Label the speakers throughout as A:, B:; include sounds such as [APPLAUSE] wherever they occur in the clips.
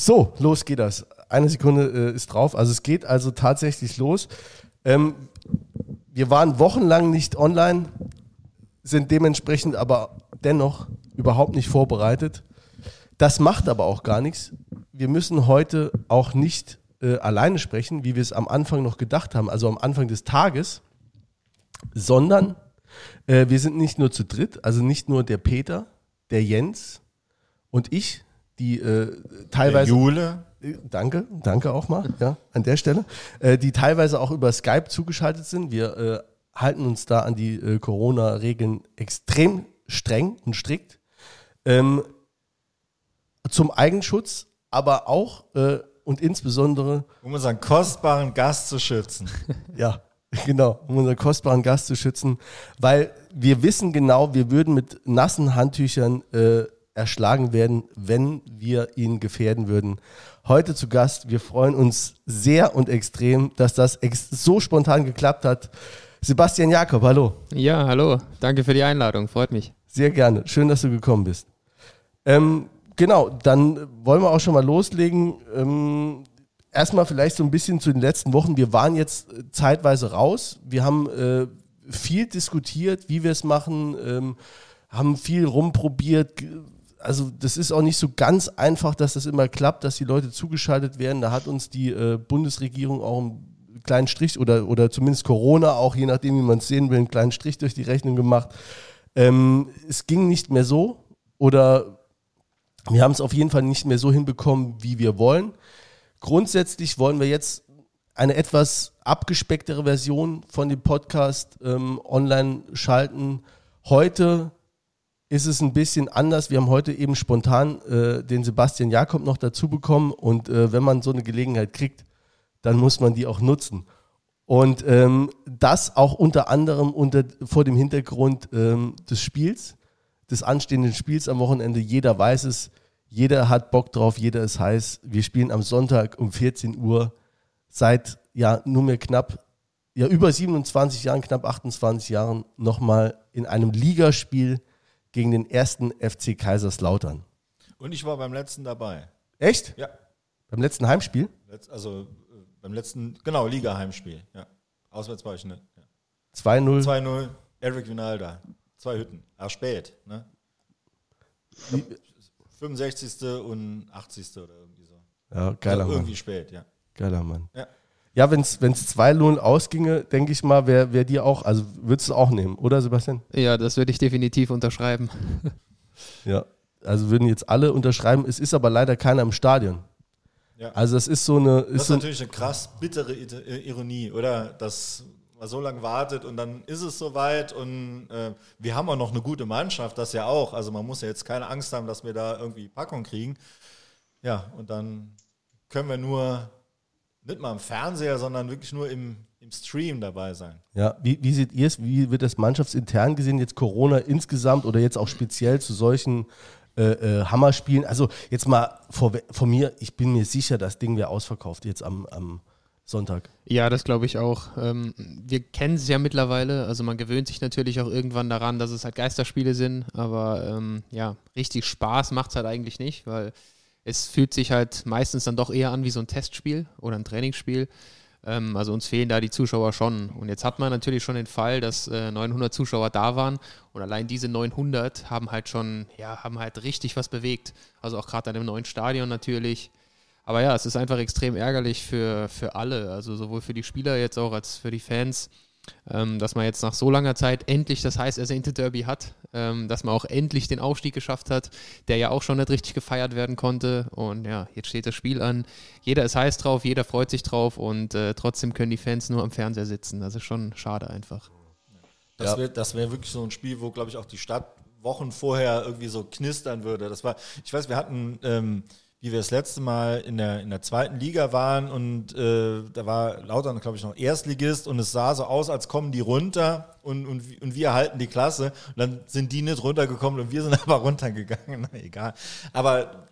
A: So, los geht das. Eine Sekunde äh, ist drauf. Also es geht also tatsächlich los. Ähm, wir waren wochenlang nicht online, sind dementsprechend aber dennoch überhaupt nicht vorbereitet. Das macht aber auch gar nichts. Wir müssen heute auch nicht äh, alleine sprechen, wie wir es am Anfang noch gedacht haben, also am Anfang des Tages, sondern äh, wir sind nicht nur zu dritt, also nicht nur der Peter, der Jens und ich, die äh, teilweise.
B: Der Jule.
A: Äh, danke, danke auch mal, ja, an der Stelle, äh, die teilweise auch über Skype zugeschaltet sind. Wir äh, halten uns da an die äh, Corona-Regeln extrem streng und strikt. Ähm, zum Eigenschutz, aber auch und insbesondere.
B: Um unseren kostbaren Gast zu schützen. [LAUGHS]
A: ja, genau, um unseren kostbaren Gast zu schützen, weil wir wissen genau, wir würden mit nassen Handtüchern äh, erschlagen werden, wenn wir ihn gefährden würden. Heute zu Gast, wir freuen uns sehr und extrem, dass das ex so spontan geklappt hat. Sebastian Jakob, hallo.
C: Ja, hallo. Danke für die Einladung. Freut mich.
A: Sehr gerne. Schön, dass du gekommen bist. Ähm, genau, dann wollen wir auch schon mal loslegen. Ähm, erstmal vielleicht so ein bisschen zu den letzten Wochen. Wir waren jetzt äh, zeitweise raus. Wir haben äh, viel diskutiert, wie wir es machen, ähm, haben viel rumprobiert. Also das ist auch nicht so ganz einfach, dass das immer klappt, dass die Leute zugeschaltet werden. Da hat uns die äh, Bundesregierung auch einen kleinen Strich oder, oder zumindest Corona auch, je nachdem, wie man es sehen will, einen kleinen Strich durch die Rechnung gemacht. Ähm, es ging nicht mehr so oder wir haben es auf jeden Fall nicht mehr so hinbekommen, wie wir wollen. Grundsätzlich wollen wir jetzt eine etwas abgespecktere Version von dem Podcast ähm, online schalten. Heute ist es ein bisschen anders. Wir haben heute eben spontan äh, den Sebastian Jakob noch dazu bekommen und äh, wenn man so eine Gelegenheit kriegt, dann muss man die auch nutzen. Und ähm, das auch unter anderem unter, vor dem Hintergrund ähm, des Spiels, des anstehenden Spiels am Wochenende. Jeder weiß es, jeder hat Bock drauf, jeder ist heiß. Wir spielen am Sonntag um 14 Uhr seit ja nur mehr knapp, ja über 27 Jahren, knapp 28 Jahren nochmal in einem Ligaspiel gegen den ersten FC Kaiserslautern.
B: Und ich war beim letzten dabei.
A: Echt?
B: Ja.
A: Beim letzten Heimspiel?
B: Also äh, beim letzten, genau, Liga-Heimspiel. Ja. Auswärts war ich, ne? Ja.
A: 2-0.
B: 2-0, Eric Vinalda. Zwei Hütten. Ach, spät, ne? 65. und 80. oder irgendwie so.
A: Ja, geiler
B: also irgendwie
A: Mann.
B: spät, ja.
A: Geiler Mann.
B: Ja.
A: Ja, wenn es 2-0 ausginge, denke ich mal, wäre wär dir auch, also würdest du auch nehmen, oder Sebastian?
C: Ja, das würde ich definitiv unterschreiben. [LAUGHS]
A: Ja, also würden jetzt alle unterschreiben. Es ist aber leider keiner im Stadion.
B: Ja.
A: Also das ist so eine.
B: Das ist
A: so
B: natürlich eine krass bittere äh, Ironie, oder? Dass man so lange wartet und dann ist es soweit und äh, wir haben auch noch eine gute Mannschaft, das ja auch. Also man muss ja jetzt keine Angst haben, dass wir da irgendwie Packung kriegen. Ja, und dann können wir nur nicht mal im Fernseher, sondern wirklich nur im, im Stream dabei sein.
A: ja, wie, wie seht ihr es? Wie wird das mannschaftsintern gesehen, jetzt Corona insgesamt oder jetzt auch speziell zu solchen äh, äh, Hammerspielen? Also jetzt mal vor, von mir, ich bin mir sicher, das Ding wäre ausverkauft jetzt am, am Sonntag.
C: Ja, das glaube ich auch. Ähm, wir kennen es ja mittlerweile, also man gewöhnt sich natürlich auch irgendwann daran, dass es halt Geisterspiele sind, aber ähm, ja, richtig Spaß macht es halt eigentlich nicht, weil es fühlt sich halt meistens dann doch eher an wie so ein Testspiel oder ein Trainingsspiel. Ähm, also uns fehlen da die Zuschauer schon. Und jetzt hat man natürlich schon den Fall, dass äh, 900 Zuschauer da waren und allein diese 900 haben halt schon, ja, haben halt richtig was bewegt. Also auch gerade an dem neuen Stadion natürlich. Aber ja, es ist einfach extrem ärgerlich für, für alle, also sowohl für die Spieler jetzt auch als für die Fans, ähm, dass man jetzt nach so langer Zeit endlich das heiß ersehnte Derby hat, ähm, dass man auch endlich den Aufstieg geschafft hat, der ja auch schon nicht richtig gefeiert werden konnte. Und ja, jetzt steht das Spiel an. Jeder ist heiß drauf, jeder freut sich drauf und äh, trotzdem können die Fans nur am Fernseher sitzen. Das ist schon schade einfach.
B: Das
A: Ja.
B: wäre wär wirklich so ein Spiel, wo, glaube ich, auch die Stadt Wochen vorher irgendwie so knistern würde. Das war, ich weiß, wir hatten, ähm, wie wir das letzte Mal in der, in der zweiten Liga waren und äh, da war Lautern, glaube ich, noch Erstligist und es sah so aus, als kommen die runter und, und, wir- und wir halten die Klasse. Und dann sind die nicht runtergekommen und wir sind [LAUGHS] aber runtergegangen. Egal. Aber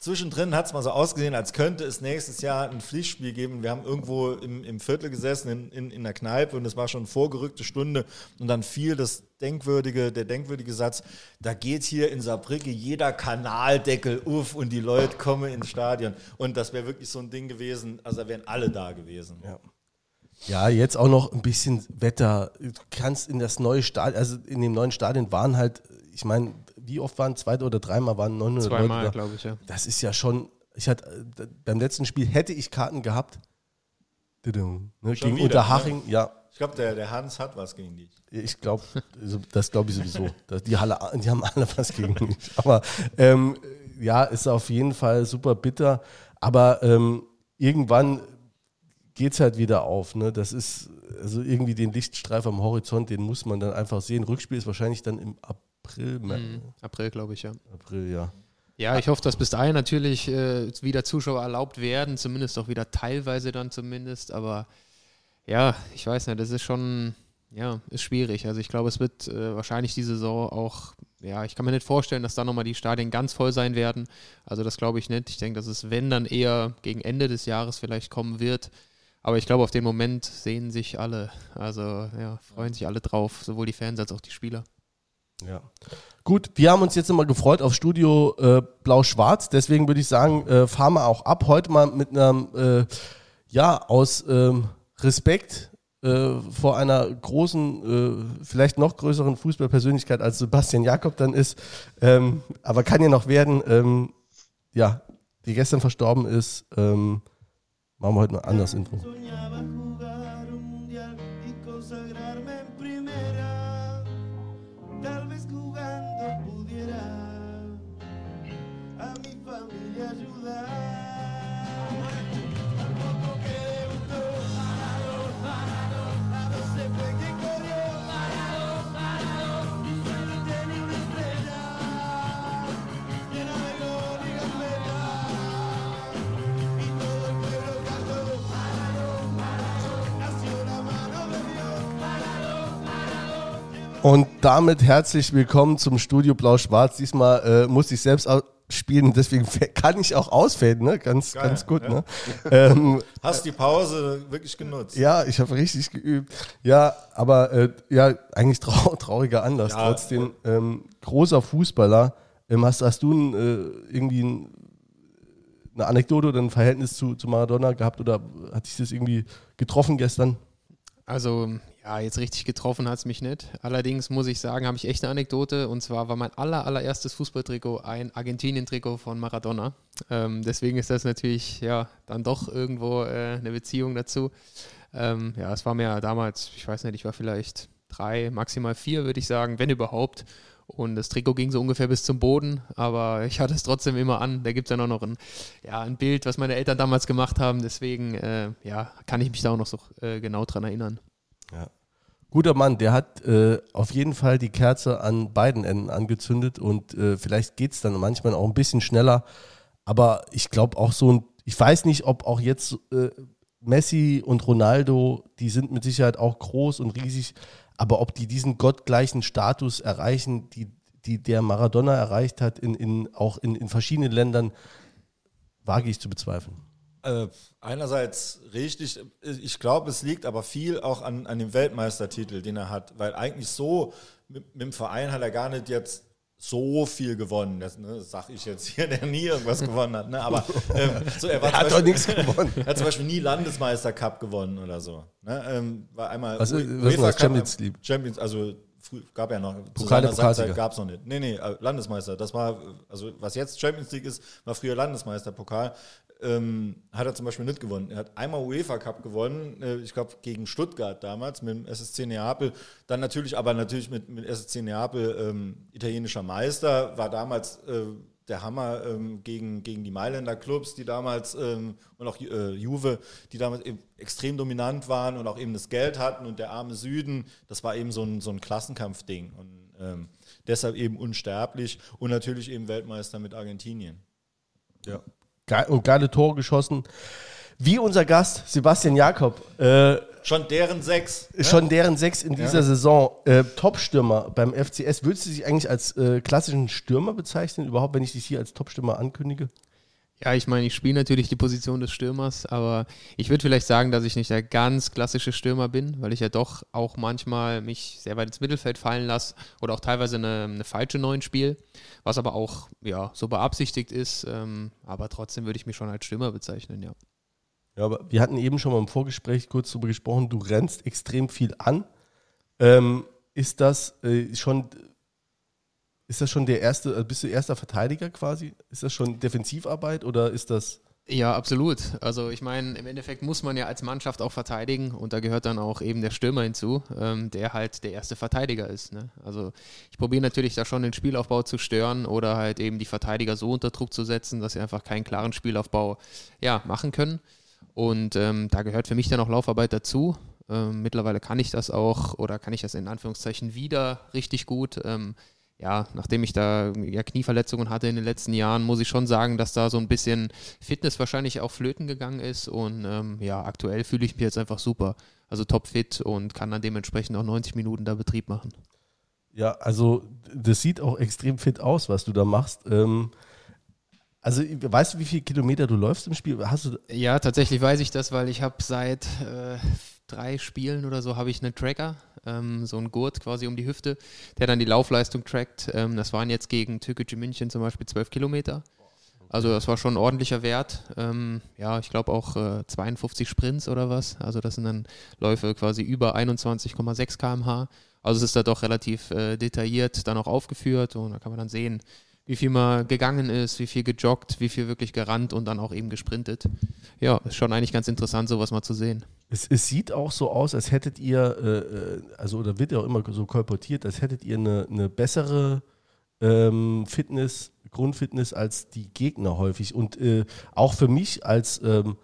B: zwischendrin hat es mal so ausgesehen, als könnte es nächstes Jahr ein Pflichtspiel geben. Wir haben irgendwo im, im Viertel gesessen, in, in, in der Kneipe und es war schon vorgerückte Stunde und dann fiel das denkwürdige, der denkwürdige Satz, da geht hier in Saarbrücke jeder Kanaldeckel uff und die Leute kommen ins Stadion. Und das wäre wirklich so ein Ding gewesen, also da wären alle da gewesen.
A: Ja. Ja, jetzt auch noch ein bisschen Wetter. Du kannst in das neue Stadion, also in dem neuen Stadion waren halt, ich meine, wie oft waren zwei oder dreimal waren 900
C: Zweimal,
A: Leute
C: glaube ich, ja.
A: Das ist ja schon, ich hatte, äh, beim letzten Spiel hätte ich Karten gehabt. Ne,
B: Schon
A: gegen
B: wieder,
A: Unterhaching, ja.
B: Ich glaube, der, der Hans hat was gegen dich.
A: Ich glaube, das glaube ich sowieso. Die, Halle, die haben alle was gegen mich. Aber ähm, ja, ist auf jeden Fall super bitter. Aber ähm, irgendwann geht es halt wieder auf. Ne? Das ist also irgendwie den Lichtstreif am Horizont, den muss man dann einfach sehen. Rückspiel ist wahrscheinlich dann im April.
C: Mhm. April, glaube ich, ja.
A: April, ja.
C: Ja, ich hoffe, dass bis dahin natürlich äh, wieder Zuschauer erlaubt werden, zumindest auch wieder teilweise dann zumindest. Aber ja, ich weiß nicht, das ist schon, ja, ist schwierig. Also ich glaube, es wird äh, wahrscheinlich die Saison auch, ja, ich kann mir nicht vorstellen, dass da nochmal die Stadien ganz voll sein werden. Also das glaube ich nicht. Ich denke, dass es, wenn, dann eher gegen Ende des Jahres vielleicht kommen wird. Aber ich glaube, auf den Moment sehen sich alle. Also ja, freuen sich alle drauf, sowohl die Fans als auch die Spieler.
A: Ja. Gut, wir haben uns jetzt nochmal gefreut auf Studio äh, Blau-Schwarz, deswegen würde ich sagen, äh, fahren wir auch ab. Heute mal mit einem, äh, ja, aus ähm, Respekt äh, vor einer großen, äh, vielleicht noch größeren Fußballpersönlichkeit als Sebastian Jakob dann ist, ähm, aber kann ja noch werden, ähm, ja, die gestern verstorben ist, ähm, machen wir heute ein anderes Intro. Und damit herzlich willkommen zum Studio Blau-Schwarz. Diesmal äh, muss ich selbst spielen, deswegen [LAUGHS] kann ich auch ausfäden, ne? Ganz,
B: Geil,
A: ganz gut,
B: ja.
A: ne? ähm,
B: Hast die Pause wirklich genutzt?
A: ja, ich habe richtig geübt. Ja, aber äh, ja, eigentlich trau trauriger Anlass.
B: Ja,
A: Trotzdem ähm, großer Fußballer. Ähm, hast, hast du ein, äh, irgendwie ein, eine Anekdote oder ein Verhältnis zu, zu Maradona gehabt oder hat dich das irgendwie getroffen gestern?
C: Also, ja, jetzt richtig getroffen hat es mich nicht. Allerdings muss ich sagen, habe ich echt eine Anekdote. Und zwar war mein aller, allererstes Fußballtrikot ein Argentinien-Trikot von Maradona. Ähm, deswegen ist das natürlich, ja, dann doch irgendwo äh, eine Beziehung dazu. Ähm, ja, es war mir damals, ich weiß nicht, ich war vielleicht drei, maximal vier, würde ich sagen, wenn überhaupt. Und das Trikot ging so ungefähr bis zum Boden, aber ich hatte es trotzdem immer an. Da gibt es ja noch ein, ja, ein Bild, was meine Eltern damals gemacht haben. Deswegen äh, ja, kann ich mich da auch noch so äh, genau dran erinnern.
A: Guter Mann, der hat äh, auf jeden Fall die Kerze an beiden Enden angezündet und äh, vielleicht geht es dann manchmal auch ein bisschen schneller. Aber ich glaube auch so ein, ich weiß nicht, ob auch jetzt äh, Messi und Ronaldo, die sind mit Sicherheit auch groß und riesig, aber ob die diesen gottgleichen Status erreichen, die, die der Maradona erreicht hat, in, in, auch in, in verschiedenen Ländern, wage ich zu bezweifeln.
B: Äh, einerseits richtig, ich glaube, es liegt aber viel auch an, an dem Weltmeistertitel, den er hat, weil eigentlich so mit, mit dem Verein hat er gar nicht jetzt so viel gewonnen. Das, ne, sage ich jetzt hier, [LAUGHS] der nie irgendwas gewonnen hat. Ne? Aber ähm, so, er, [LAUGHS]
A: Er hat
B: zum
A: doch nichts gewonnen.
B: Er [LAUGHS] hat zum Beispiel nie Landesmeister Cup gewonnen oder so. Ne? Ähm, war einmal
A: Was
B: U-
A: was?
B: Cup,
A: Champions League?
B: Champions, also früh, gab ja noch.
A: Pokal Pokalsieger.
B: gab es noch nicht. Nee, nee, äh, Landesmeister. Das war, also was jetzt Champions League ist, war früher Landesmeisterpokal. Ähm, hat er zum Beispiel nicht gewonnen. Er hat einmal UEFA Cup gewonnen, äh, ich glaube gegen Stuttgart damals mit dem SSC Neapel. Dann natürlich, aber natürlich mit, mit SSC Neapel ähm, italienischer Meister, war damals äh, der Hammer ähm, gegen, gegen die Mailänder Clubs, die damals ähm, und auch äh, Juve, die damals extrem dominant waren und auch eben das Geld hatten und der arme Süden, das war eben so ein, so ein Klassenkampfding und ähm, deshalb eben unsterblich und natürlich eben Weltmeister mit Argentinien.
A: Ja. Und geile Tore geschossen. Wie unser Gast Sebastian Jakob, äh,
B: Schon deren sechs. ne?
A: schon deren sechs in dieser Saison, äh, Top-Stürmer beim FCS. Würdest du dich eigentlich als äh, klassischen Stürmer bezeichnen, überhaupt, wenn ich dich hier als Top-Stürmer ankündige?
C: Ja, ich meine, ich spiele natürlich die Position des Stürmers, aber ich würde vielleicht sagen, dass ich nicht der ganz klassische Stürmer bin, weil ich ja doch auch manchmal mich sehr weit ins Mittelfeld fallen lasse oder auch teilweise eine, eine falsche Neun spiele, was aber auch ja, so beabsichtigt ist. Ähm, aber trotzdem würde ich mich schon als Stürmer bezeichnen, ja.
A: Ja, aber wir hatten eben schon mal im Vorgespräch kurz darüber gesprochen, du rennst extrem viel an. Ähm, ist das äh, schon ist das schon der erste, äh, bist du erster Verteidiger quasi? Ist das schon Defensivarbeit oder ist das
C: Ja, absolut. Also ich meine, im Endeffekt muss man ja als Mannschaft auch verteidigen und da gehört dann auch eben der Stürmer hinzu, ähm, der halt der erste Verteidiger ist. Ne? Also ich probiere natürlich da schon den Spielaufbau zu stören oder halt eben die Verteidiger so unter Druck zu setzen, dass sie einfach keinen klaren Spielaufbau ja, machen können. Und ähm, da gehört für mich dann auch Laufarbeit dazu. Ähm, mittlerweile kann ich das auch oder kann ich das in Anführungszeichen wieder richtig gut. Ja, nachdem ich da ja, Knieverletzungen hatte in den letzten Jahren, muss ich schon sagen, dass da so ein bisschen Fitness wahrscheinlich auch flöten gegangen ist. Und ähm, ja, aktuell fühle ich mich jetzt einfach super. Also topfit und kann dann dementsprechend auch 90 Minuten da Betrieb machen.
A: Ja, also das sieht auch extrem fit aus, was du da machst. Ähm, also weißt du, wie viele Kilometer du läufst im Spiel? Hast du
C: Ja, tatsächlich weiß ich das, weil ich habe seit äh, drei Spielen oder so habe ich einen Tracker, ähm, so einen Gurt quasi um die Hüfte, der dann die Laufleistung trackt. Ähm, das waren jetzt gegen Türkgücü München zum Beispiel 12 Kilometer. Also das war schon ein ordentlicher Wert. Ähm, ja, ich glaube auch äh, 52 Sprints oder was. Also das sind dann Läufe quasi über 21,6 km/h. Also es ist da doch relativ äh, detailliert dann auch aufgeführt und da kann man dann sehen, wie viel man gegangen ist, wie viel gejoggt, wie viel wirklich gerannt und dann auch eben gesprintet. Ja, ist schon eigentlich ganz interessant, sowas mal zu sehen.
A: Es, es sieht auch so aus, als hättet ihr, äh, äh, also oder wird ja auch immer so kolportiert, als hättet ihr eine, eine bessere ähm, Fitness, Grundfitness als die Gegner häufig. Und äh, auch für mich als, ähm,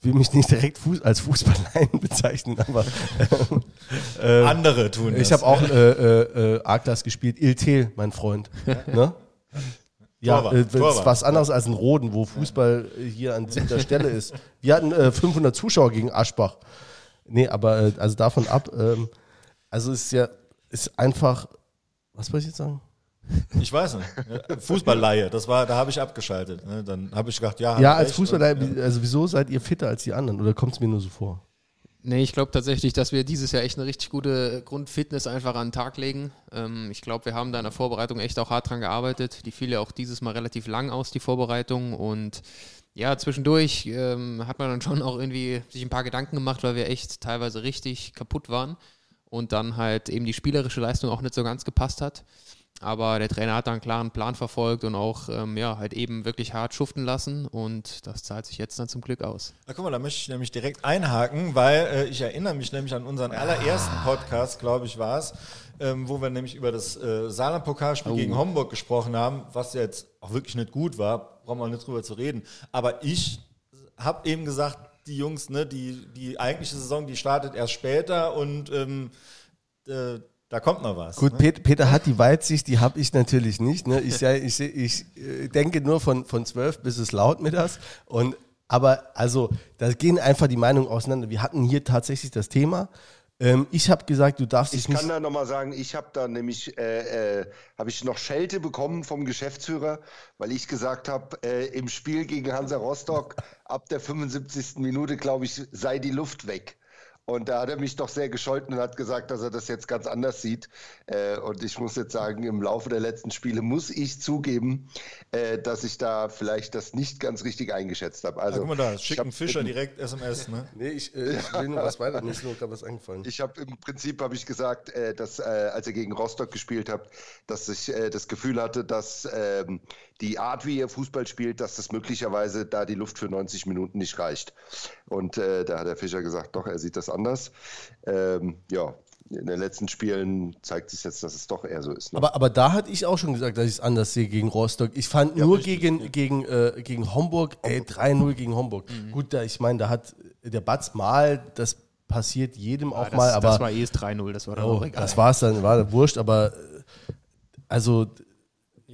A: will mich nicht direkt Fuß, als Fußballlein [LAUGHS] bezeichnen, aber äh,
B: Andere tun das.
A: ich habe auch äh, äh, äh, Arctas gespielt, Iltel, mein Freund. [LAUGHS] Ne? Ja,
B: Torwart,
A: äh, das ist
B: Torwart.
A: was anderes als ein Roden, wo Fußball äh, hier an siebter Stelle ist. Wir hatten äh, 500 Zuschauer gegen Aschbach. Nee, aber äh, also davon ab, ähm, also es ist ja, ist einfach, was wollte ich jetzt sagen?
B: Ich weiß nicht. Fußballleihe, das war, da habe ich abgeschaltet. Ne? Dann habe ich gedacht, ja.
A: Ja, als
B: und, ja.
A: also wieso seid ihr fitter als die anderen? Oder kommt es mir nur so vor?
C: Nee, ich glaube tatsächlich, dass wir dieses Jahr echt eine richtig gute Grundfitness einfach an den Tag legen. Ähm, ich glaube, wir haben da in der Vorbereitung echt auch hart dran gearbeitet. Die fiel ja auch dieses Mal relativ lang aus, die Vorbereitung. Und ja, zwischendurch ähm, hat man dann schon auch irgendwie sich ein paar Gedanken gemacht, weil wir echt teilweise richtig kaputt waren und dann halt eben die spielerische Leistung auch nicht so ganz gepasst hat. Aber der Trainer hat da einen klaren Plan verfolgt und auch ähm, ja, halt eben wirklich hart schuften lassen und das zahlt sich jetzt dann zum Glück aus.
B: Na guck mal, da möchte ich nämlich direkt einhaken, weil äh, ich erinnere mich nämlich an unseren allerersten Podcast, glaube ich, war es, ähm, wo wir nämlich über das äh, Saarland-Pokalspiel gegen Homburg gesprochen haben, was jetzt auch wirklich nicht gut war, brauchen wir nicht drüber zu reden. Aber ich habe eben gesagt, die Jungs, ne, die, die eigentliche Saison, die startet erst später und ähm, äh, da kommt noch was.
A: Gut, Pet Peter hat die Weitsicht, die habe ich natürlich nicht. Ne? Ich, ich, ich, äh, denke nur von, von 12 bis es laut mittags. Und, aber also, da gehen einfach die Meinungen auseinander. Wir hatten hier tatsächlich das Thema. Ähm, ich habe gesagt, du darfst dich
D: Ich
A: nicht.
D: kann da nochmal sagen, ich habe da nämlich, äh, äh, habe ich noch Schelte bekommen vom Geschäftsführer, weil ich gesagt habe, äh, im Spiel gegen Hansa Rostock ab der 75. Minute, glaube ich, sei die Luft weg. Und da hat er mich doch sehr gescholten und hat gesagt, dass er das jetzt ganz anders sieht. Äh, und ich muss jetzt sagen, im Laufe der letzten Spiele muss ich zugeben, äh, dass ich da vielleicht das nicht ganz richtig eingeschätzt habe.
B: Ja,
D: Also,
B: guck mal da, schicken Fischer
D: im-
B: direkt SMS, ne? [LAUGHS]
A: Nee, ich, äh, ich will nur was weiter. Mir ist nur gerade was eingefallen.
D: Ich habe im Prinzip habe ich gesagt, äh, dass äh, als ihr gegen Rostock gespielt habt, dass ich äh, das Gefühl hatte, dass ähm, die Art, wie ihr Fußball spielt, dass das möglicherweise da die Luft für 90 Minuten nicht reicht. Und äh, da hat der Fischer gesagt, doch, er sieht das anders. Ähm, ja, in den letzten Spielen zeigt sich jetzt, dass es doch eher so ist. Ne?
A: Aber, aber da hatte ich auch schon gesagt, dass ich es anders sehe gegen Rostock. Ich fand nur gegen, gegen, äh, gegen Homburg, ey, 3-0 gegen Homburg. Gut, da, ich meine, da hat der Batz mal, das passiert jedem auch
C: Ja, das,
A: mal, aber
C: das war eh das 3-0, das war dann
A: oh,
C: auch egal.
A: das war es dann, war wurscht, aber äh, also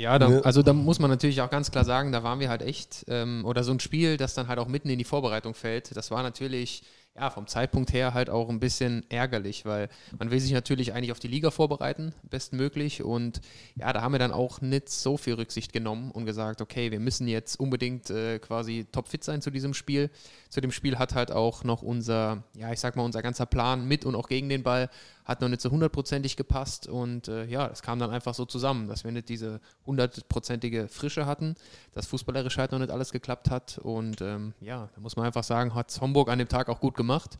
C: Ja, da,
A: Ne?
C: also da muss man natürlich auch ganz klar sagen, da waren wir halt echt, ähm, oder so ein Spiel, das dann halt auch mitten in die Vorbereitung fällt, das war natürlich ja, vom Zeitpunkt her halt auch ein bisschen ärgerlich, weil man will sich natürlich eigentlich auf die Liga vorbereiten, bestmöglich. Und ja, da haben wir dann auch nicht so viel Rücksicht genommen und gesagt, okay, wir müssen jetzt unbedingt äh, quasi topfit sein zu diesem Spiel. Zu dem Spiel hat halt auch noch unser, ja, ich sag mal, unser ganzer Plan mit und auch gegen den Ball hat noch nicht so hundertprozentig gepasst. Und äh, ja, es kam dann einfach so zusammen, dass wir nicht diese hundertprozentige Frische hatten, dass fußballerisch halt noch nicht alles geklappt hat. Und ähm, ja, da muss man einfach sagen, hat Homburg an dem Tag auch gut gemacht.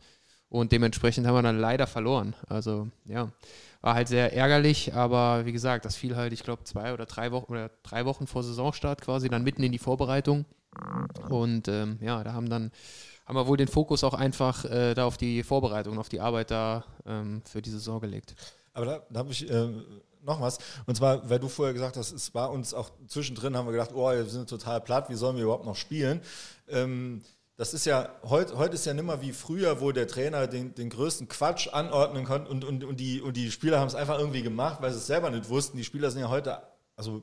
C: Und dementsprechend haben wir dann leider verloren. Also ja, war halt sehr ärgerlich, aber wie gesagt, das fiel halt, ich glaube, zwei oder drei Wochen oder drei Wochen vor Saisonstart quasi, dann mitten in die Vorbereitung. Und ähm, ja, da haben dann haben wir wohl den Fokus auch einfach äh, da auf die Vorbereitung, auf die Arbeit da ähm, für die Saison gelegt.
B: Aber da, da habe ich äh, noch was. Und zwar, weil du vorher gesagt hast, es war uns auch zwischendrin, haben wir gedacht, oh, wir sind total platt, wie sollen wir überhaupt noch spielen? Ähm, das ist ja, heute heute ist ja nimmer wie früher, wo der Trainer den, den größten Quatsch anordnen konnte und, und, und, die, und die Spieler haben es einfach irgendwie gemacht, weil sie es selber nicht wussten. Die Spieler sind ja heute, also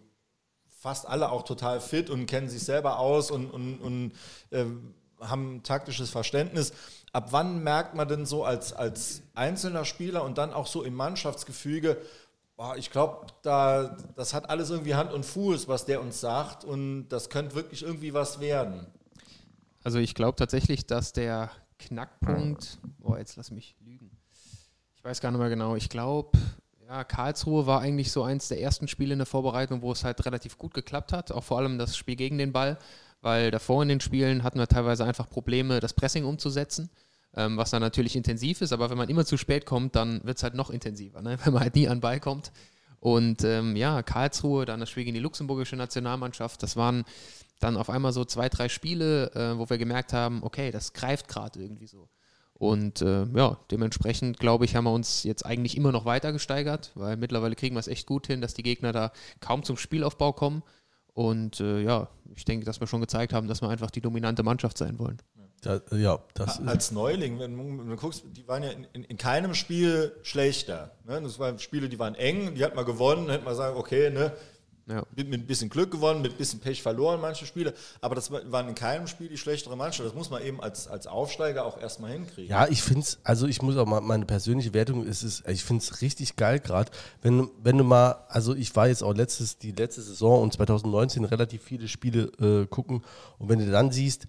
B: fast alle auch total fit und kennen sich selber aus und, und, und äh, haben taktisches Verständnis. Ab wann merkt man denn so als, als einzelner Spieler und dann auch so im Mannschaftsgefüge, boah, ich glaube, da, das hat alles irgendwie Hand und Fuß, was der uns sagt und das könnte wirklich irgendwie was werden.
C: Also ich glaube tatsächlich, dass der Knackpunkt, oh, jetzt lass mich lügen. Ich weiß gar nicht mehr genau. Ich glaube, ja, Karlsruhe war eigentlich so eins der ersten Spiele in der Vorbereitung, wo es halt relativ gut geklappt hat. Auch vor allem das Spiel gegen den Ball, weil davor in den Spielen hatten wir teilweise einfach Probleme, das Pressing umzusetzen, ähm, was dann natürlich intensiv ist. Aber wenn man immer zu spät kommt, dann wird es halt noch intensiver, ne? [LAUGHS] wenn man halt nie an den Ball kommt. Und ähm, ja, Karlsruhe, dann das Spiel gegen die luxemburgische Nationalmannschaft, das waren dann auf einmal so zwei, drei Spiele, äh, wo wir gemerkt haben, okay, das greift gerade irgendwie so. Und äh, ja, dementsprechend glaube ich, haben wir uns jetzt eigentlich immer noch weiter gesteigert, weil mittlerweile kriegen wir es echt gut hin, dass die Gegner da kaum zum Spielaufbau kommen. Und äh, ja, ich denke, dass wir schon gezeigt haben, dass wir einfach die dominante Mannschaft sein wollen.
A: Da, ja, das.
B: Als Neuling, wenn, du- wenn du guckst, die waren ja in, in, in keinem Spiel schlechter. Ne? Das waren Spiele, die waren eng, die hat man gewonnen, da hätte man sagen, okay, ne,
C: Ja.
B: mit, mit ein bisschen Glück gewonnen, mit ein bisschen Pech verloren, manche Spiele. Aber das war- waren in keinem Spiel die schlechtere Mannschaft. Das muss man eben als, als Aufsteiger auch erstmal hinkriegen.
A: Ja, ich finde es, also ich muss auch mal, meine persönliche Wertung ist es, ich finde es richtig geil gerade, wenn, wenn du mal, also ich war jetzt auch letztes, die letzte Saison und 2019 relativ viele Spiele äh, gucken und wenn du dann siehst,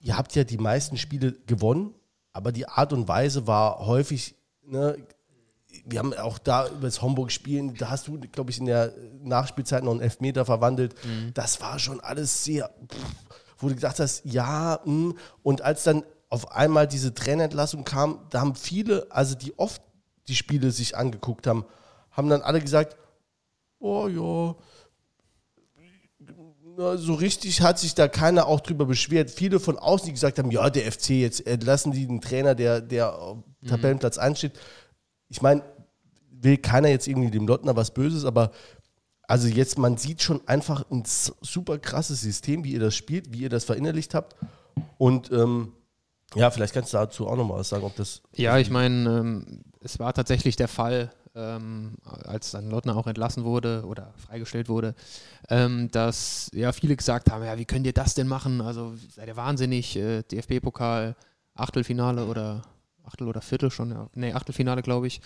A: ihr habt ja die meisten Spiele gewonnen, aber die Art und Weise war häufig, ne, wir haben auch da über das Homburg spielen, da hast du, glaube ich, in der Nachspielzeit noch einen Elfmeter verwandelt. Das war schon alles sehr, pff, wo du gedacht hast, ja, mh. und als dann auf einmal diese Trainerentlassung kam, da haben viele, also die oft die Spiele sich angeguckt haben, haben dann alle gesagt, oh ja, so richtig hat sich da keiner auch drüber beschwert. Viele von außen, die gesagt haben, ja, der FC, jetzt entlassen die den Trainer, der, der auf Tabellenplatz ansteht. Ich meine, will keiner jetzt irgendwie dem Lottner was Böses, aber also jetzt, man sieht schon einfach ein super krasses System, wie ihr das spielt, wie ihr das verinnerlicht habt. Und ähm, ja, vielleicht kannst du dazu auch nochmal was sagen, ob das.
C: Ja, ich meine, ähm, es war tatsächlich der Fall, ähm, als dann Lottner auch entlassen wurde oder freigestellt wurde, ähm, dass ja viele gesagt haben, ja, wie könnt ihr das denn machen? Also seid ihr wahnsinnig, äh, DFB-Pokal, Achtelfinale oder Achtel oder Viertel schon, ja. nee, Achtelfinale glaube ich.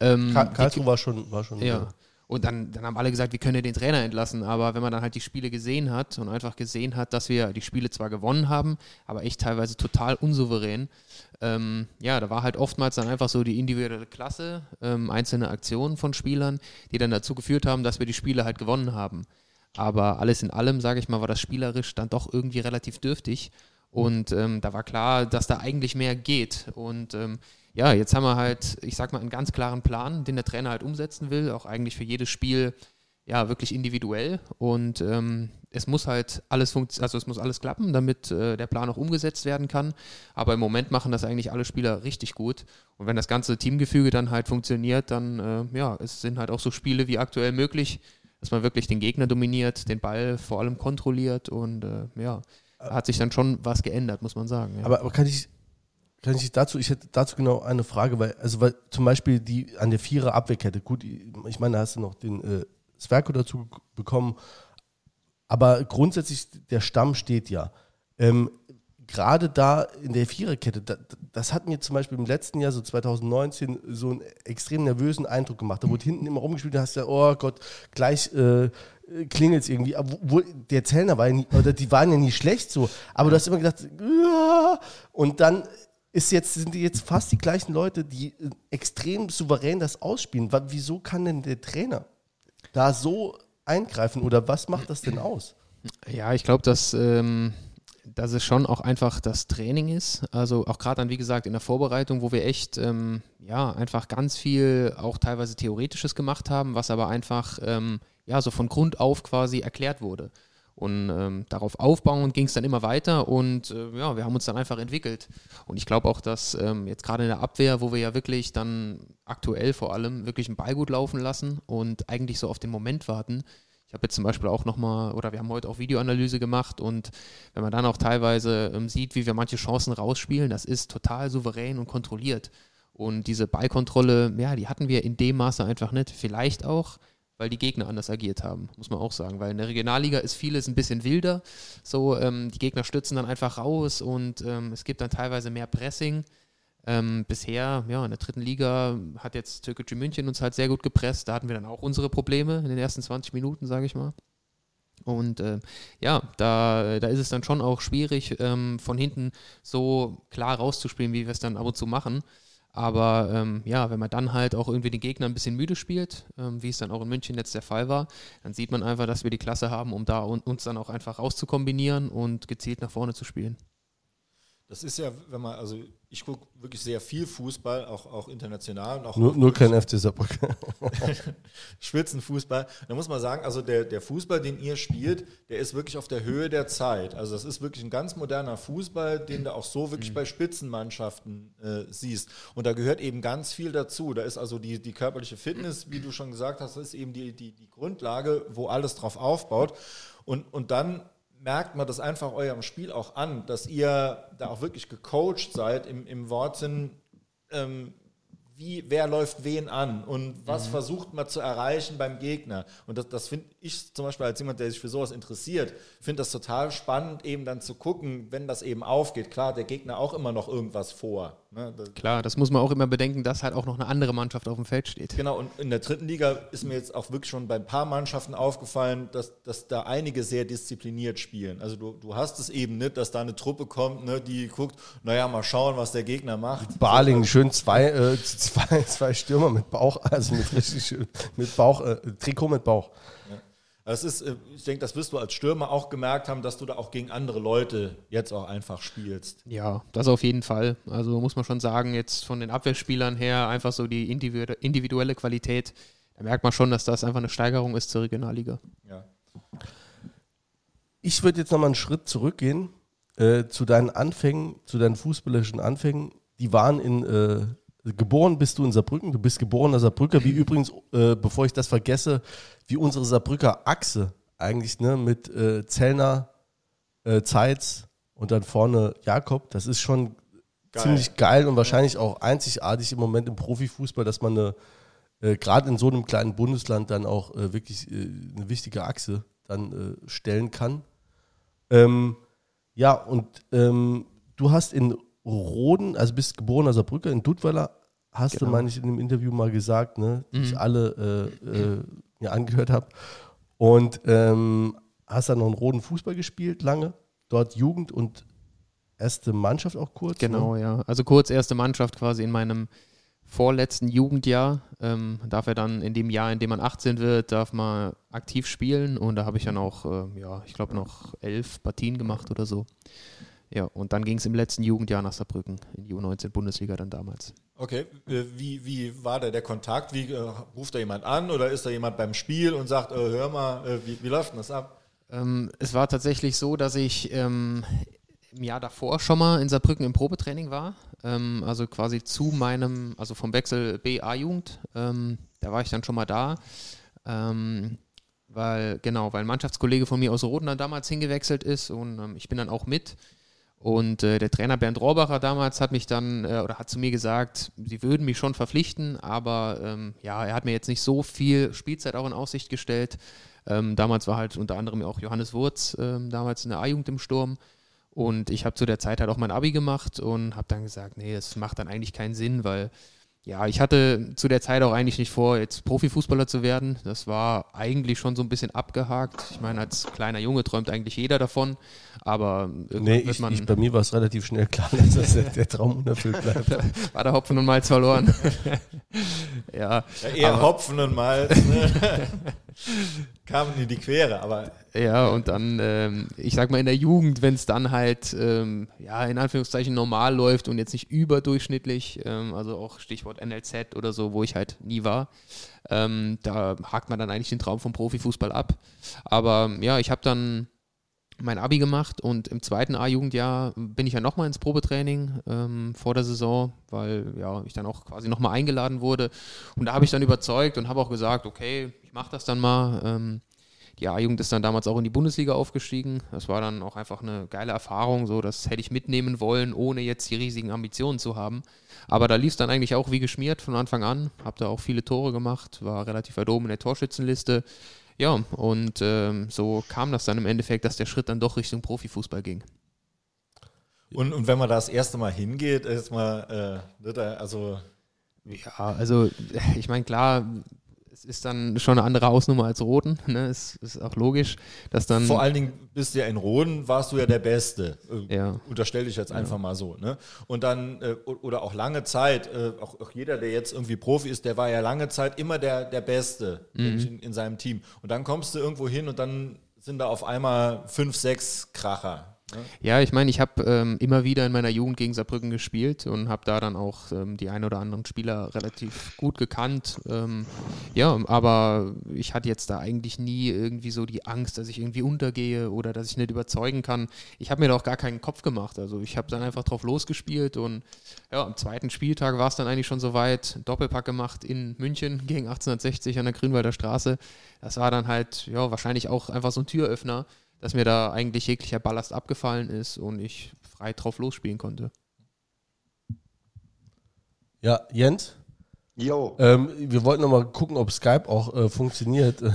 C: Ähm,
A: Ka-
C: die-
A: Karlsruhe war schon. War schon
C: ja. Und dann, dann haben alle gesagt, wie können wir den Trainer entlassen? Aber wenn man dann halt die Spiele gesehen hat und einfach gesehen hat, dass wir die Spiele zwar gewonnen haben, aber echt teilweise total unsouverän, ähm, ja, da war halt oftmals dann einfach so die individuelle Klasse, ähm, einzelne Aktionen von Spielern, die dann dazu geführt haben, dass wir die Spiele halt gewonnen haben. Aber alles in allem, sage ich mal, war das spielerisch dann doch irgendwie relativ dürftig. Und ähm, da war klar, dass da eigentlich mehr geht. Und ähm, ja, jetzt haben wir halt, ich sag mal, einen ganz klaren Plan, den der Trainer halt umsetzen will, auch eigentlich für jedes Spiel, ja, wirklich individuell. Und ähm, es muss halt alles funktionieren, also es muss alles klappen, damit äh, der Plan auch umgesetzt werden kann. Aber im Moment machen das eigentlich alle Spieler richtig gut. Und wenn das ganze Teamgefüge dann halt funktioniert, dann, äh, ja, es sind halt auch so Spiele wie aktuell möglich, dass man wirklich den Gegner dominiert, den Ball vor allem kontrolliert und äh, ja, hat sich dann schon was geändert, muss man sagen. Ja.
A: Aber, aber kann ich, kann ich dazu, ich hätte dazu genau eine Frage, weil, also weil zum Beispiel die an der Vierer Abwehrkette, gut, ich meine, da hast du noch den äh, Sverko dazu bekommen, aber grundsätzlich der Stamm steht ja. Ähm, gerade da in der Viererkette, da, das hat mir zum Beispiel im letzten Jahr, so 2019, so einen extrem nervösen Eindruck gemacht. Da wurde hinten immer rumgespielt, da hast du ja, oh Gott, gleich äh, klingelt es irgendwie. Wo, der Zellner war ja nie, oder die waren ja nie schlecht so, aber du hast immer gedacht, "Ja." und dann ist jetzt, sind jetzt fast die gleichen Leute, die äh, extrem souverän das ausspielen. Wieso kann denn der Trainer da so eingreifen oder was macht das denn aus?
C: Ja, ich glaube, dass, ähm, dass es schon auch einfach das Training ist. Also auch gerade dann, wie gesagt, in der Vorbereitung, wo wir echt, ähm, ja, einfach ganz viel auch teilweise Theoretisches gemacht haben, was aber einfach, ähm, ja, so von Grund auf quasi erklärt wurde. Und ähm, darauf aufbauend ging es dann immer weiter und äh, ja, wir haben uns dann einfach entwickelt. Und ich glaube auch, dass ähm, jetzt gerade in der Abwehr, wo wir ja wirklich dann aktuell vor allem wirklich einen Ball gut laufen lassen und eigentlich so auf den Moment warten, ich habe jetzt zum Beispiel auch nochmal, oder wir haben heute auch Videoanalyse gemacht und wenn man dann auch teilweise ähm, sieht, wie wir manche Chancen rausspielen, das ist total souverän und kontrolliert. Und diese Ballkontrolle, ja, die hatten wir in dem Maße einfach nicht. Vielleicht auch, weil die Gegner anders agiert haben, muss man auch sagen. Weil in der Regionalliga ist vieles ein bisschen wilder. So, ähm, die Gegner stützen dann einfach raus und ähm, es gibt dann teilweise mehr Pressing. Ähm, bisher, ja, in der dritten Liga hat jetzt Türkgücü München uns halt sehr gut gepresst. Da hatten wir dann auch unsere Probleme in den ersten 20 Minuten, sage ich mal. Und äh, ja, da, da ist es dann schon auch schwierig, ähm, von hinten so klar rauszuspielen, wie wir es dann ab und zu machen. Aber ähm, ja, wenn man dann halt auch irgendwie den Gegner ein bisschen müde spielt, ähm, wie es dann auch in München jetzt der Fall war, dann sieht man einfach, dass wir die Klasse haben, um da un uns dann auch einfach rauszukombinieren und gezielt nach vorne zu spielen.
B: Das ist ja, wenn man, also ich gucke wirklich sehr viel Fußball, auch, auch international und auch
A: Nur, nur kein FC Saarbrücken. [LAUGHS]
B: Spitzenfußball. Da muss man sagen, also der, der Fußball, den ihr spielt, der ist wirklich auf der Höhe der Zeit. Also das ist wirklich ein ganz moderner Fußball, den du auch so wirklich bei Spitzenmannschaften äh, siehst. Und da gehört eben ganz viel dazu. Da ist also die, die körperliche Fitness, wie du schon gesagt hast, das ist eben die, die, die Grundlage, wo alles drauf aufbaut. Und, und dann merkt man das einfach eurem Spiel auch an, dass ihr da auch wirklich gecoacht seid im, im Wortsinn, ähm, wie, wer läuft wen an und was versucht man zu erreichen beim Gegner. Und das, das finde ich zum Beispiel als jemand, der sich für sowas interessiert, finde das total spannend, eben dann zu gucken, wenn das eben aufgeht. Klar, der Gegner auch immer noch irgendwas vor. Ne? Das,
C: Klar, das muss man auch immer bedenken, dass halt auch noch eine andere Mannschaft auf dem Feld steht.
B: Genau, und in der dritten Liga ist mir jetzt auch wirklich schon bei ein paar Mannschaften aufgefallen, dass, dass da einige sehr diszipliniert spielen. Also du, du hast es eben nicht, dass da eine Truppe kommt, ne, die guckt, naja, mal schauen, was der Gegner macht.
A: Barling, schön zwei, äh, [LAUGHS] zwei, zwei Stürmer mit Bauch, also mit richtig schön, mit Bauch, äh, Trikot mit Bauch.
B: Das ist, äh, ich denke, das wirst du als Stürmer auch gemerkt haben, dass du da auch gegen andere Leute jetzt auch einfach spielst.
C: Ja, das auf jeden Fall. Also muss man schon sagen, jetzt von den Abwehrspielern her einfach so die individu- individuelle Qualität, da merkt man schon, dass das einfach eine Steigerung ist zur Regionalliga.
B: Ja.
A: Ich würde jetzt nochmal einen Schritt zurückgehen äh, zu deinen Anfängen, zu deinen fußballerischen Anfängen. Die waren in, äh, geboren bist du in Saarbrücken, du bist geborener Saarbrücker, wie übrigens, äh, bevor ich das vergesse, wie unsere Saarbrücker Achse eigentlich, ne, mit äh, Zellner, äh, Zeitz und dann vorne Jakob, das ist schon
B: Geil.
A: ziemlich geil und wahrscheinlich auch einzigartig im Moment im Profifußball, dass man eine, äh, gerade in so einem kleinen Bundesland dann auch äh, wirklich äh, eine wichtige Achse dann äh, stellen kann. Ähm, ja, und ähm, du hast in Roden, also bist geborener Saarbrücker, in Dudweiler, hast du,
C: Genau.
A: meine ich, in dem Interview mal gesagt, ne, die ich alle äh, äh, mir angehört habe. Und ähm, hast dann noch in Roden Fußball gespielt, lange, dort Jugend und erste Mannschaft auch kurz.
C: Genau,
A: Ne?
C: ja. Also kurz erste Mannschaft quasi in meinem vorletzten Jugendjahr. Ähm, darf er dann in dem Jahr, in dem man 18 wird, darf man aktiv spielen und da habe ich dann auch, äh, ja, ich glaube noch elf Partien gemacht oder so. Ja, und dann ging es im letzten Jugendjahr nach Saarbrücken, in die U19 Bundesliga dann damals.
B: Okay, äh, wie, wie war da der Kontakt? Wie äh, ruft da jemand an oder ist da jemand beim Spiel und sagt, äh, hör mal, äh, wie, wie läuft denn das ab?
C: Ähm, es war tatsächlich so, dass ich ähm, im Jahr davor schon mal in Saarbrücken im Probetraining war. Ähm, also quasi zu meinem, also vom Wechsel BA-Jugend. Ähm, da war ich dann schon mal da. Ähm, weil, genau, weil ein Mannschaftskollege von mir aus Roden dann damals hingewechselt ist und ähm, ich bin dann auch mit. Und äh, der Trainer Bernd Rohbacher damals hat mich dann äh, oder hat zu mir gesagt, sie würden mich schon verpflichten, aber ähm, ja, er hat mir jetzt nicht so viel Spielzeit auch in Aussicht gestellt. Ähm, damals war halt unter anderem auch Johannes Wurz ähm, damals in der A-Jugend im Sturm. Und ich habe zu der Zeit halt auch mein Abi gemacht und habe dann gesagt, nee, das macht dann eigentlich keinen Sinn, weil ja, ich hatte zu der Zeit auch eigentlich nicht vor, jetzt Profifußballer zu werden. Das war eigentlich schon so ein bisschen abgehakt. Ich meine, als kleiner Junge träumt eigentlich jeder davon, aber irgendwann
A: Nee,
C: wird
A: ich,
C: man,
A: ich, bei mir war es relativ schnell klar, [LAUGHS] dass das der, der Traum unerfüllt bleibt. [LAUGHS]
C: war der Hopfen und Malz verloren. [LAUGHS] ja,
B: Ja, eher
C: Aber-
B: Hopfen und Malz. Ne? Kamen in die Quere, aber
C: Ja, und dann, ähm, ich sag mal, in der Jugend, wenn es dann halt, ähm, ja, in Anführungszeichen normal läuft und jetzt nicht überdurchschnittlich, ähm, also auch Stichwort NLZ oder so, wo ich halt nie war, ähm, da hakt man dann eigentlich den Traum vom Profifußball ab. Aber ja, ich habe dann mein Abi gemacht und im zweiten A-Jugendjahr bin ich ja nochmal ins Probetraining ähm, vor der Saison, weil ja, ich dann auch quasi nochmal eingeladen wurde. Und da habe ich dann überzeugt und habe auch gesagt, okay, ich mache das dann mal. Ähm, die A-Jugend ist dann damals auch in die Bundesliga aufgestiegen. Das war dann auch einfach eine geile Erfahrung. So, das hätte ich mitnehmen wollen, ohne jetzt die riesigen Ambitionen zu haben. Aber da lief es dann eigentlich auch wie geschmiert von Anfang an. Habe da auch viele Tore gemacht, war relativ weit oben in der Torschützenliste. Ja, und ähm, so kam das dann im Endeffekt, dass der Schritt dann doch Richtung Profifußball ging.
B: und, und wenn man da das erste Mal hingeht, ist mal, äh, also
C: Ja, also ich meine, klar, es ist dann schon eine andere Hausnummer als Roten. Ne? Es ist auch logisch, dass dann.
B: vor allen Dingen bist du ja in Roden, warst du ja der Beste. Äh,
C: Ja.
B: Unterstelle ich jetzt einfach mal so. Ne? Und dann, äh, oder auch lange Zeit, äh, auch, auch jeder, der jetzt irgendwie Profi ist, der war ja lange Zeit immer der, der Beste in, in seinem Team. Und dann kommst du irgendwo hin und dann sind da auf einmal fünf, sechs Kracher.
C: Ja, ich meine, ich habe ähm, immer wieder in meiner Jugend gegen Saarbrücken gespielt und habe da dann auch ähm, die ein oder anderen Spieler relativ gut gekannt. Ähm, ja, aber ich hatte jetzt da eigentlich nie irgendwie so die Angst, dass ich irgendwie untergehe oder dass ich nicht überzeugen kann. Ich habe mir da auch gar keinen Kopf gemacht. Also ich habe dann einfach drauf losgespielt und ja, am zweiten Spieltag war es dann eigentlich schon soweit. Doppelpack gemacht in München gegen 1860 an der Grünwalder Straße. Das war dann halt, ja, wahrscheinlich auch einfach so ein Türöffner dass mir da eigentlich jeglicher Ballast abgefallen ist und ich frei drauf losspielen konnte.
A: Ja, Jens,
D: Jo.
A: ähm, wir wollten noch mal gucken, ob Skype auch äh, funktioniert. [LAUGHS]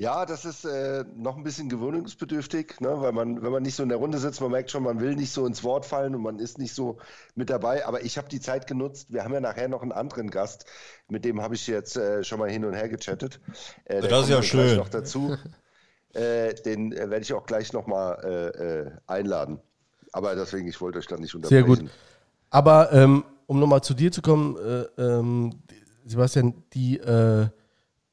D: Ja, das ist äh, noch ein bisschen gewöhnungsbedürftig, ne? weil man, wenn man nicht so in der Runde sitzt, man merkt schon, man will nicht so ins Wort fallen und man ist nicht so mit dabei. Aber ich habe die Zeit genutzt. Wir haben ja nachher noch einen anderen Gast, mit dem habe ich jetzt äh, schon mal hin und her gechattet. Äh,
B: Das ist ja schön.
D: noch dazu. [LAUGHS] äh, den äh, werde ich auch gleich noch mal äh, äh, einladen. Aber deswegen, ich wollte euch da nicht
A: Sehr
D: unterbrechen.
A: gut. Aber ähm, um nochmal zu dir zu kommen, äh, ähm, Sebastian, die, äh,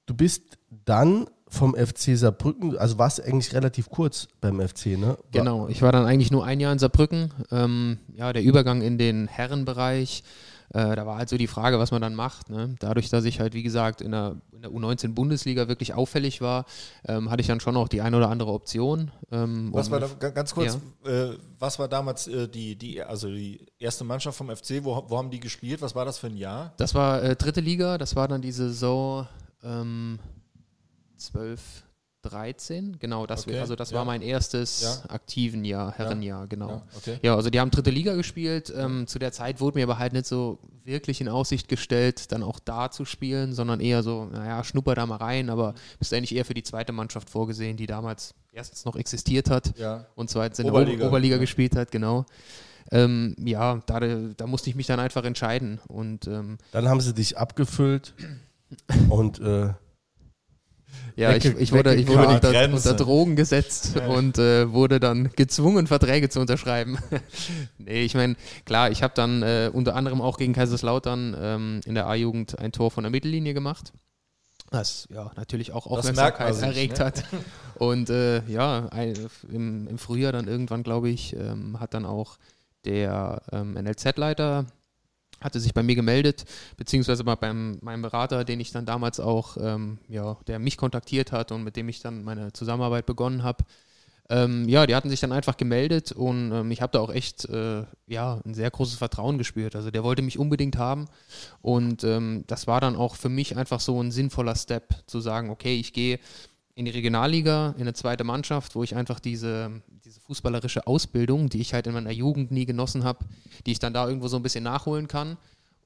A: du bist dann vom FC Saarbrücken, also warst du eigentlich relativ kurz beim FC, ne? War-
C: Genau, ich war dann eigentlich nur ein Jahr in Saarbrücken. Ähm, ja, der Übergang in den Herrenbereich, äh, da war halt so die Frage, was man dann macht. Ne? Dadurch, dass ich halt, wie gesagt, in der, in der U19-Bundesliga wirklich auffällig war, ähm, hatte ich dann schon auch die eine oder andere Option. Ähm,
B: Was war da, ga- ganz kurz, äh, was war damals äh, die, die, also die erste Mannschaft vom FC? Wo, wo haben die gespielt? Was war das für ein Jahr?
C: Das war äh, dritte Liga, das war dann die Saison ähm, 12, 13, genau, das,
B: Okay,
C: also das
B: ja.
C: war mein erstes
B: Ja.
C: aktiven Jahr, Herrenjahr, genau.
B: Ja, okay.
C: Ja, also die haben dritte Liga gespielt. Ähm, zu der Zeit wurde mir aber halt nicht so wirklich in Aussicht gestellt, dann auch da zu spielen, sondern eher so, naja, schnupper da mal rein, aber bist eigentlich eher für die zweite Mannschaft vorgesehen, die damals erstens noch existiert hat und zweitens in der
B: Oberliga.
C: Oberliga, Oberliga
B: Ja.
C: gespielt hat, genau. Ähm, ja, da, da musste ich mich dann einfach entscheiden und ähm,
A: Dann haben sie dich abgefüllt und äh,
C: Ja, ich, ich wurde, ich wurde unter, unter Drogen gesetzt und äh, wurde dann gezwungen, Verträge zu unterschreiben. [LAUGHS] nee, ich meine, klar, ich habe dann äh, unter anderem auch gegen Kaiserslautern ähm, in der A-Jugend ein Tor von der Mittellinie gemacht. Was ja natürlich auch Aufmerksamkeit
B: sich,
C: erregt
B: ne?
C: hat. Und äh, ja, ein, im, im Frühjahr dann irgendwann, glaube ich, ähm, hat dann auch der ähm, NLZ-Leiter hatte sich bei mir gemeldet, beziehungsweise bei beim, meinem Berater, den ich dann damals auch, ähm, ja, der mich kontaktiert hat und mit dem ich dann meine Zusammenarbeit begonnen habe. Ähm, ja, die hatten sich dann einfach gemeldet und ähm, ich habe da auch echt äh, ja, ein sehr großes Vertrauen gespürt. Also der wollte mich unbedingt haben und ähm, das war dann auch für mich einfach so ein sinnvoller Step, zu sagen, okay, ich gehe in die Regionalliga, in eine zweite Mannschaft, wo ich einfach diese, diese fußballerische Ausbildung, die ich halt in meiner Jugend nie genossen habe, die ich dann da irgendwo so ein bisschen nachholen kann.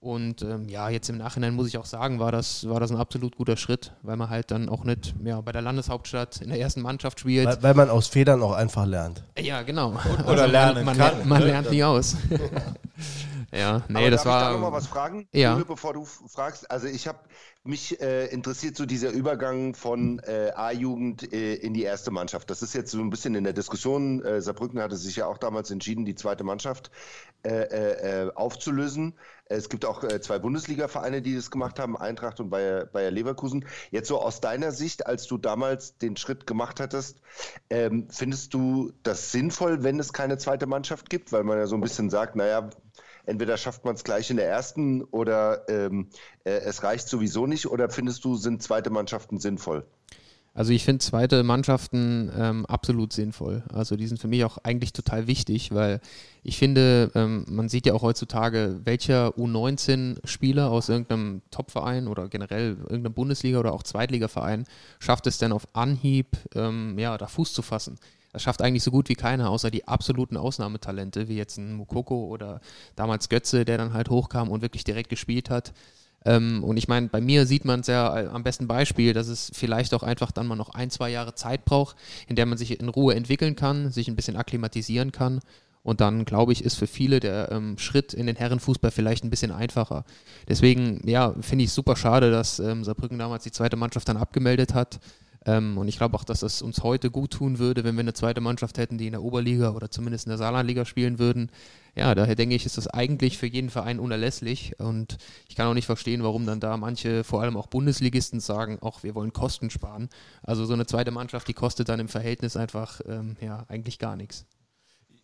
C: Und ähm, ja, jetzt im Nachhinein muss ich auch sagen, war das, war das ein absolut guter Schritt, weil man halt dann auch nicht ja, bei der Landeshauptstadt in der ersten Mannschaft spielt.
A: Weil, weil man aus Fehlern auch einfach lernt.
C: Ja, genau.
B: oder lernen
C: man, man,
B: kann,
C: lernt, man
B: ne?
C: lernt nie aus. [LAUGHS] ja, nee,
D: Aber
C: das
D: darf ich da
C: war.
D: noch mal was fragen,
C: Ja.
D: Jule, bevor du fragst? Also ich habe mich äh, interessiert so dieser Übergang von äh, A-Jugend äh, in die erste Mannschaft. Das ist jetzt so ein bisschen in der Diskussion. Äh, Saarbrücken hatte sich ja auch damals entschieden, die zweite Mannschaft äh, äh, äh, aufzulösen. Es gibt auch äh, zwei Bundesliga-Vereine, die das gemacht haben, Eintracht und Bayer, Bayer Leverkusen. Jetzt so aus deiner Sicht, als du damals den Schritt gemacht hattest, ähm, findest du das sinnvoll, wenn es keine zweite Mannschaft gibt? Weil man ja so ein bisschen sagt, naja, entweder schafft man es gleich in der ersten oder ähm, äh, es reicht sowieso nicht. Oder findest du, sind zweite Mannschaften sinnvoll?
C: Also ich finde zweite Mannschaften ähm, absolut sinnvoll. Also die sind für mich auch eigentlich total wichtig, weil ich finde, ähm, man sieht ja auch heutzutage, welcher U19-Spieler aus irgendeinem Topverein oder generell irgendeinem Bundesliga- oder auch Zweitligaverein schafft es denn auf Anhieb, ähm, ja, da Fuß zu fassen. Das schafft eigentlich so gut wie keiner, außer die absoluten Ausnahmetalente, wie jetzt ein Mukoko oder damals Götze, der dann halt hochkam und wirklich direkt gespielt hat. Ähm, und ich meine, bei mir sieht man es ja äh, am besten Beispiel, dass es vielleicht auch einfach dann mal noch ein, zwei Jahre Zeit braucht, in der man sich in Ruhe entwickeln kann, sich ein bisschen akklimatisieren kann. Und dann, glaube ich, ist für viele der ähm, Schritt in den Herrenfußball vielleicht ein bisschen einfacher. Deswegen, ja, finde ich super schade, dass ähm, Saarbrücken damals die zweite Mannschaft dann abgemeldet hat. Ähm, und ich glaube auch, dass es uns heute gut tun würde, wenn wir eine zweite Mannschaft hätten, die in der Oberliga oder zumindest in der Saarlandliga spielen würden. Ja, daher denke ich, ist das eigentlich für jeden Verein unerlässlich. Und ich kann auch nicht verstehen, warum dann da manche, vor allem auch Bundesligisten, sagen, auch wir wollen Kosten sparen. Also so eine zweite Mannschaft, die kostet dann im Verhältnis einfach ähm, ja, eigentlich gar nichts.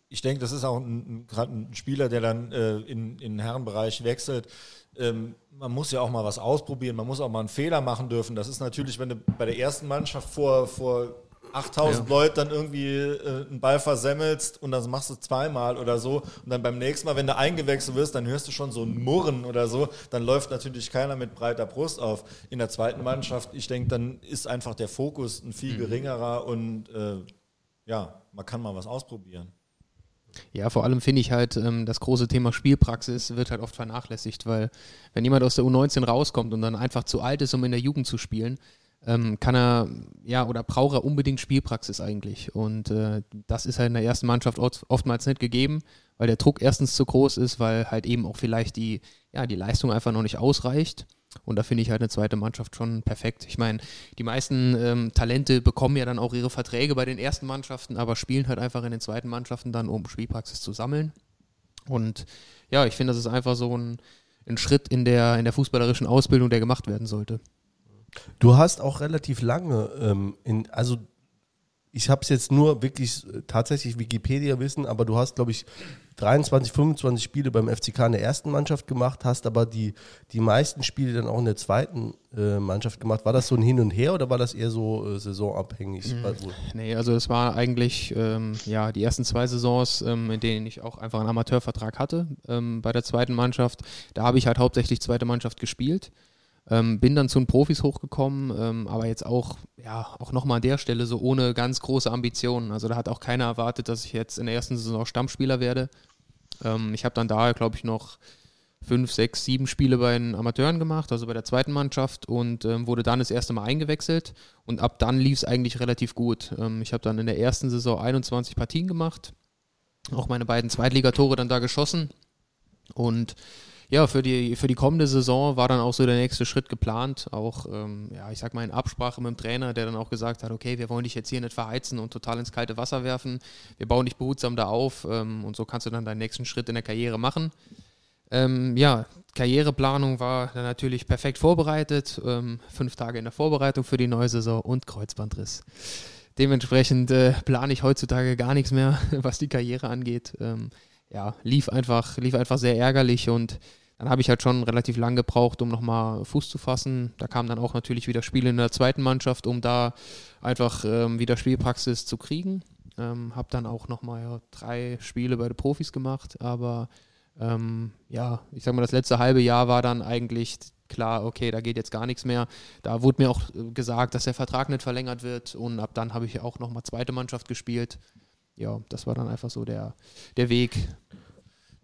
B: Ich denke, das ist auch gerade ein Spieler, der dann äh, in, in den Herrenbereich wechselt. Ähm, man muss ja auch mal was ausprobieren, man muss auch mal einen Fehler machen dürfen. Das ist natürlich, wenn du bei der ersten Mannschaft vor, vor 8000
C: Ja.
B: Leuten dann irgendwie äh, einen Ball versemmelst und das machst du zweimal oder so und dann beim nächsten Mal, wenn du eingewechselt wirst, dann hörst du schon so ein Murren oder so, dann läuft natürlich keiner mit breiter Brust auf. In der zweiten Mannschaft, ich denke, dann ist einfach der Fokus ein viel geringerer und äh, ja, man kann mal was ausprobieren.
C: Ja, vor allem finde ich halt, ähm, das große Thema Spielpraxis wird halt oft vernachlässigt, weil wenn jemand aus der U19 rauskommt und dann einfach zu alt ist, um in der Jugend zu spielen, ähm, kann er, ja, oder braucht er unbedingt Spielpraxis eigentlich. Und äh, das ist halt in der ersten Mannschaft oft, oftmals nicht gegeben, weil der Druck erstens zu groß ist, weil halt eben auch vielleicht die, ja, die Leistung einfach noch nicht ausreicht. Und da finde ich halt eine zweite Mannschaft schon perfekt. Ich meine, die meisten ähm, Talente bekommen ja dann auch ihre Verträge bei den ersten Mannschaften, aber spielen halt einfach in den zweiten Mannschaften dann, um Spielpraxis zu sammeln. Und ja, ich finde, das ist einfach so ein, ein Schritt in der, in der fußballerischen Ausbildung, der gemacht werden sollte.
A: Du hast auch relativ lange, ähm, in, also ich habe es jetzt nur wirklich äh, tatsächlich Wikipedia-Wissen, aber du hast, glaube ich, 23, 25 Spiele beim FCK in der ersten Mannschaft gemacht, hast aber die, die meisten Spiele dann auch in der zweiten äh, Mannschaft gemacht. War das so ein Hin und Her oder war das eher so äh, saisonabhängig? Also,
C: Nee, also es war eigentlich ähm, ja die ersten zwei Saisons, ähm, in denen ich auch einfach einen Amateurvertrag hatte ähm, bei der zweiten Mannschaft. Da habe ich halt hauptsächlich zweite Mannschaft gespielt. Ähm, bin dann zu den Profis hochgekommen, ähm, aber jetzt auch, ja, auch nochmal an der Stelle so ohne ganz große Ambitionen. Also da hat auch keiner erwartet, dass ich jetzt in der ersten Saison Stammspieler werde. Ähm, ich habe dann da, glaube ich, noch fünf, sechs, sieben Spiele bei den Amateuren gemacht, also bei der zweiten Mannschaft und ähm, wurde dann das erste Mal eingewechselt und ab dann lief es eigentlich relativ gut. Ähm, ich habe dann in der ersten Saison 21 Partien gemacht, auch meine beiden Zweitligatore dann da geschossen und ja, für die, für die kommende Saison war dann auch so der nächste Schritt geplant. Auch, ähm, ja, ich sag mal in Absprache mit dem Trainer, der dann auch gesagt hat, okay, wir wollen dich jetzt hier nicht verheizen und total ins kalte Wasser werfen. Wir bauen dich behutsam da auf ähm, und so kannst du dann deinen nächsten Schritt in der Karriere machen. Ähm, ja, Karriereplanung war dann natürlich perfekt vorbereitet. Ähm, fünf Tage in der Vorbereitung für die neue Saison und Kreuzbandriss. Dementsprechend äh, plane ich heutzutage gar nichts mehr, [LAUGHS] was die Karriere angeht. Ähm, ja, lief einfach, lief einfach sehr ärgerlich und dann habe ich halt schon relativ lang gebraucht, um nochmal Fuß zu fassen. Da kamen dann auch natürlich wieder Spiele in der zweiten Mannschaft, um da einfach ähm, wieder Spielpraxis zu kriegen. Ähm, habe dann auch nochmal ja, drei Spiele bei den Profis gemacht, aber ähm, ja, ich sag mal, das letzte halbe Jahr war dann eigentlich klar, okay, da geht jetzt gar nichts mehr. Da wurde mir auch äh, gesagt, dass der Vertrag nicht verlängert wird und ab dann habe ich auch nochmal zweite Mannschaft gespielt. Ja, das war dann einfach so der, der Weg.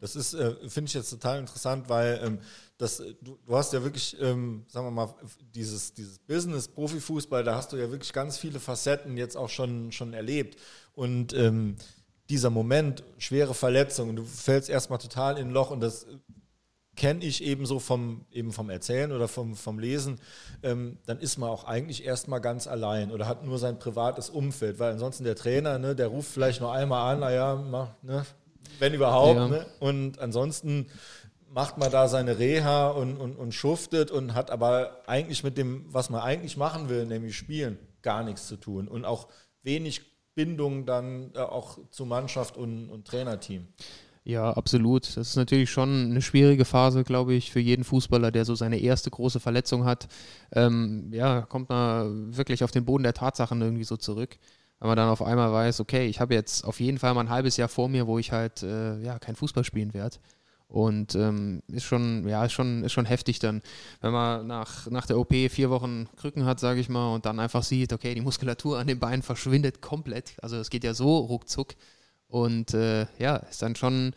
B: Das ist, äh, finde ich jetzt total interessant, weil ähm, das, äh, du, du hast ja wirklich, ähm, sagen wir mal, dieses, dieses Business, Profifußball, da hast du ja wirklich ganz viele Facetten jetzt auch schon, schon erlebt. Und ähm, dieser Moment, schwere Verletzungen, du fällst erstmal total in ein Loch und das kenne ich eben so vom, eben vom Erzählen oder vom, vom Lesen, ähm, dann ist man auch eigentlich erstmal ganz allein oder hat nur sein privates Umfeld, weil ansonsten der Trainer, ne, der ruft vielleicht nur einmal an, naja, mach, ne, wenn überhaupt,
C: Ja.
B: ne, und ansonsten macht man da seine Reha und, und, und schuftet und hat aber eigentlich mit dem, was man eigentlich machen will, nämlich spielen, gar nichts zu tun und auch wenig Bindung dann äh, auch zu Mannschaft und, und Trainerteam.
C: Ja, absolut. Das ist natürlich schon eine schwierige Phase, glaube ich, für jeden Fußballer, der so seine erste große Verletzung hat. Ähm, ja, kommt man wirklich auf den Boden der Tatsachen irgendwie so zurück. Wenn man dann auf einmal weiß, okay, ich habe jetzt auf jeden Fall mal ein halbes Jahr vor mir, wo ich halt äh, ja, kein Fußball spielen werde. Und ähm, ist schon, ja, ist schon, ist schon heftig dann, wenn man nach, nach der OP vier Wochen Krücken hat, sage ich mal, und dann einfach sieht, okay, die Muskulatur an den Beinen verschwindet komplett. Also es geht ja so ruckzuck. Und äh, ja, ist dann schon,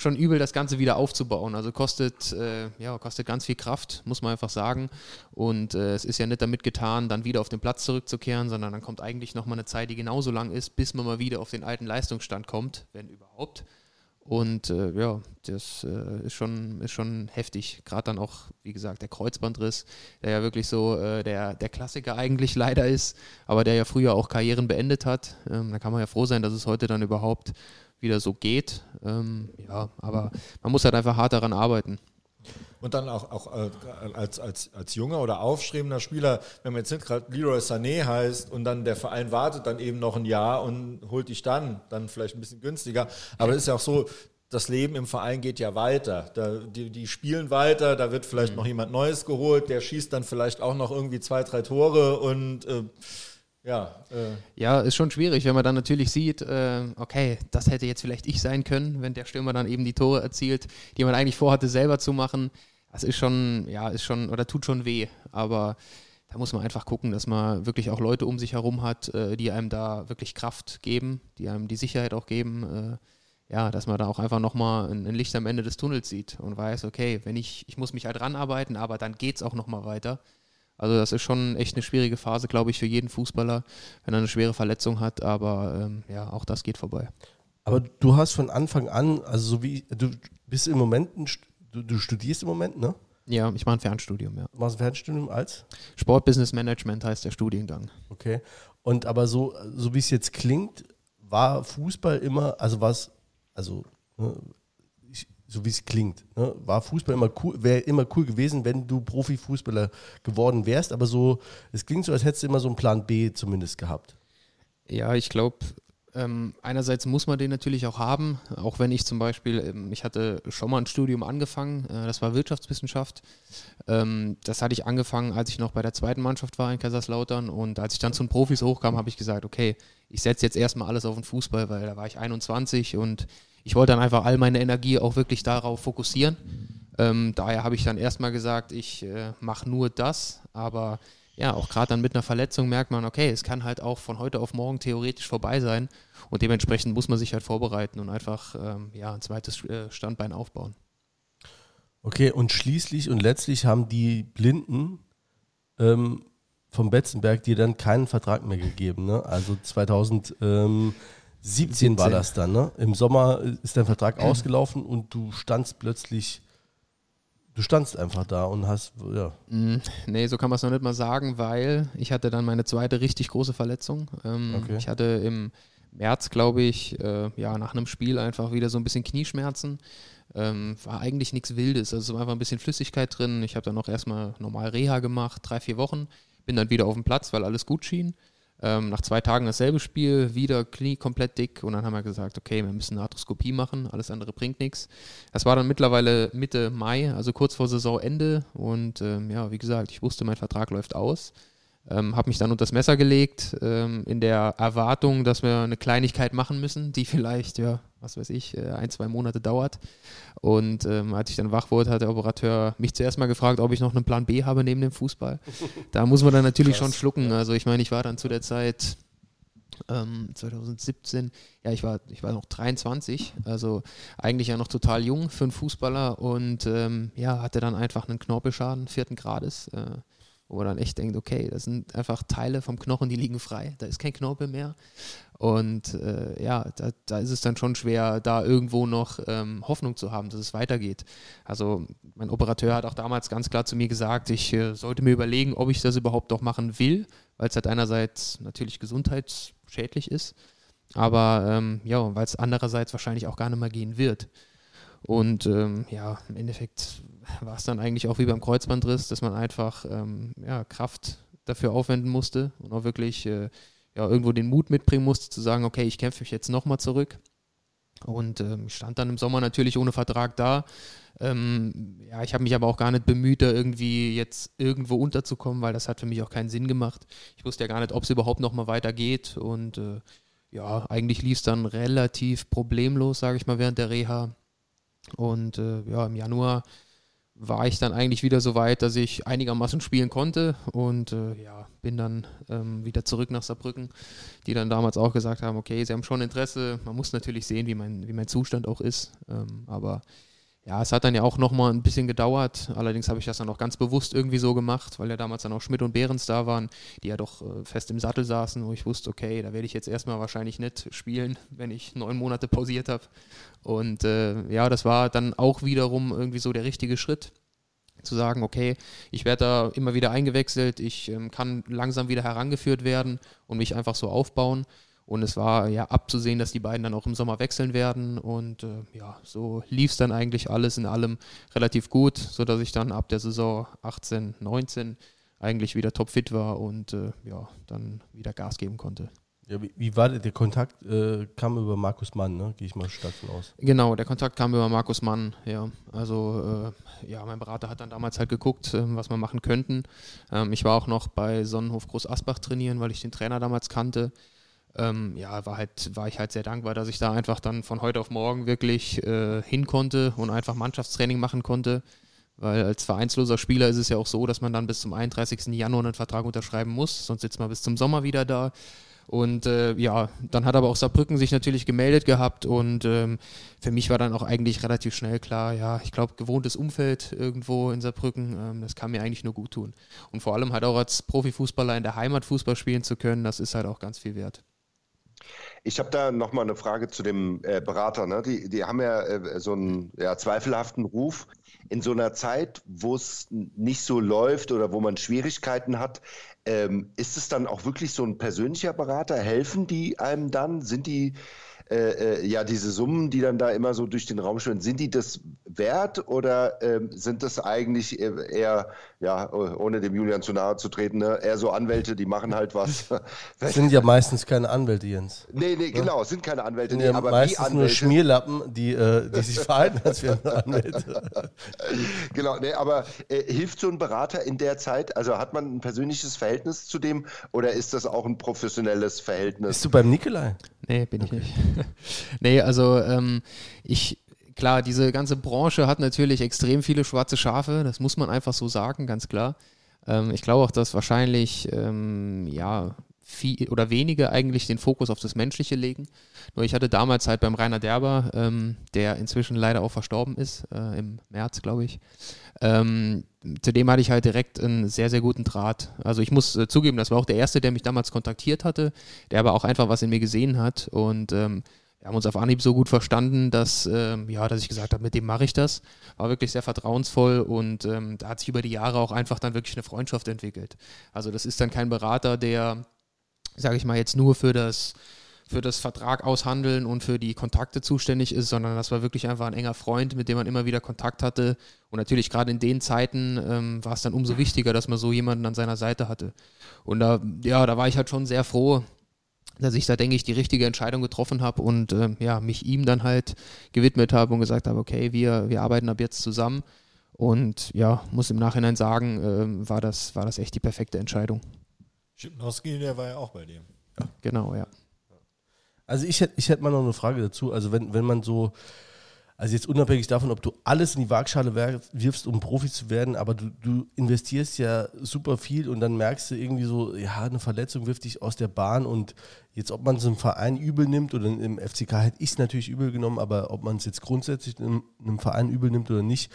C: schon übel, das Ganze wieder aufzubauen. Also kostet, äh, ja, kostet ganz viel Kraft, muss man einfach sagen. Und äh, es ist ja nicht damit getan, dann wieder auf den Platz zurückzukehren, sondern dann kommt eigentlich nochmal eine Zeit, die genauso lang ist, bis man mal wieder auf den alten Leistungsstand kommt, wenn überhaupt. Und äh, ja, das äh, ist, schon, ist schon heftig. Gerade dann auch, wie gesagt, der Kreuzbandriss, der ja wirklich so äh, der, der Klassiker eigentlich [LAUGHS] leider ist, aber der ja früher auch Karrieren beendet hat. Ähm, da kann man ja froh sein, dass es heute dann überhaupt wieder so geht. Ähm, ja, aber man muss halt einfach hart daran arbeiten.
B: Und dann auch, auch äh, als, als, als junger oder aufstrebender Spieler, wenn man jetzt nicht gerade Leroy Sané heißt und dann der Verein wartet dann eben noch ein Jahr und holt dich dann, dann vielleicht ein bisschen günstiger. Aber es ist ja auch so, das Leben im Verein geht ja weiter. Da, die, die spielen weiter, da wird vielleicht noch jemand Neues geholt, der schießt dann vielleicht auch noch irgendwie zwei, drei Tore und äh, ja, äh,
C: Ja, ist schon schwierig, wenn man dann natürlich sieht, äh, okay, das hätte jetzt vielleicht ich sein können, wenn der Stürmer dann eben die Tore erzielt, die man eigentlich vorhatte selber zu machen. Das ist schon, ja, ist schon, oder tut schon weh. Aber da muss man einfach gucken, dass man wirklich auch Leute um sich herum hat, äh, die einem da wirklich Kraft geben, die einem die Sicherheit auch geben. Äh, ja, dass man da auch einfach nochmal ein, ein Licht am Ende des Tunnels sieht und weiß, okay, wenn ich, ich muss mich halt ranarbeiten, aber dann geht es auch nochmal weiter. Also das ist schon echt eine schwierige Phase, glaube ich, für jeden Fußballer, wenn er eine schwere Verletzung hat. Aber ähm, ja, auch das geht vorbei.
A: Aber du hast von Anfang an, also so wie, du bist im Moment, ein, du, du studierst im Moment, ne?
C: Ja, ich mache ein Fernstudium, ja.
A: Machst ein Fernstudium als?
C: Sportbusiness Management heißt der Studiengang.
A: Okay. Und aber so, so wie es jetzt klingt, war Fußball immer, also was, also ne, so wie es klingt, ne, war Fußball immer cool, wäre immer cool gewesen, wenn du Profifußballer geworden wärst, aber so, es klingt so, als hättest du immer so einen Plan B zumindest gehabt.
C: Ja, ich glaube, ähm, einerseits muss man den natürlich auch haben, auch wenn ich zum Beispiel, ähm, ich hatte schon mal ein Studium angefangen, äh, das war Wirtschaftswissenschaft. Ähm, das hatte ich angefangen, als ich noch bei der zweiten Mannschaft war in Kaiserslautern und als ich dann zu den Profis hochkam, habe ich gesagt, okay, ich setze jetzt erstmal alles auf den Fußball, weil da war ich 21 und ich wollte dann einfach all meine Energie auch wirklich darauf fokussieren. Ähm, daher habe ich dann erstmal gesagt, ich äh, mache nur das, aber ja, auch gerade dann mit einer Verletzung merkt man, okay, es kann halt auch von heute auf morgen theoretisch vorbei sein und dementsprechend muss man sich halt vorbereiten und einfach ähm, ja, ein zweites äh, Standbein aufbauen.
A: Okay, und schließlich und letztlich haben die Blinden ähm, vom Betzenberg dir dann keinen Vertrag mehr gegeben, ne? Also 2017 war
C: 17.
A: das dann, ne? Im Sommer ist dein Vertrag ausgelaufen und du standst plötzlich, du standst einfach da und hast, ja,
C: Mm, Nee, so kann man es noch nicht mal sagen, weil ich hatte dann meine zweite richtig große Verletzung. Ähm,
A: Okay.
C: Ich hatte im März, glaube ich, äh, ja, nach einem Spiel einfach wieder so ein bisschen Knieschmerzen. Ähm, war eigentlich nichts Wildes, also es war einfach ein bisschen Flüssigkeit drin. Ich habe dann noch erstmal normal Reha gemacht, drei, vier Wochen. Bin dann wieder auf dem Platz, weil alles gut schien. Ähm, nach zwei Tagen dasselbe Spiel, wieder Knie komplett dick und dann haben wir gesagt, okay, wir müssen eine Arthroskopie machen, alles andere bringt nichts. Das war dann mittlerweile Mitte Mai, also kurz vor Saisonende und ähm, ja, wie gesagt, ich wusste, mein Vertrag läuft aus. Ähm, habe mich dann unter das Messer gelegt, ähm, in der Erwartung, dass wir eine Kleinigkeit machen müssen, die vielleicht, ja, was weiß ich, äh, ein, zwei Monate dauert. Und ähm, als ich dann wach wurde, hat der Operateur mich zuerst mal gefragt, ob ich noch einen Plan B habe neben dem Fußball. [LAUGHS] Da muss man dann natürlich schon schlucken. Also ich meine, ich war dann zu der Zeit ähm, 2017, ja, ich war, ich war noch 23, also eigentlich ja noch total jung für einen Fußballer und ähm, ja, hatte dann einfach einen Knorpelschaden vierten Grades, äh, wo man dann echt denkt, okay, das sind einfach Teile vom Knochen, die liegen frei, da ist kein Knorpel mehr. Und äh, ja, da, da ist es dann schon schwer, da irgendwo noch ähm, Hoffnung zu haben, dass es weitergeht. Also mein Operateur hat auch damals ganz klar zu mir gesagt, ich äh, sollte mir überlegen, ob ich das überhaupt noch machen will, weil es halt einerseits natürlich gesundheitsschädlich ist, aber ähm, ja, weil es andererseits wahrscheinlich auch gar nicht mehr gehen wird. Und ähm, ja, im Endeffekt war es dann eigentlich auch wie beim Kreuzbandriss, dass man einfach ähm, ja, Kraft dafür aufwenden musste und auch wirklich äh, ja, irgendwo den Mut mitbringen musste, zu sagen, okay, ich kämpfe mich jetzt nochmal zurück. Und ähm, stand dann im Sommer natürlich ohne Vertrag da. Ähm, ja, ich habe mich aber auch gar nicht bemüht, da irgendwie jetzt irgendwo unterzukommen, weil das hat für mich auch keinen Sinn gemacht. Ich wusste ja gar nicht, ob es überhaupt nochmal weitergeht. Und äh, ja, eigentlich lief es dann relativ problemlos, sage ich mal, während der Reha. Und äh, ja, im Januar war ich dann eigentlich wieder so weit, dass ich einigermaßen spielen konnte und äh, ja, bin dann ähm, wieder zurück nach Saarbrücken, die dann damals auch gesagt haben, okay, sie haben schon Interesse, man muss natürlich sehen, wie mein, wie mein Zustand auch ist, ähm, aber ja, es hat dann ja auch nochmal ein bisschen gedauert, allerdings habe ich das dann auch ganz bewusst irgendwie so gemacht, weil ja damals dann auch Schmidt und Behrens da waren, die ja doch äh, fest im Sattel saßen, wo ich wusste, okay, da werde ich jetzt erstmal wahrscheinlich nicht spielen, [LAUGHS] wenn ich neun Monate pausiert habe und äh, ja, das war dann auch wiederum irgendwie so der richtige Schritt zu sagen, okay, ich werde da immer wieder eingewechselt, ich ähm, kann langsam wieder herangeführt werden und mich einfach so aufbauen. Und es war ja abzusehen, dass die beiden dann auch im Sommer wechseln werden. Und äh, ja, so lief es dann eigentlich alles in allem relativ gut, sodass ich dann ab der Saison 18, 19 eigentlich wieder topfit war und äh, ja, dann wieder Gas geben konnte.
A: Ja, wie, wie war der, der Kontakt? Äh, kam über Markus Mann, ne? Gehe ich mal stark von aus.
C: Genau, der Kontakt kam über Markus Mann, ja. Also, äh, ja, mein Berater hat dann damals halt geguckt, ähm, was wir machen könnten. Ähm, ich war auch noch bei Sonnenhof Groß Asbach trainieren, weil ich den Trainer damals kannte. Ähm, ja, war halt, war ich halt sehr dankbar, dass ich da einfach dann von heute auf morgen wirklich äh, hin konnte und einfach Mannschaftstraining machen konnte. Weil als vereinsloser Spieler ist es ja auch so, dass man dann bis zum 31. Januar einen Vertrag unterschreiben muss, sonst sitzt man bis zum Sommer wieder da. Und äh, ja, dann hat aber auch Saarbrücken sich natürlich gemeldet gehabt und ähm, für mich war dann auch eigentlich relativ schnell klar, ja, ich glaube, gewohntes Umfeld irgendwo in Saarbrücken, ähm, das kann mir eigentlich nur gut tun. Und vor allem halt auch als Profifußballer in der Heimat Fußball spielen zu können, das ist halt auch ganz viel wert.
D: Ich habe da nochmal eine Frage zu dem äh, Berater. Ne? Die, die haben ja äh, so einen ja, zweifelhaften Ruf. In so einer Zeit, wo es nicht so läuft oder wo man Schwierigkeiten hat, ähm, ist es dann auch wirklich so ein persönlicher Berater? Helfen die einem dann? Sind die, äh, äh, ja, diese Summen, die dann da immer so durch den Raum schwimmen, sind die das wert oder ähm, sind das eigentlich äh, eher, ja, ohne dem Julian zu nahe zu treten, ne, eher so Anwälte, die machen halt was? [LAUGHS]
A: Das sind ja meistens keine Anwälte, Jens.
D: nee, nee, genau, sind keine Anwälte,
A: Sind
D: nee,
A: ja
D: aber wie
A: meistens nur
D: Anwälte.
A: Schmierlappen, die, äh, die sich verhalten, als wären Anwälte. [LAUGHS]
D: Genau, nee, aber äh, hilft so ein Berater in der Zeit? Also hat man ein persönliches Verhältnis zu dem oder ist das auch ein professionelles Verhältnis?
A: Bist du beim Nikolai?
C: Nee, bin ich nicht. [LAUGHS] nee, also ähm, ich, klar, diese ganze Branche hat natürlich extrem viele schwarze Schafe, das muss man einfach so sagen, ganz klar. Ähm, ich glaube auch, dass wahrscheinlich, ähm, ja, viel oder wenige eigentlich den Fokus auf das Menschliche legen. Nur ich hatte damals halt beim Rainer Derber, ähm, der inzwischen leider auch verstorben ist, äh, im März, glaube ich. Ähm, zudem hatte ich halt direkt einen sehr, sehr guten Draht. Also ich muss äh, zugeben, das war auch der Erste, der mich damals kontaktiert hatte, der aber auch einfach was in mir gesehen hat und ähm, wir haben uns auf Anhieb so gut verstanden, dass, ähm, ja, dass ich gesagt habe, mit dem mache ich das. War wirklich sehr vertrauensvoll und ähm, da hat sich über die Jahre auch einfach dann wirklich eine Freundschaft entwickelt. Also das ist dann kein Berater, der, sage ich mal, jetzt nur für das, für das Vertrag aushandeln und für die Kontakte zuständig ist, sondern das war wirklich einfach ein enger Freund, mit dem man immer wieder Kontakt hatte. Und natürlich gerade in den Zeiten ähm, war es dann umso wichtiger, dass man so jemanden an seiner Seite hatte. Und da, ja, da war ich halt schon sehr froh, dass ich da, denke ich, die richtige Entscheidung getroffen habe und ähm, ja, mich ihm dann halt gewidmet habe und gesagt habe, okay, wir, wir arbeiten ab jetzt zusammen. Und ja, muss im Nachhinein sagen, ähm, war, das, war das echt die perfekte Entscheidung.
B: Schipnowski, der war ja auch bei dir.
C: Genau, ja.
A: Also ich hätte ich hätt mal noch eine Frage dazu. Also wenn, wenn man so Also jetzt unabhängig davon, ob du alles in die Waagschale wirfst, um Profi zu werden, aber du, du investierst ja super viel und dann merkst du irgendwie so, ja, eine Verletzung wirft dich aus der Bahn und jetzt, ob man es im Verein übel nimmt oder im FCK hätte ich es natürlich übel genommen, aber ob man es jetzt grundsätzlich in einem Verein übel nimmt oder nicht,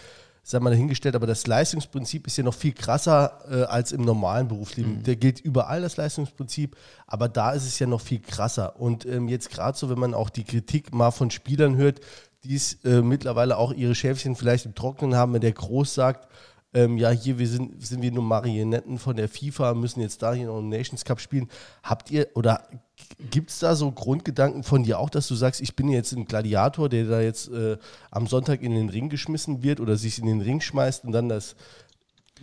A: sei mal dahingestellt, aber das Leistungsprinzip ist ja noch viel krasser äh, als im normalen Berufsleben. Der gilt überall, das Leistungsprinzip, aber da ist es ja noch viel krasser. Und ähm, jetzt gerade so, wenn man auch die Kritik mal von Spielern hört, die es äh, mittlerweile auch ihre Schäfchen vielleicht im Trocknen haben, wenn der Groß sagt, ähm, ja, hier wir sind, sind wir nur Marionetten von der FIFA, müssen jetzt da hier noch einen Nations Cup spielen. Habt ihr oder gibt es da so Grundgedanken von dir auch, dass du sagst, ich bin jetzt ein Gladiator, der da jetzt äh, am Sonntag in den Ring geschmissen wird oder sich in den Ring schmeißt und dann das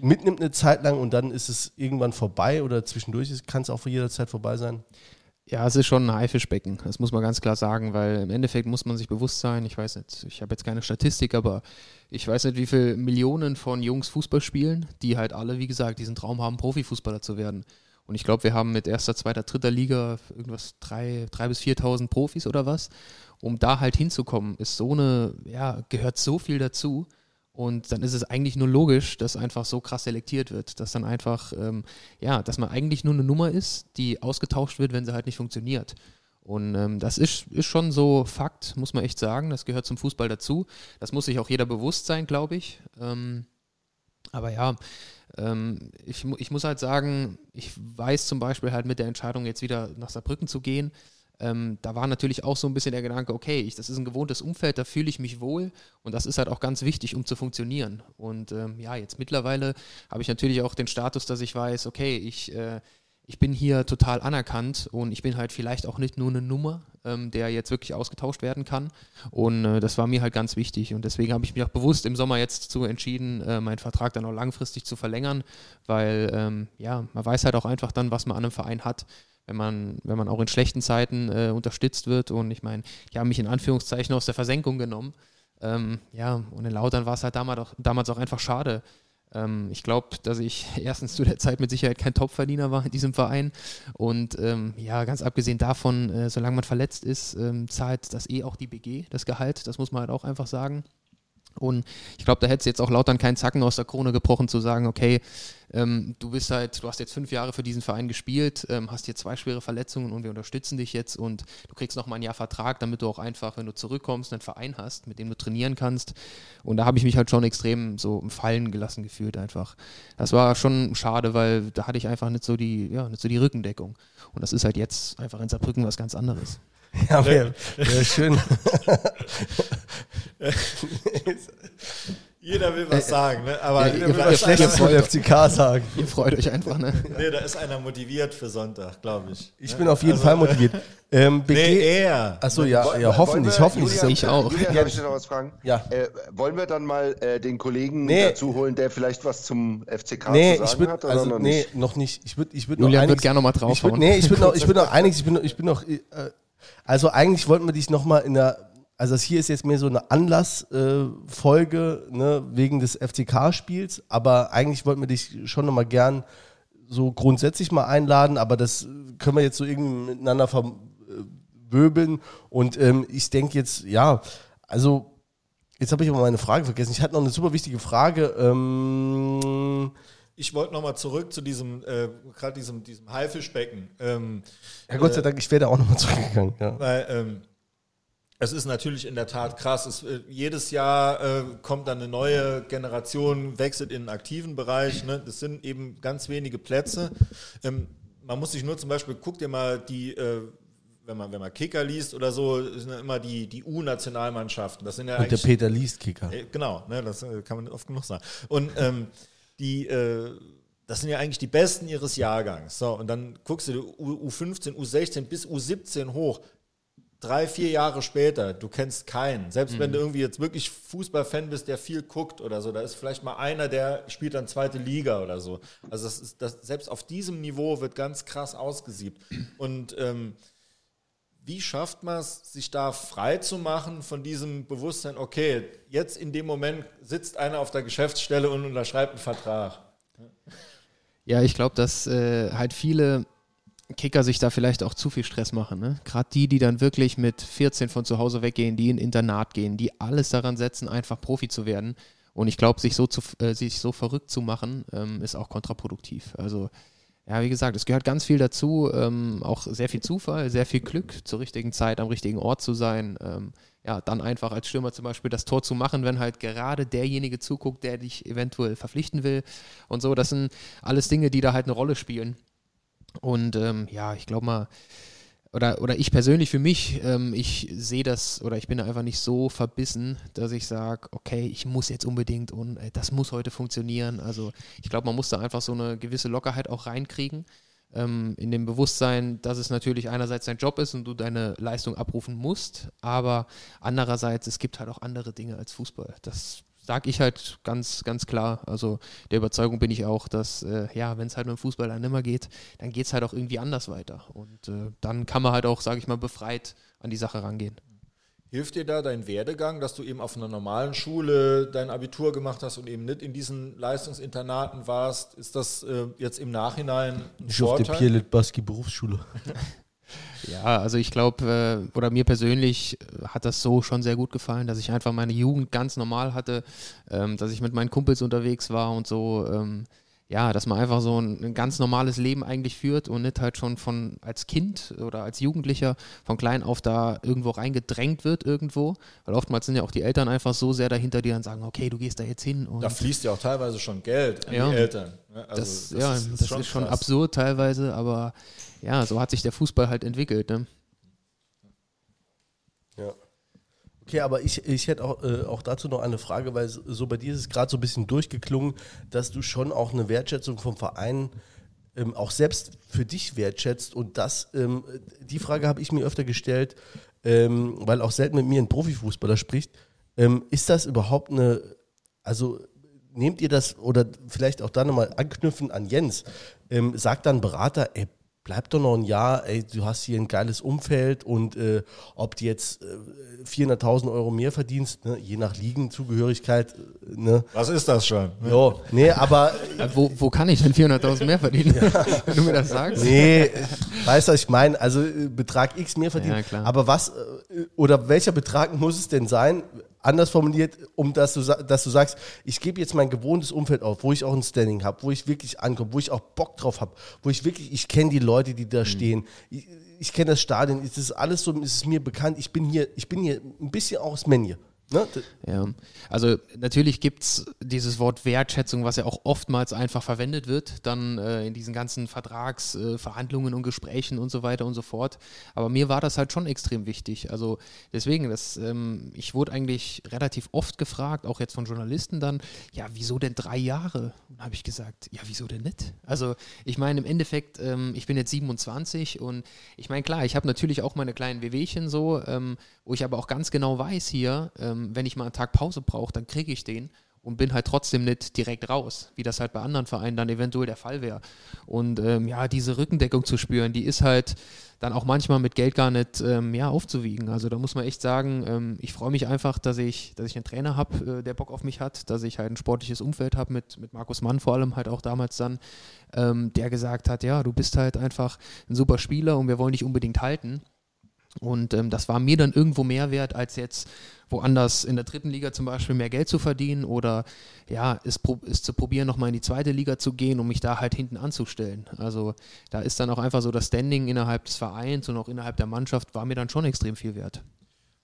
A: mitnimmt eine Zeit lang und dann ist es irgendwann vorbei oder zwischendurch kann es auch jederzeit vorbei sein?
C: Ja, es ist schon ein Haifischbecken, das muss man ganz klar sagen, weil im Endeffekt muss man sich bewusst sein, ich weiß nicht, ich habe jetzt keine Statistik, aber ich weiß nicht, wie viele Millionen von Jungs Fußball spielen, die halt alle, wie gesagt, diesen Traum haben, Profifußballer zu werden. Und ich glaube, wir haben mit erster, zweiter, dritter Liga irgendwas drei, drei bis 4.000 Profis oder was. Um da halt hinzukommen, ist so eine, ja, gehört so viel dazu. Und dann ist es eigentlich nur logisch, dass einfach so krass selektiert wird, dass dann einfach, ähm, ja, dass man eigentlich nur eine Nummer ist, die ausgetauscht wird, wenn sie halt nicht funktioniert. Und ähm, das ist, ist schon so Fakt, muss man echt sagen. Das gehört zum Fußball dazu. Das muss sich auch jeder bewusst sein, glaube ich. Ähm, aber ja, ähm, ich, ich muss halt sagen, ich weiß zum Beispiel halt mit der Entscheidung, jetzt wieder nach Saarbrücken zu gehen, ähm, da war natürlich auch so ein bisschen der Gedanke, okay, ich, das ist ein gewohntes Umfeld, da fühle ich mich wohl und das ist halt auch ganz wichtig, um zu funktionieren. Und ähm, ja, jetzt mittlerweile habe ich natürlich auch den Status, dass ich weiß, okay, ich, äh, ich bin hier total anerkannt und ich bin halt vielleicht auch nicht nur eine Nummer, ähm, der jetzt wirklich ausgetauscht werden kann. Und äh, das war mir halt ganz wichtig. Und deswegen habe ich mich auch bewusst im Sommer jetzt zu entschieden, äh, meinen Vertrag dann auch langfristig zu verlängern, weil ähm, ja, man weiß halt auch einfach dann, was man an einem Verein hat wenn man, wenn man auch in schlechten Zeiten äh, unterstützt wird. Und ich meine, die haben mich in Anführungszeichen aus der Versenkung genommen. Ähm, ja, und in Lautern war es halt damals auch, damals auch einfach schade. Ähm, ich glaube, dass ich [LAUGHS] erstens zu der Zeit mit Sicherheit kein Topverdiener war in diesem Verein. Und ähm, ja, ganz abgesehen davon, äh, solange man verletzt ist, ähm, zahlt das eh auch die BG, das Gehalt. Das muss man halt auch einfach sagen. Und ich glaube, da hätte es jetzt auch Lautern keinen Zacken aus der Krone gebrochen, zu sagen, okay, ähm, du bist halt, du hast jetzt fünf Jahre für diesen Verein gespielt, ähm, hast hier zwei schwere Verletzungen und wir unterstützen dich jetzt und du kriegst noch mal ein Jahr Vertrag, damit du auch einfach, wenn du zurückkommst, einen Verein hast, mit dem du trainieren kannst. Und da habe ich mich halt schon extrem so im Fallen gelassen gefühlt einfach. Das war schon schade, weil da hatte ich einfach nicht so die, ja, nicht so die Rückendeckung. Und das ist halt jetzt einfach in Saarbrücken was ganz anderes.
A: Ja, wäre wär schön. [LAUGHS] [LAUGHS]
B: Jeder will was sagen, ne? aber
C: Ja,
B: jeder
C: ihr-
B: will
C: ihr-
B: was
C: ihr-
A: von FCK sagen.
C: Ihr freut euch einfach, ne?
B: Nee, da ist einer motiviert für Sonntag, glaube ich.
A: Ich
B: Ne?
A: bin auf jeden
B: Also,
A: Fall motiviert. Ähm, BG,
B: Nee, er.
A: Achso, ja, ja, hoffentlich, hoffentlich.
D: Julian,
C: Ich auch.
D: Julian, darf ich dir noch was fragen?
A: Ja.
D: Äh, wollen wir dann mal äh, den Kollegen
A: Nee.
D: dazu holen, der vielleicht was zum FCK
A: Nee,
D: zu
A: ich
D: sagen
A: würde,
D: hat? Oder
A: also,
D: noch
A: nee,
D: nicht?
A: noch nicht. Ich würde, ich würde
C: Julian wird gerne noch mal
A: Ich würd,
C: draufhauen.
A: nee, ich bin noch, ich bin noch einiges, ich bin, noch- ich bin noch, äh, also eigentlich wollten wir dich noch mal in der, also das hier ist jetzt mehr so eine Anlassfolge, äh, ne, wegen des FCK-Spiels, aber eigentlich wollten wir dich schon noch mal gern so grundsätzlich mal einladen, aber das können wir jetzt so irgendwie miteinander verwöbeln und ähm, ich denke jetzt, ja, also Jetzt habe ich aber meine Frage vergessen. Ich hatte noch eine super wichtige Frage. Ähm,
B: Ich wollte nochmal zurück zu diesem, äh, gerade diesem, diesem Haifischbecken. Ähm,
A: ja, Gott sei Dank, ich wäre da auch nochmal zurückgegangen. Ja.
B: Weil ähm, es ist natürlich in der Tat krass. Es, äh, jedes Jahr äh, kommt dann eine neue Generation, wechselt in den aktiven Bereich. Ne? Das sind eben ganz wenige Plätze. Ähm, man muss sich nur zum Beispiel, guck dir mal die, äh, wenn man, wenn man Kicker liest oder so, sind ja immer die, die U-Nationalmannschaften. Das sind ja
A: Und der Peter liest Kicker.
B: äh, Genau, ne, das äh, kann man oft genug sagen. Und ähm, die, äh, das sind ja eigentlich die Besten ihres Jahrgangs. So, und dann guckst du U, U15, U16 bis U17 hoch. Drei, vier Jahre später, du kennst keinen. Selbst wenn du irgendwie jetzt wirklich Fußballfan bist, der viel guckt oder so, da ist vielleicht mal einer, der spielt dann zweite Liga oder so. Also das ist, das, selbst auf diesem Niveau wird ganz krass ausgesiebt. Und ähm, wie schafft man es, sich da frei zu machen von diesem Bewusstsein, okay, jetzt in dem Moment sitzt einer auf der Geschäftsstelle und unterschreibt einen Vertrag.
C: Ja, ich glaube, dass äh, halt viele Kicker sich da vielleicht auch zu viel Stress machen. Ne? Gerade die, die dann wirklich mit 14 von zu Hause weggehen, die in Internat gehen, die alles daran setzen, einfach Profi zu werden. Und ich glaube, sich so äh, sich so verrückt zu machen, ähm, ist auch kontraproduktiv. Also ja, wie gesagt, es gehört ganz viel dazu, ähm, auch sehr viel Zufall, sehr viel Glück, zur richtigen Zeit am richtigen Ort zu sein. Ähm, ja, dann einfach als Stürmer zum Beispiel das Tor zu machen, wenn halt gerade derjenige zuguckt, der dich eventuell verpflichten will und so. Das sind alles Dinge, die da halt eine Rolle spielen. Und ähm, ja, ich glaube mal, oder, oder ich persönlich für mich, ähm, ich sehe das oder ich bin da einfach nicht so verbissen, dass ich sage, okay, ich muss jetzt unbedingt und äh, das muss heute funktionieren. Also ich glaube, man muss da einfach so eine gewisse Lockerheit auch reinkriegen. Ähm, in dem Bewusstsein, dass es natürlich einerseits dein Job ist und du deine Leistung abrufen musst, aber andererseits, es gibt halt auch andere Dinge als Fußball. Das sage ich halt ganz, ganz klar. Also der Überzeugung bin ich auch, dass, äh, ja, wenn es halt mit dem Fußball dann immer geht, dann geht es halt auch irgendwie anders weiter. Und äh, dann kann man halt auch, sage ich mal, befreit an die Sache rangehen.
B: Hilft dir da dein Werdegang, dass du eben auf einer normalen Schule dein Abitur gemacht hast und eben nicht in diesen Leistungsinternaten warst? Ist das äh, jetzt im Nachhinein ein
A: Ich auf der
B: Vorteil?
A: Pierre Litbarski Berufsschule. [LAUGHS]
C: Ja, also ich glaube, äh, oder mir persönlich äh, hat das so schon sehr gut gefallen, dass ich einfach meine Jugend ganz normal hatte, ähm, dass ich mit meinen Kumpels unterwegs war und so. Ja, dass man einfach so ein, ein ganz normales Leben eigentlich führt und nicht halt schon von als Kind oder als Jugendlicher von klein auf da irgendwo reingedrängt wird irgendwo. Weil oftmals sind ja auch die Eltern einfach so sehr dahinter, die dann sagen, okay, du gehst da jetzt hin und
B: Da fließt ja auch teilweise schon Geld an
C: Ja.
B: die Eltern. ne? Also
C: das, ja, das ist schon
B: krass.
C: absurd teilweise, aber ja, so hat sich der Fußball halt entwickelt. Ne?
A: Ja. Okay, aber ich, ich hätte auch, äh, auch dazu noch eine Frage, weil so bei dir ist es gerade so ein bisschen durchgeklungen, dass du schon auch eine Wertschätzung vom Verein ähm, auch selbst für dich wertschätzt. Und das, ähm, die Frage habe ich mir öfter gestellt, ähm, weil auch selten mit mir ein Profifußballer spricht. Ähm, ist das überhaupt eine, also nehmt ihr das oder vielleicht auch da nochmal anknüpfen an Jens, ähm, sagt dann Berater, ey, bleib doch noch ein Jahr, ey, du hast hier ein geiles Umfeld und äh, ob du jetzt äh, 400.000 Euro mehr verdienst, ne, je nach Ligenzugehörigkeit, äh, ne,
B: Was ist das schon? ne?
A: jo, nee, aber
C: Wo, wo kann ich denn 400.000 mehr verdienen, [LAUGHS] wenn du mir das sagst?
A: Nee, weißt du, was ich meine? Also äh, Betrag X mehr verdienen.
C: Ja, klar.
A: Aber was äh, oder welcher Betrag muss es denn sein? Anders formuliert, um dass du, dass du sagst, ich gebe jetzt mein gewohntes Umfeld auf, wo ich auch ein Standing habe, wo ich wirklich ankomme, wo ich auch Bock drauf habe, wo ich wirklich, ich kenne die Leute, die
C: Mhm.
A: da stehen, ich, ich kenne das Stadion, es ist alles so, es ist mir bekannt, ich bin hier, ich bin hier ein bisschen auch aus Menje. Ne?
C: Ja, also natürlich gibt es dieses Wort Wertschätzung, was ja auch oftmals einfach verwendet wird, dann äh, in diesen ganzen Vertragsverhandlungen äh, und Gesprächen und so weiter und so fort. Aber mir war das halt schon extrem wichtig. Also deswegen, das, ähm, ich wurde eigentlich relativ oft gefragt, auch jetzt von Journalisten dann, ja, wieso denn drei Jahre? Und habe ich gesagt, ja, wieso denn nicht? Also ich meine, im Endeffekt, ähm, ich bin jetzt 27 und ich meine, klar, ich habe natürlich auch meine kleinen Wehwehchen so, ähm, wo ich aber auch ganz genau weiß hier, ähm, wenn ich mal einen Tag Pause brauche, dann kriege ich den und bin halt trotzdem nicht direkt raus, wie das halt bei anderen Vereinen dann eventuell der Fall wäre. Und ähm, ja, diese Rückendeckung zu spüren, die ist halt dann auch manchmal mit Geld gar nicht ähm, ja, aufzuwiegen. Also da muss man echt sagen, ähm, ich freue mich einfach, dass ich, dass ich einen Trainer habe, äh, der Bock auf mich hat, dass ich halt ein sportliches Umfeld habe mit, mit Markus Mann vor allem halt auch damals dann, ähm, der gesagt hat, ja, du bist halt einfach ein super Spieler und wir wollen dich unbedingt halten. Und ähm, das war mir dann irgendwo mehr wert, als jetzt woanders in der dritten Liga zum Beispiel mehr Geld zu verdienen oder ja, es, es zu probieren, nochmal in die zweite Liga zu gehen, um mich da halt hinten anzustellen. Also da ist dann auch einfach so das Standing innerhalb des Vereins und auch innerhalb der Mannschaft war mir dann schon extrem viel wert.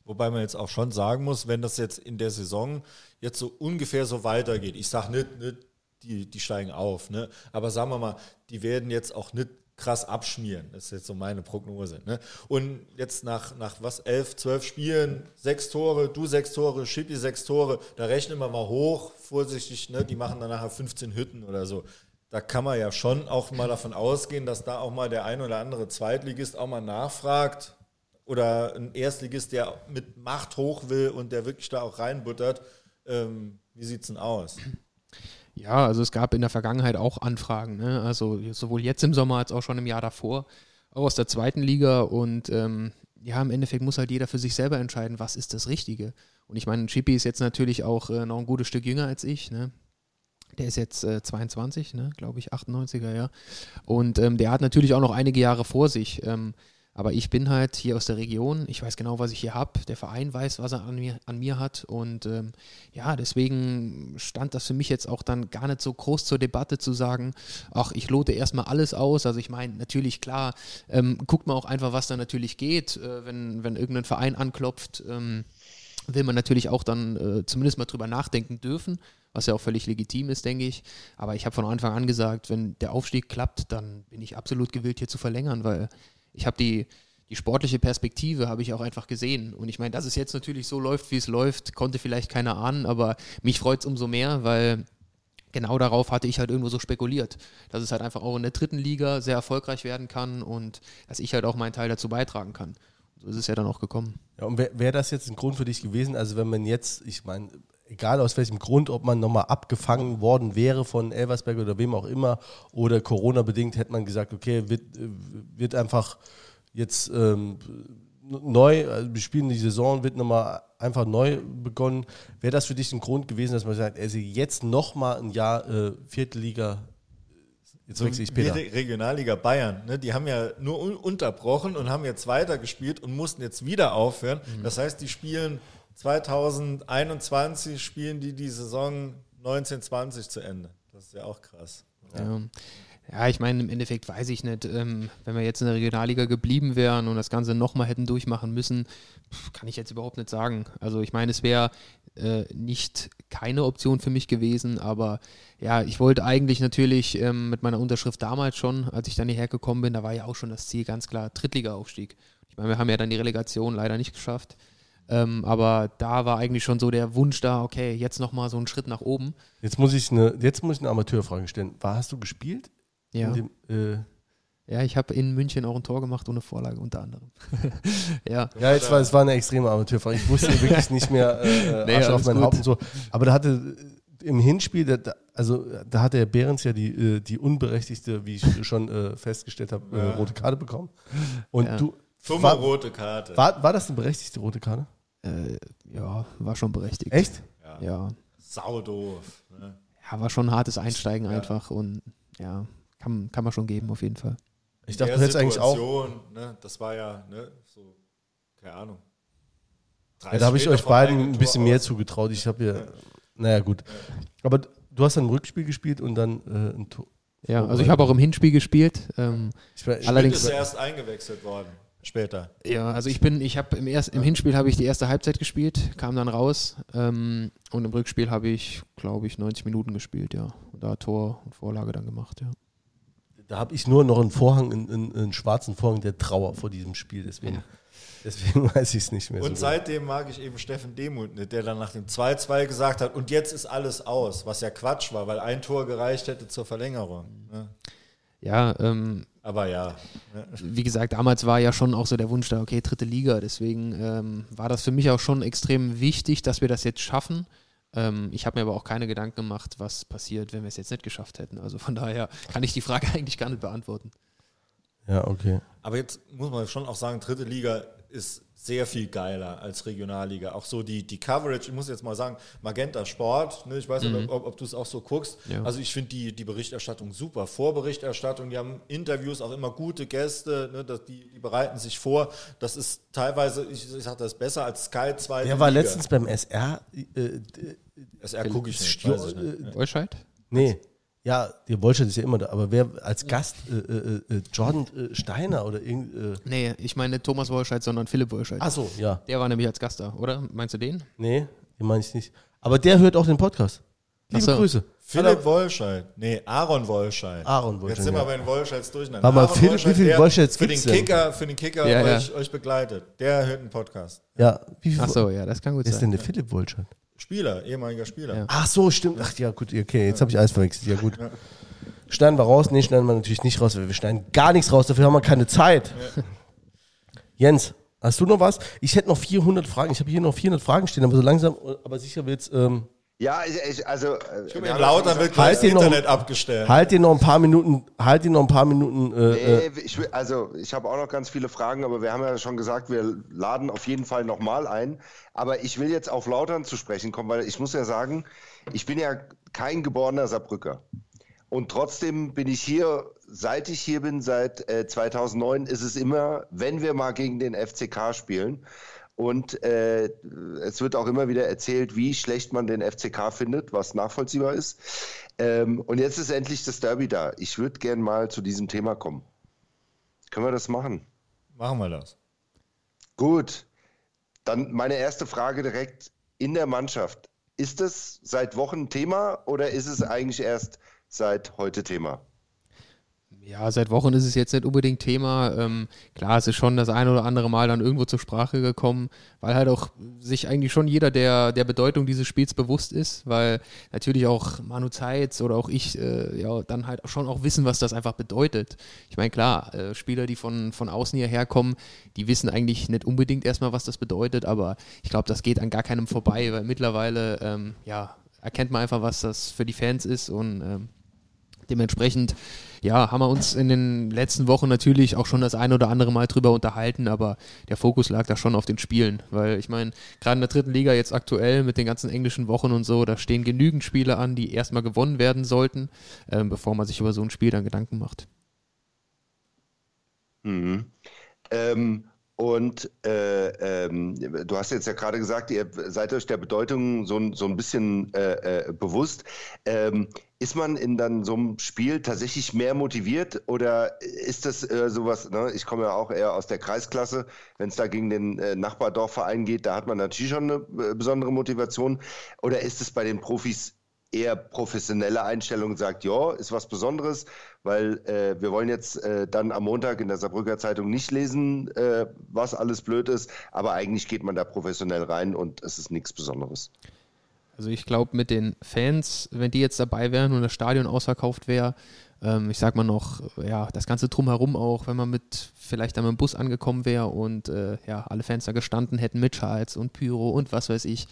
B: Wobei man jetzt auch schon sagen muss, wenn das jetzt in der Saison jetzt so ungefähr so weitergeht, ich sage nicht, nicht die, die steigen auf, ne? aber sagen wir mal, die werden jetzt auch nicht krass abschmieren. Das ist jetzt so meine Prognose. Ne? Und jetzt nach, nach was, elf, zwölf Spielen, sechs Tore, du sechs Tore, Schippi sechs Tore, da rechnen wir mal hoch, vorsichtig, ne? die machen dann nachher 15 Hütten oder so. Da kann man ja schon auch mal davon ausgehen, dass da auch mal der ein oder andere Zweitligist auch mal nachfragt, oder ein Erstligist, der mit Macht hoch will und der wirklich da auch reinbuttert. Ähm, wie sieht's denn aus?
C: Ja, also es gab in der Vergangenheit auch Anfragen, ne? also sowohl jetzt im Sommer als auch schon im Jahr davor, auch aus der zweiten Liga und ähm, ja, im Endeffekt muss halt jeder für sich selber entscheiden, was ist das Richtige. Und ich meine, Chippy ist jetzt natürlich auch äh, noch ein gutes Stück jünger als ich, ne? Der ist jetzt äh, 22, ne, glaube ich, 98er, ja. Und ähm, der hat natürlich auch noch einige Jahre vor sich. Ähm, aber ich bin halt hier aus der Region. Ich weiß genau, was ich hier habe. Der Verein weiß, was er an mir, an mir hat. Und ähm, ja, deswegen stand das für mich jetzt auch dann gar nicht so groß zur Debatte zu sagen, ach, ich lote erstmal alles aus. Also ich meine, natürlich, klar, ähm, guckt man auch einfach, was da natürlich geht, äh, wenn, wenn irgendein Verein anklopft. Ähm, will man natürlich auch dann äh, zumindest mal drüber nachdenken dürfen, was ja auch völlig legitim ist, denke ich. Aber ich habe von Anfang an gesagt, wenn der Aufstieg klappt, dann bin ich absolut gewillt, hier zu verlängern, weil ich habe die, die sportliche Perspektive habe ich auch einfach gesehen. Und ich meine, dass es jetzt natürlich so läuft, wie es läuft, konnte vielleicht keiner ahnen, aber mich freut es umso mehr, weil genau darauf hatte ich halt irgendwo so spekuliert, dass es halt einfach auch in der dritten Liga sehr erfolgreich werden kann und dass ich halt auch meinen Teil dazu beitragen kann. So ist es ja dann auch gekommen.
A: Ja, und wäre wär das jetzt ein Grund für dich gewesen? Also wenn man jetzt, ich meine, egal aus welchem Grund, ob man nochmal abgefangen worden wäre von Elversberg oder wem auch immer, oder Corona-bedingt, hätte man gesagt, okay, wird, äh, wird einfach jetzt ähm, neu, also wir spielen die Saison, wird nochmal einfach neu begonnen. Wäre das für dich ein Grund gewesen, dass man sagt, also jetzt nochmal ein Jahr äh, vierte Liga, jetzt wechsle ich Peter.
B: Regionalliga Bayern, ne, die haben ja nur un unterbrochen und haben jetzt weitergespielt und mussten jetzt wieder aufhören.
A: Mhm.
B: Das heißt, die spielen 2021 spielen die die Saison 1920 zu Ende. Das ist ja auch krass.
C: Ja. ja, ich meine, im Endeffekt weiß ich nicht, ähm, wenn wir jetzt in der Regionalliga geblieben wären und das Ganze nochmal hätten durchmachen müssen, kann ich jetzt überhaupt nicht sagen. Also ich meine, es wäre äh, nicht keine Option für mich gewesen, aber ja, ich wollte eigentlich natürlich ähm, mit meiner Unterschrift damals schon, als ich dann hierher gekommen bin, da war ja auch schon das Ziel ganz klar Drittliga-Aufstieg. Ich meine, wir haben ja dann die Relegation leider nicht geschafft. Ähm, aber da war eigentlich schon so der Wunsch da, okay, jetzt nochmal so einen Schritt nach oben.
A: Jetzt muss ich eine, jetzt muss ich eine Amateurfrage stellen. War, hast du gespielt?
C: Ja.
A: In dem, äh,
C: Ja, ich habe in München auch ein Tor gemacht ohne Vorlage unter anderem. [LAUGHS] ja.
A: Ja, jetzt war, es war eine extreme Amateurfrage. Ich wusste [LAUGHS] wirklich nicht mehr äh,
C: Nee,
A: Asche auf mein
C: gut.
A: Haupt und so. Aber da hatte äh, im Hinspiel, da, also da hatte der Behrens ja die, äh, die unberechtigte, wie ich schon äh, festgestellt habe, äh,
B: Ja.
A: rote Karte bekommen. Und
C: Ja.
A: du,
B: Dumme
A: war,
B: rote Karte.
A: war, war das eine berechtigte rote Karte?
C: Äh, ja, war schon berechtigt.
A: Echt?
B: ja.
C: Ja.
B: Sau doof. Ne?
C: ja, war schon ein hartes Einsteigen
B: Ja.
C: einfach und ja, kann, kann man schon geben auf jeden Fall.
A: Ich dachte, du hättest eigentlich auch.
B: Ne, das war ja ne, so, keine Ahnung.
A: Ja, da habe ich
B: 30
A: euch beiden ein bisschen mehr zugetraut. Ich habe ja, naja, gut. Aber du hast dann ein Rückspiel gespielt und dann äh, ein Tor.
C: Ja, also ich habe auch im Hinspiel gespielt. Ähm,
A: Ich war,
C: Allerdings-
B: ist er erst eingewechselt worden. Später.
C: ja, also ich bin, ich habe im, erst- im Hinspiel habe ich die erste Halbzeit gespielt, kam dann raus ähm, und im Rückspiel habe ich, glaube ich, 90 Minuten gespielt, ja. Und da Tor und Vorlage dann gemacht, ja.
A: Da habe ich nur noch einen Vorhang, einen, einen, einen schwarzen Vorhang der Trauer vor diesem Spiel. Deswegen, deswegen [LAUGHS] weiß ich es nicht mehr
B: Und
A: so. gut.
B: seitdem mag ich eben Steffen Demuth nicht, der dann nach dem 2-2 gesagt hat, und jetzt ist alles aus, was ja Quatsch war, weil ein Tor gereicht hätte zur Verlängerung. Ne?
C: Ja, ähm,
B: Aber ja.
C: Wie gesagt, damals war ja schon auch so der Wunsch da, okay, dritte Liga. Deswegen ähm, war das für mich auch schon extrem wichtig, dass wir das jetzt schaffen. Ähm, ich habe mir aber auch keine Gedanken gemacht, was passiert, wenn wir es jetzt nicht geschafft hätten. Also von daher kann ich die Frage [LAUGHS] eigentlich gar nicht beantworten.
A: Ja, okay.
B: Aber jetzt muss man schon auch sagen, dritte Liga ist sehr viel geiler als Regionalliga. Auch so die, die Coverage, ich muss jetzt mal sagen, Magenta Sport, ne, ich weiß nicht, ob, ob du es auch so guckst.
C: Ja.
B: Also ich finde die, die Berichterstattung super. Vorberichterstattung, die haben Interviews, auch immer gute Gäste, ne, das, die, die bereiten sich vor. Das ist teilweise, ich, ich sage das besser als Sky 2.
A: Der war letztens beim SR. Äh,
B: SR gucke ich nicht.
A: Stio-
B: Weiß ich nicht.
A: äh,
C: Wolscheid?
A: nee. Ja, der Wolstadt ist ja immer da. Aber wer als Gast, äh, äh, äh, Jordan äh, Steiner oder irgend. Äh,
C: Nee, ich meine nicht Thomas Wolscheid, sondern Philipp Wolscheid.
A: ach so, ja.
C: Der war nämlich als Gast da, oder? Meinst du den?
A: Nee, den meine ich nicht. Aber der hört auch den Podcast. Liebe
C: so.
A: Grüße.
B: Philipp Wollscheid. Nee, Aaron Wollscheid.
A: Aaron Wollscheid,
B: Jetzt sind wir
A: ja.
B: bei den Wollscheids durcheinander. Aaron
A: Philipp-
B: Wollscheid,
A: wie viele Wollscheids
B: für den
A: gibt's denn?
B: Kicker, für den Kicker
C: Ja, ja.
B: euch, euch begleitet. Der hört einen Podcast.
A: Ja, wie viel
C: Ach so, ja, das kann gut
A: Wer ist denn
C: sein.
A: der Philipp Wolscheid?
B: Spieler, ehemaliger Spieler.
C: Ja.
A: Ach so, stimmt. Ach ja, gut, okay, jetzt habe ich alles verwechselt. Ja, gut. Schneiden wir raus? Nee, schneiden wir natürlich nicht raus, weil wir schneiden gar nichts raus, dafür haben wir keine Zeit. Jens, hast du noch was? Ich hätte noch 400 Fragen. Ich habe hier noch 400 Fragen stehen, aber so langsam, aber sicher wird's, ähm,
D: Ja, ich, ich, also. äh,
B: Ich
D: wir schon
B: wird
D: gesagt-
B: gleich
A: Halt
B: das
A: dir noch-
B: Internet abgestellt.
A: Halt dir noch ein paar Minuten, halt dir noch ein paar Minuten. Äh, äh,
D: Nee, ich will, also ich habe auch noch ganz viele Fragen, aber wir haben ja schon gesagt, wir laden auf jeden Fall nochmal ein. Aber ich will jetzt auf Lautern zu sprechen kommen, weil ich muss ja sagen, ich bin ja kein geborener Saarbrücker. Und trotzdem bin ich hier, seit ich hier bin, seit äh, 2009, ist es immer, wenn wir mal gegen den FCK spielen. Und äh, es wird auch immer wieder erzählt, wie schlecht man den FCK findet, was nachvollziehbar ist. Ähm, und jetzt ist endlich das Derby da. Ich würde gern mal zu diesem Thema kommen. Können wir das machen?
B: Machen wir das.
D: Gut. Dann meine erste Frage direkt in der Mannschaft. Ist es seit Wochen Thema oder ist es eigentlich erst seit heute Thema?
C: Ja, seit Wochen ist es jetzt nicht unbedingt Thema. Ähm, klar, es ist schon das ein oder andere Mal dann irgendwo zur Sprache gekommen, weil halt auch sich eigentlich schon jeder der, der Bedeutung dieses Spiels bewusst ist, weil natürlich auch Manu Zeitz oder auch ich äh, ja dann halt schon auch wissen, was das einfach bedeutet. Ich meine, klar, äh, Spieler, die von, von außen hierher kommen, die wissen eigentlich nicht unbedingt erstmal, was das bedeutet, aber ich glaube, das geht an gar keinem vorbei, weil mittlerweile, ähm, ja, erkennt man einfach, was das für die Fans ist und ähm, Dementsprechend, ja, haben wir uns in den letzten Wochen natürlich auch schon das ein oder andere Mal drüber unterhalten, aber der Fokus lag da schon auf den Spielen, weil ich meine, gerade in der dritten Liga jetzt aktuell mit den ganzen englischen Wochen und so, da stehen genügend Spiele an, die erstmal gewonnen werden sollten, ähm, bevor man sich über so ein Spiel dann Gedanken macht.
D: Mhm. Ähm, und äh, ähm, du hast jetzt ja gerade gesagt, ihr seid euch der Bedeutung so, ein- so ein bisschen äh, äh, bewusst. Ähm, ist man in dann so einem Spiel tatsächlich mehr motiviert oder ist das äh, sowas, ne? ich komme ja auch eher aus der Kreisklasse, wenn es da gegen den äh, Nachbardorfverein geht, da hat man natürlich schon eine äh, besondere Motivation. Oder ist es bei den Profis eher professionelle Einstellung sagt, ja, ist was Besonderes, weil äh, wir wollen jetzt äh, dann am Montag in der Saarbrücker Zeitung nicht lesen, äh, was alles blöd ist, aber eigentlich geht man da professionell rein und es ist nichts Besonderes.
C: Also ich glaube, mit den Fans, wenn die jetzt dabei wären und das Stadion ausverkauft wäre, ähm, ich sag mal noch, ja, das ganze drumherum auch, wenn man mit vielleicht dann mit dem Bus angekommen wäre und äh, ja, alle Fans da gestanden hätten mit Schals und Pyro und was weiß ich,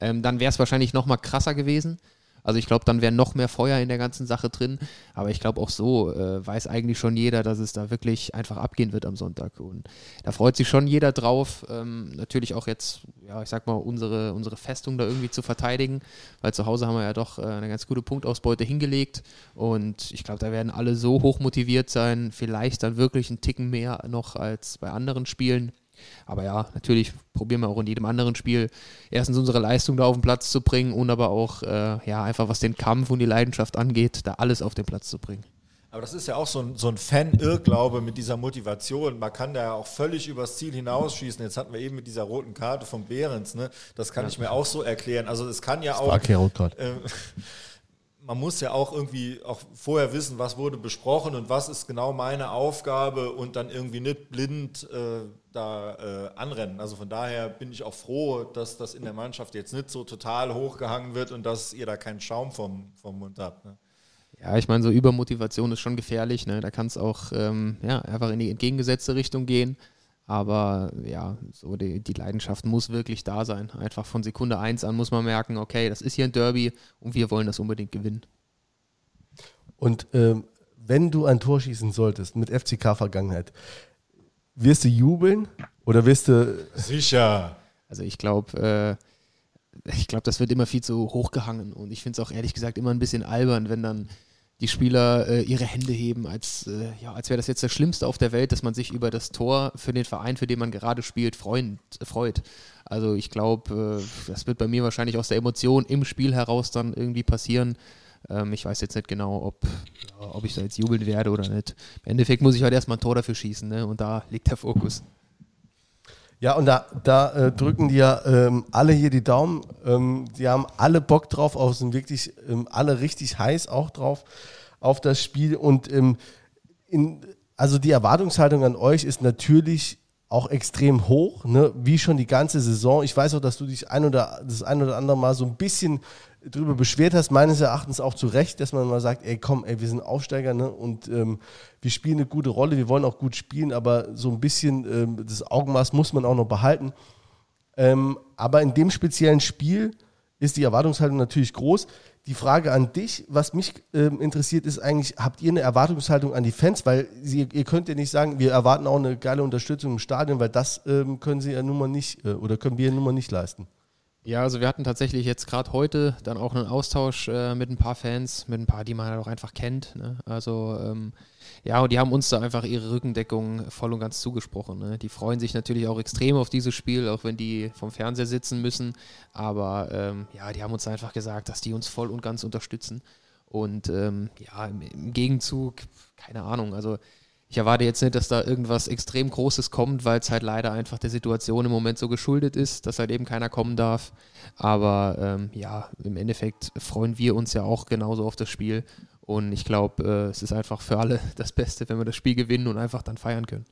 C: ähm, dann wäre es wahrscheinlich noch mal krasser gewesen. Also ich glaube, dann wäre noch mehr Feuer in der ganzen Sache drin. Aber ich glaube auch so äh, weiß eigentlich schon jeder, dass es da wirklich einfach abgehen wird am Sonntag. Und da freut sich schon jeder drauf. Ähm, natürlich auch jetzt, ja, ich sag mal, unsere, unsere Festung da irgendwie zu verteidigen, weil zu Hause haben wir ja doch äh, eine ganz gute Punktausbeute hingelegt. Und ich glaube, da werden alle so hoch motiviert sein, vielleicht dann wirklich einen Ticken mehr noch als bei anderen Spielen. Aber ja, natürlich probieren wir auch in jedem anderen Spiel erstens unsere Leistung da auf den Platz zu bringen und aber auch, äh, ja, einfach was den Kampf und die Leidenschaft angeht, da alles auf den Platz zu bringen.
B: Aber das ist ja auch so ein, so ein Fan-Irrglaube mit dieser Motivation. Man kann da ja auch völlig übers Ziel hinausschießen. Jetzt hatten wir eben mit dieser roten Karte von Behrens, ne? Das kann ich mir auch so erklären. Also es kann ja auch.
A: war
B: äh, [LAUGHS] man muss ja auch irgendwie auch vorher wissen, was wurde besprochen und was ist genau meine Aufgabe und dann irgendwie nicht blind äh, da äh, anrennen. Also von daher bin ich auch froh, dass das in der Mannschaft jetzt nicht so total hochgehangen wird und dass ihr da keinen Schaum vom, vom Mund habt. Ne?
C: Ja, ich meine, so Übermotivation ist schon gefährlich. Ne? Da kann es auch ähm, ja, einfach in die entgegengesetzte Richtung gehen. Aber ja, so die, die Leidenschaft muss wirklich da sein. Einfach von Sekunde eins an muss man merken, okay, das ist hier ein Derby und wir wollen das unbedingt gewinnen.
A: Und ähm, wenn du ein Tor schießen solltest mit FCK-Vergangenheit, wirst du jubeln oder wirst du.
B: Sicher.
C: Also ich glaube, äh, ich glaube, das wird immer viel zu hochgehangen und ich finde es auch ehrlich gesagt immer ein bisschen albern, wenn dann die Spieler äh, ihre Hände heben, als, äh, ja, als wäre das jetzt das Schlimmste auf der Welt, dass man sich über das Tor für den Verein, für den man gerade spielt, freuen, freut. Also ich glaube, äh, das wird bei mir wahrscheinlich aus der Emotion im Spiel heraus dann irgendwie passieren. Ähm, ich weiß jetzt nicht genau, ob, ja, ob ich da jetzt jubeln werde oder nicht. Im Endeffekt muss ich halt erstmal ein Tor dafür schießen ne? und da liegt der Fokus.
A: Ja, und da, da äh, drücken die ja ähm, alle hier die Daumen. Ähm, die haben alle Bock drauf, auch sind wirklich ähm, alle richtig heiß auch drauf auf das Spiel. Und ähm, in, also die Erwartungshaltung an euch ist natürlich auch extrem hoch, ne? wie schon die ganze Saison. Ich weiß auch, dass du dich ein oder das ein oder andere Mal so ein bisschen drüber beschwert hast, meines Erachtens auch zu Recht, dass man mal sagt, ey komm, ey, wir sind Aufsteiger ne? und ähm, wir spielen eine gute Rolle, wir wollen auch gut spielen, aber so ein bisschen ähm, das Augenmaß muss man auch noch behalten. Ähm, aber in dem speziellen Spiel ist die Erwartungshaltung natürlich groß. Die Frage an dich, was mich ähm, interessiert, ist eigentlich, habt ihr eine Erwartungshaltung an die Fans? Weil sie, ihr könnt ja nicht sagen, wir erwarten auch eine geile Unterstützung im Stadion, weil das ähm, können sie ja nun mal nicht äh, oder können wir ja nun mal nicht leisten.
C: Ja, also wir hatten tatsächlich jetzt gerade heute dann auch einen Austausch äh, mit ein paar Fans, mit ein paar, die man halt auch einfach kennt. Ne? Also ähm, ja, und die haben uns da einfach ihre Rückendeckung voll und ganz zugesprochen. Ne? Die freuen sich natürlich auch extrem auf dieses Spiel, auch wenn die vom Fernseher sitzen müssen. Aber ähm, ja, die haben uns einfach gesagt, dass die uns voll und ganz unterstützen. Und ähm, ja, im, im Gegenzug, keine Ahnung, also ich erwarte jetzt nicht, dass da irgendwas extrem Großes kommt, weil es halt leider einfach der Situation im Moment so geschuldet ist, dass halt eben keiner kommen darf. Aber ähm, ja, im Endeffekt freuen wir uns ja auch genauso auf das Spiel. Und ich glaube, äh, es ist einfach für alle [LAUGHS] das Beste, wenn wir das Spiel gewinnen und einfach dann feiern können.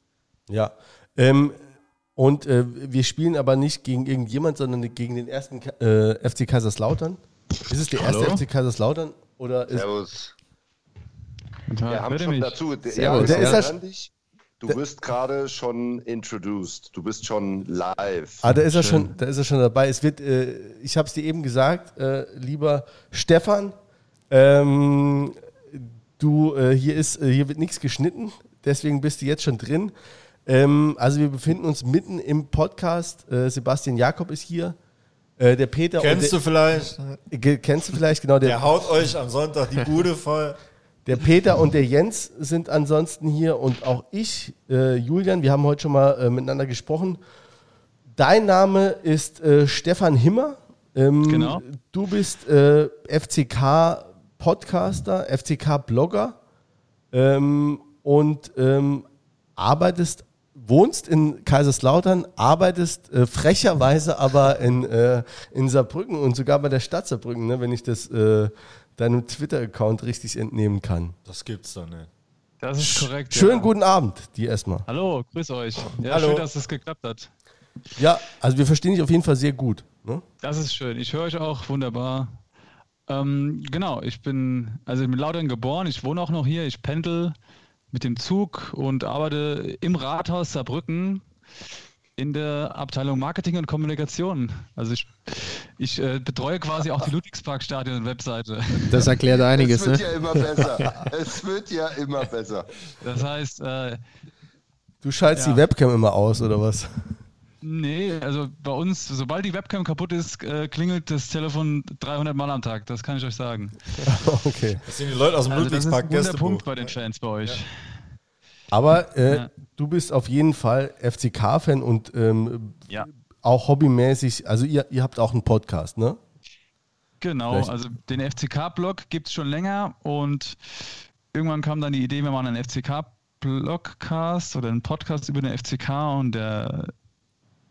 A: Ja. Ähm, und äh, wir spielen aber nicht gegen irgendjemand, sondern gegen den ersten äh, FC Kaiserslautern. Ist es der erste
E: Hallo?
A: FC Kaiserslautern? Oder ist,
D: Servus.
E: Tag,
D: Wir haben schon
E: mich?
D: dazu. Der,
C: Servus.
A: Der ist ja
D: dich, du wirst gerade schon introduced. Du bist schon live.
A: Ah, da ist er schon, da ist er schon dabei. Es wird, äh, ich habe es dir eben gesagt, äh, lieber Stefan, ähm, du, äh, hier ist, äh, hier wird nichts geschnitten, deswegen bist du jetzt schon drin. Ähm, also wir befinden uns mitten im Podcast. Äh, Sebastian Jakob ist hier. Äh, der Peter
B: Kennst du
A: und
B: vielleicht?
A: der, kennst du vielleicht genau der,
B: Der haut euch am Sonntag die Bude voll.
A: Der Peter und der Jens sind ansonsten hier und auch ich, äh, Julian, wir haben heute schon mal äh, miteinander gesprochen. Dein Name ist äh, Stefan Himmer. Ähm,
E: Genau.
A: Du bist äh, FCK-Podcaster, FCK-Blogger ähm, und ähm, arbeitest, wohnst in Kaiserslautern, arbeitest äh, frecherweise aber in, äh, in Saarbrücken und sogar bei der Stadt Saarbrücken, ne, wenn ich das äh, deinem Twitter-Account richtig entnehmen kann.
B: Das gibt's doch nicht.
E: Das ist korrekt.
A: Schönen
E: ja.
A: guten Abend, die erstmal.
E: Hallo, grüß euch. Ja,
B: Hallo.
E: schön, dass es geklappt hat.
A: Ja, also wir verstehen dich auf jeden Fall sehr gut. Ne?
E: Das ist schön. Ich höre euch auch wunderbar. Ähm, genau, ich bin also in Lautern geboren. Ich wohne auch noch hier. Ich pendel mit dem Zug und arbeite im Rathaus Saarbrücken in der Abteilung Marketing und Kommunikation. Also ich, ich äh, betreue quasi auch die Ludwigsparkstadion-Webseite. [LAUGHS]
C: Das erklärt einiges,
D: es wird
C: ne?
D: ja immer besser. [LAUGHS] es wird ja immer besser.
E: Das heißt, äh,
A: Du schaltest
E: Ja.
A: die Webcam immer aus, oder was?
E: Nee, also bei uns, sobald die Webcam kaputt ist, äh, klingelt das Telefon 300 Mal am Tag. Das kann ich euch sagen. [LAUGHS]
A: okay.
B: Das sind die Leute aus dem
E: Also das ist ein
B: Ludwigspark.
E: Punkt bei den Fans bei euch.
A: Aber äh,
E: Ja.
A: du bist auf jeden Fall FCK-Fan und ähm,
E: Ja.
A: auch hobbymäßig, also ihr, ihr habt auch einen Podcast, ne?
E: Genau,
A: Vielleicht-
E: also den FCK-Blog gibt es schon länger und irgendwann kam dann die Idee, wir machen einen FCK-Blogcast oder einen Podcast über den FCK und der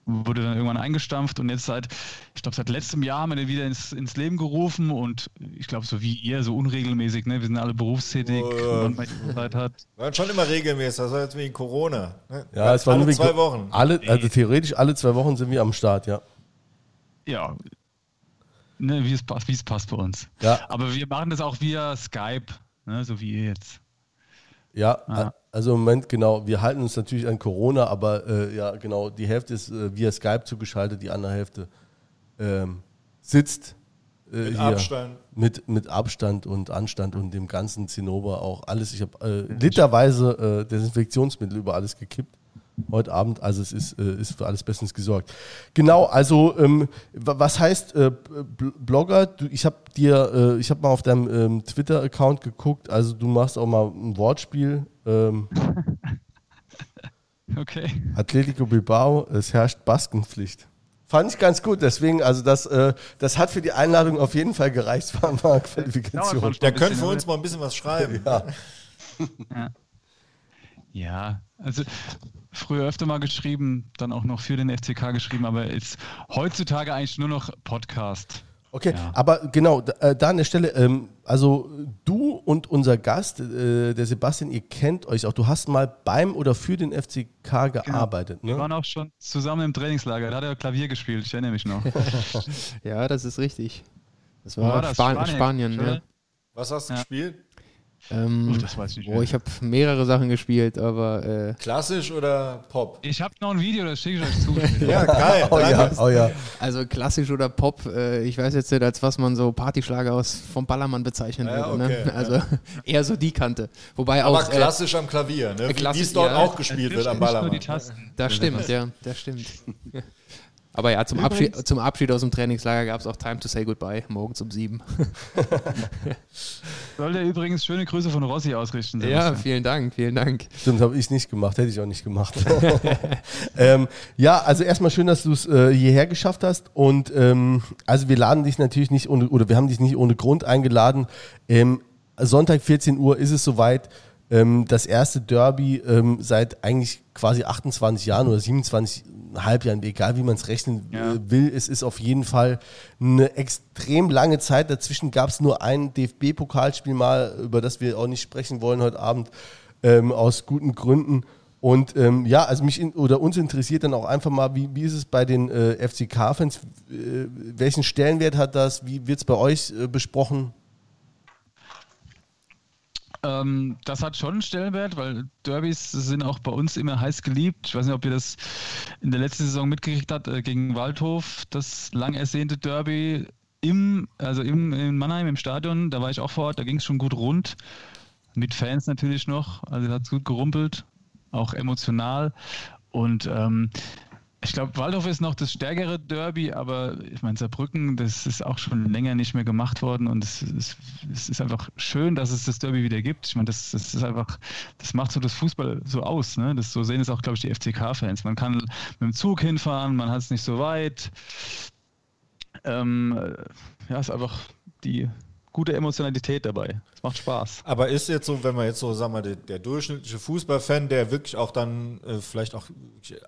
E: wurde dann irgendwann eingestampft und jetzt seit, ich glaube, seit letztem Jahr haben wir den wieder ins, ins Leben gerufen und ich glaube, so wie ihr, so unregelmäßig, ne? Wir sind alle berufstätig,
B: Oh,
E: wann man die Zeit hat.
B: Waren schon immer regelmäßig, das war jetzt wegen Corona. Ne?
A: Ja, es war
B: alle zwei Wochen.
A: Alle, also theoretisch alle zwei Wochen sind wir am Start, ja.
E: Ja, ne, wie es passt, wie es passt bei uns.
A: Ja,
E: Aber wir machen das auch via Skype, ne, so wie ihr jetzt.
A: Ja.
E: Ah.
A: Also im Moment, genau, wir halten uns natürlich an Corona, aber äh, ja, genau, die Hälfte ist äh, via Skype zugeschaltet, die andere Hälfte ähm, sitzt äh,
B: Mit
A: hier.
B: Abstand.
A: Mit, mit Abstand und Anstand und dem ganzen Zinnober auch alles. Ich habe äh, literweise äh, Desinfektionsmittel über alles gekippt heute Abend. Also es ist, äh, ist für alles bestens gesorgt. Genau, also ähm, wa- was heißt äh, Bl- Blogger? Du, ich habe dir, äh, ich habe mal auf deinem ähm, Twitter-Account geguckt. Also du machst auch mal ein Wortspiel. Ähm, [LAUGHS]
E: Okay.
A: Atletico Bilbao, es herrscht Baskenpflicht. Fand ich ganz gut, deswegen, also das, äh, das hat für die Einladung auf jeden Fall gereicht, war mal Qualifikation.
B: Könnte
E: bisschen,
B: für uns mal ein bisschen was schreiben.
A: Ja.
E: Ja, also früher öfter mal geschrieben, dann auch noch für den FCK geschrieben, aber jetzt heutzutage eigentlich nur noch Podcast.
A: Okay,
E: Ja.
A: aber genau, da, äh, da an der Stelle, ähm, also du und unser Gast, äh, der Sebastian, ihr kennt euch auch. Du hast mal beim oder für den FCK gearbeitet,
E: Wir
A: ne?
E: waren auch schon zusammen im Trainingslager, da hat er Klavier gespielt, ich erinnere mich noch. [LAUGHS]
C: Ja, das ist richtig. Das war,
E: war das?
C: Span
E: Spanien,
C: Spanien, ja.
B: Was hast du
E: Ja.
B: gespielt?
C: Ähm,
E: Oh, das weiß ich nicht
C: Oh,
E: mehr.
C: ich habe mehrere Sachen gespielt, aber äh,
B: Klassisch oder Pop?
E: Ich habe noch ein Video, das schicke ich euch zu. [LAUGHS]
B: Ja, geil. [LAUGHS]
A: Oh ja, oh ja.
C: also klassisch oder Pop, äh, ich weiß jetzt nicht, als was man so Partyschlager aus vom Ballermann bezeichnen
B: Ja,
C: würde.
B: okay,
C: ne? Also [LAUGHS] eher so die Kante. Wobei
B: Aber
C: auch. Äh,
B: klassisch am Klavier, ne? Wie es dort
C: ja.
B: auch gespielt wird am Ballermann.
E: die Tasten.
C: Das stimmt, ja, das stimmt. Aber ja, zum Abschied, zum Abschied aus dem Trainingslager gab es auch Time to Say Goodbye, morgens um sieben. [LAUGHS]
E: Soll der übrigens schöne Grüße von Rossi ausrichten.
C: Ja,
E: Sebastian.
C: vielen Dank, vielen Dank.
A: Stimmt, habe ich nicht gemacht, hätte ich auch nicht gemacht. [LAUGHS] ähm, ja, also erstmal schön, dass du es äh, hierher geschafft hast. Und ähm, also wir laden dich natürlich nicht ohne, oder wir haben dich nicht ohne Grund eingeladen. Ähm, Sonntag 14 Uhr ist es soweit. Ähm, das erste Derby ähm, seit eigentlich quasi 28 Jahren oder 27,5 Jahren, egal wie man es rechnen
E: Ja.
A: äh, will. Es ist auf jeden Fall eine extrem lange Zeit. Dazwischen gab es nur ein DFB-Pokalspiel mal, über das wir auch nicht sprechen wollen heute Abend, ähm, aus guten Gründen. Und ähm, ja, also mich in, oder uns interessiert dann auch einfach mal, wie, wie ist es bei den äh, FCK-Fans? Äh, welchen Stellenwert hat das? Wie wird es bei euch äh, besprochen?
E: Ähm, das hat schon einen Stellenwert, weil Derbys sind auch bei uns immer heiß geliebt. Ich weiß nicht, ob ihr das in der letzten Saison mitgekriegt habt, äh, gegen Waldhof, das lang ersehnte Derby im, also im, in Mannheim im Stadion, da war ich auch vor Ort, da ging es schon gut rund. Mit Fans natürlich noch, also hat es gut gerumpelt, auch emotional. Und ähm, ich glaube, Waldhof ist noch das stärkere Derby, aber ich meine, Saarbrücken, das ist auch schon länger nicht mehr gemacht worden und es ist, es ist einfach schön, dass es das Derby wieder gibt. Ich meine, das, das ist einfach, das macht so das Fußball so aus. Ne? Das, so sehen es auch, glaube ich, die FCK-Fans. Man kann mit dem Zug hinfahren, man hat es nicht so weit. Ähm, äh, ja, ist einfach die gute Emotionalität dabei. Es macht Spaß.
B: Aber ist jetzt so, wenn man jetzt so, sagen wir, der, der durchschnittliche Fußballfan, der wirklich auch dann äh, vielleicht auch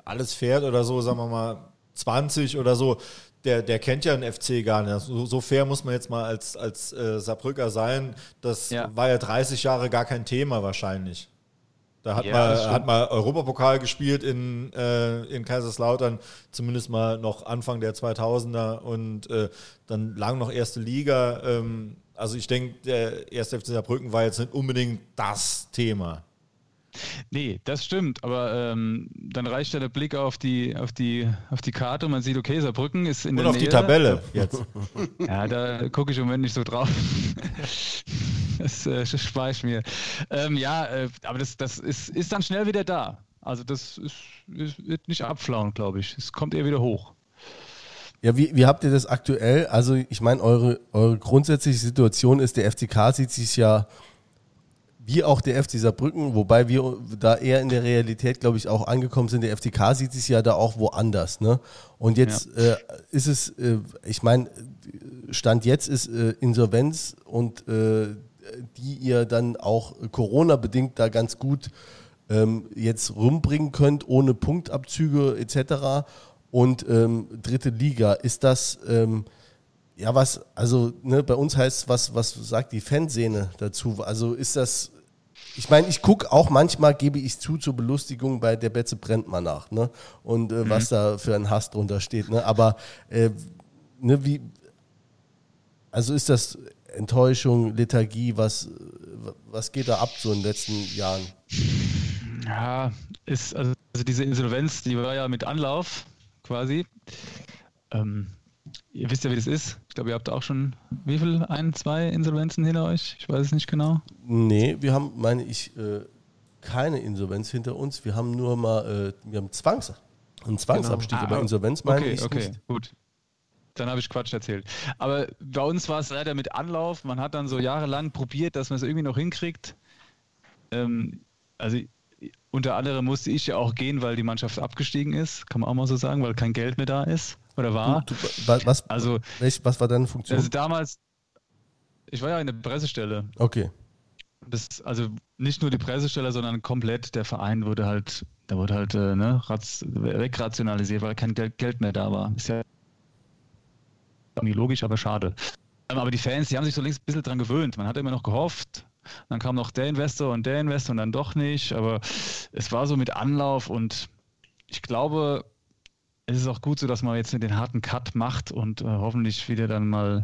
B: alles fährt oder so, sagen wir mal 20 oder so, der, der kennt ja den FC gar nicht. So, so fair muss man jetzt mal als, als äh, Saarbrücker sein. Das
E: Ja.
B: war ja 30 Jahre gar kein Thema wahrscheinlich. Da hat,
E: Ja,
B: man, hat man Europapokal gespielt in, äh, in Kaiserslautern, zumindest mal noch Anfang der 2000er und äh, dann lang noch erste Liga. Ähm, also ich denke, der erste FC Saarbrücken war jetzt nicht unbedingt das Thema.
E: Nee, das stimmt, aber ähm, dann reicht ja der Blick auf die, auf die, auf die Karte und man sieht, okay, Saarbrücken ist in
B: Und
E: der
B: auf die
E: Nähe.
B: Tabelle [LAUGHS] jetzt.
E: Ja, da gucke ich im Moment nicht so drauf. [LAUGHS] Das äh, spare ich mir. Ähm, ja, äh, aber das, das ist, ist dann schnell wieder da. Also das ist, ist, wird nicht abflauen, glaube ich. Es kommt eher wieder hoch.
A: Ja, wie, wie habt ihr das aktuell? Also ich meine, eure, eure grundsätzliche Situation ist, der FCK sieht sich ja wie auch der FC Saarbrücken, wobei wir da eher in der Realität, glaube ich, auch angekommen sind. Der FCK sieht sich ja da auch woanders. Ne? Und jetzt äh, ist es, äh, ich meine, Stand jetzt ist äh, Insolvenz und äh, die ihr dann auch Corona-bedingt da ganz gut ähm, jetzt rumbringen könnt, ohne Punktabzüge etc. Und ähm, dritte Liga, ist das, ähm, ja, was, also ne, bei uns heißt was, was sagt die Fanszene dazu? Also ist das, ich meine, ich gucke auch manchmal, gebe ich zu, zur Belustigung bei der Betze brennt mal nach, ne? Und äh, was da für ein Hass drunter steht, ne? Aber äh, ne, wie, also ist das Enttäuschung, Lethargie, was, was geht da ab so in den letzten Jahren?
E: Ja, ist, also diese Insolvenz, die war ja mit Anlauf quasi. Ähm, ihr wisst ja, wie das ist. Ich glaube, ihr habt auch schon wie viel? Ein, zwei Insolvenzen hinter euch? Ich weiß es nicht genau.
A: Nee, wir haben, meine ich, äh, keine Insolvenz hinter uns. Wir haben nur mal, äh, wir haben Zwangs, einen Zwangsabstieg,
E: Genau.
A: aber
E: Ah,
A: Insolvenz meine
E: okay,
A: ich
E: okay,
A: nicht.
E: gut. Dann habe ich Quatsch erzählt. Aber bei uns war es leider mit Anlauf. Man hat dann so jahrelang probiert, dass man es irgendwie noch hinkriegt. Ähm, also unter anderem musste ich ja auch gehen, weil die Mannschaft abgestiegen ist, kann man auch mal so sagen, weil kein Geld mehr da ist oder war.
A: Du, wa- was,
E: Also,
A: welch, was war deine Funktion?
E: also damals, ich war ja in der Pressestelle.
A: okay.
E: Das, also nicht nur die Pressestelle, sondern komplett der Verein wurde halt, da wurde halt äh, ne, wegrationalisiert, weil kein Geld, Geld mehr da war. Ist ja irgendwie logisch, aber schade. Ähm, Aber die Fans, die haben sich so längst ein bisschen dran gewöhnt. Man hat immer noch gehofft. Dann kam noch der Investor und der Investor und dann doch nicht. Aber es war so mit Anlauf und ich glaube, es ist auch gut so, dass man jetzt den harten Cut macht und äh, hoffentlich wieder dann mal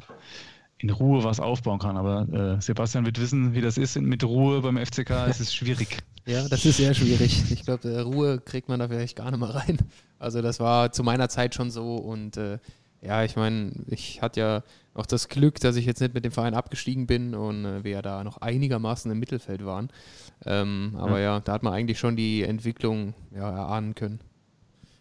E: in Ruhe was aufbauen kann. Aber äh, Sebastian wird wissen, wie das ist mit Ruhe beim FCK. Es ist schwierig. [LAUGHS]
C: Ja, das ist sehr schwierig. Ich glaube, äh, Ruhe kriegt man da vielleicht gar nicht mal rein. Also das war zu meiner Zeit schon so und äh, ja, ich meine, ich hatte ja noch das Glück, dass ich jetzt nicht mit dem Verein abgestiegen bin und äh, wir ja da noch einigermaßen im Mittelfeld waren. Ähm, aber ja. da hat man eigentlich schon die Entwicklung ja, erahnen können.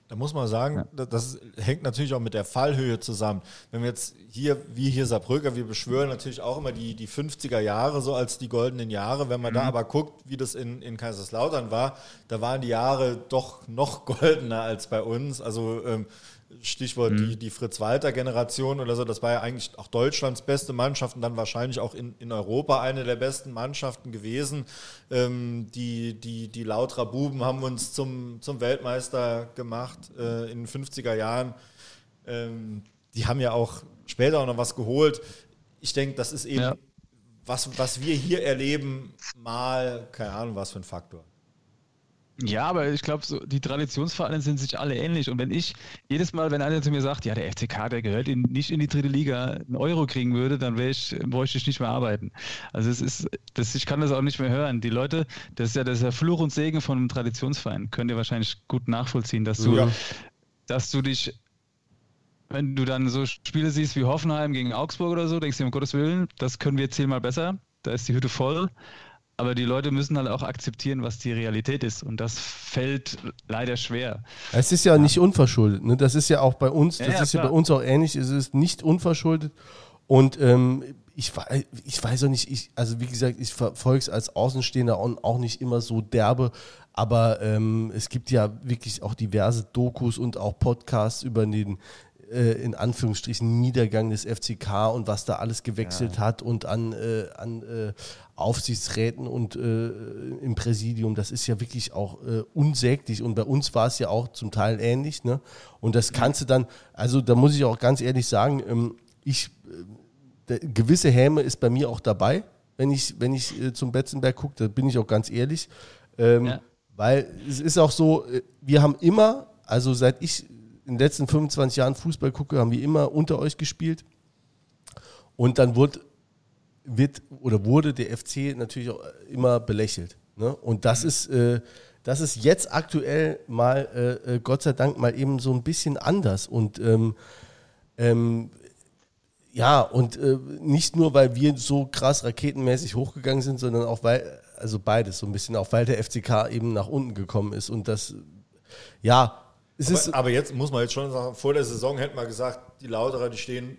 B: Da muss man sagen, das, das hängt natürlich auch mit der Fallhöhe zusammen. Wenn wir jetzt hier, wie hier Saarbrücker, wir beschwören natürlich auch immer die, die 50er Jahre so als die goldenen Jahre. Wenn man da aber guckt, wie das in, in Kaiserslautern war, da waren die Jahre doch noch goldener als bei uns. Also ähm, Stichwort die, die Fritz-Walter-Generation oder so, das war ja eigentlich auch Deutschlands beste Mannschaft und dann wahrscheinlich auch in, in Europa eine der besten Mannschaften gewesen. Ähm, die, die, die Lauterer Buben haben uns zum, zum Weltmeister gemacht äh, in den 50er Jahren. Ähm, die haben ja auch später auch noch was geholt. Ich denke, das ist eben,
E: Ja.
B: was, was wir hier erleben, mal, keine Ahnung, was für ein Faktor.
E: Ja, aber ich glaube, so, die Traditionsvereine sind sich alle ähnlich. Und wenn ich jedes Mal, wenn einer zu mir sagt, ja, der FCK, der gehört in, nicht in die dritte Liga, einen Euro kriegen würde, dann ich, bräuchte ich nicht mehr arbeiten. Also es ist, das, ich kann das auch nicht mehr hören. Die Leute, das ist ja das ist ja Fluch und Segen von einem Traditionsverein. Könnt ihr wahrscheinlich gut nachvollziehen, dass du,
B: Ja.
E: dass du dich, wenn du dann so Spiele siehst wie Hoffenheim gegen Augsburg oder so, denkst du, um Gottes Willen, das können wir zehnmal besser. Da ist die Hütte voll. Aber die Leute müssen halt auch akzeptieren, was die Realität ist. Und das fällt leider schwer.
A: Es ist ja nicht unverschuldet. Ne? Das ist ja auch bei uns,
E: Ja,
A: das
E: ja,
A: ist ja
E: klar.
A: bei uns auch ähnlich. Es ist nicht unverschuldet. Und ähm, ich, ich weiß auch nicht, ich, also wie gesagt, ich verfolge es als Außenstehender und auch nicht immer so derbe. Aber ähm, es gibt ja wirklich auch diverse Dokus und auch Podcasts über den äh, in Anführungsstrichen Niedergang des FCK und was da alles gewechselt hat und an, äh, an äh, Aufsichtsräten und äh, im Präsidium. Das ist ja wirklich auch äh, unsäglich und bei uns war es ja auch zum Teil ähnlich. Ne? Und das kannst du dann, also da muss ich auch ganz ehrlich sagen, ähm, ich, äh, gewisse Häme ist bei mir auch dabei, wenn ich, wenn ich zum Betzenberg gucke, da bin ich auch ganz ehrlich. Ähm,
E: Ja.
A: Weil es ist auch so, wir haben immer, also seit ich in den letzten 25 Jahren Fußball gucke, haben wir immer unter euch gespielt. Und dann wurde, wird oder wurde der FC natürlich auch immer belächelt. Ne? Und das ist, äh, das ist jetzt aktuell mal, äh, äh, Gott sei Dank, mal eben so ein bisschen anders. Und ähm, ähm, ja, und äh, nicht nur, weil wir so krass raketenmäßig hochgegangen sind, sondern auch weil, also beides so ein bisschen, auch weil der FCK eben nach unten gekommen ist. Und das, ja.
B: Aber, aber jetzt muss man jetzt schon sagen, vor der Saison hätten wir gesagt, die Lauterer, die stehen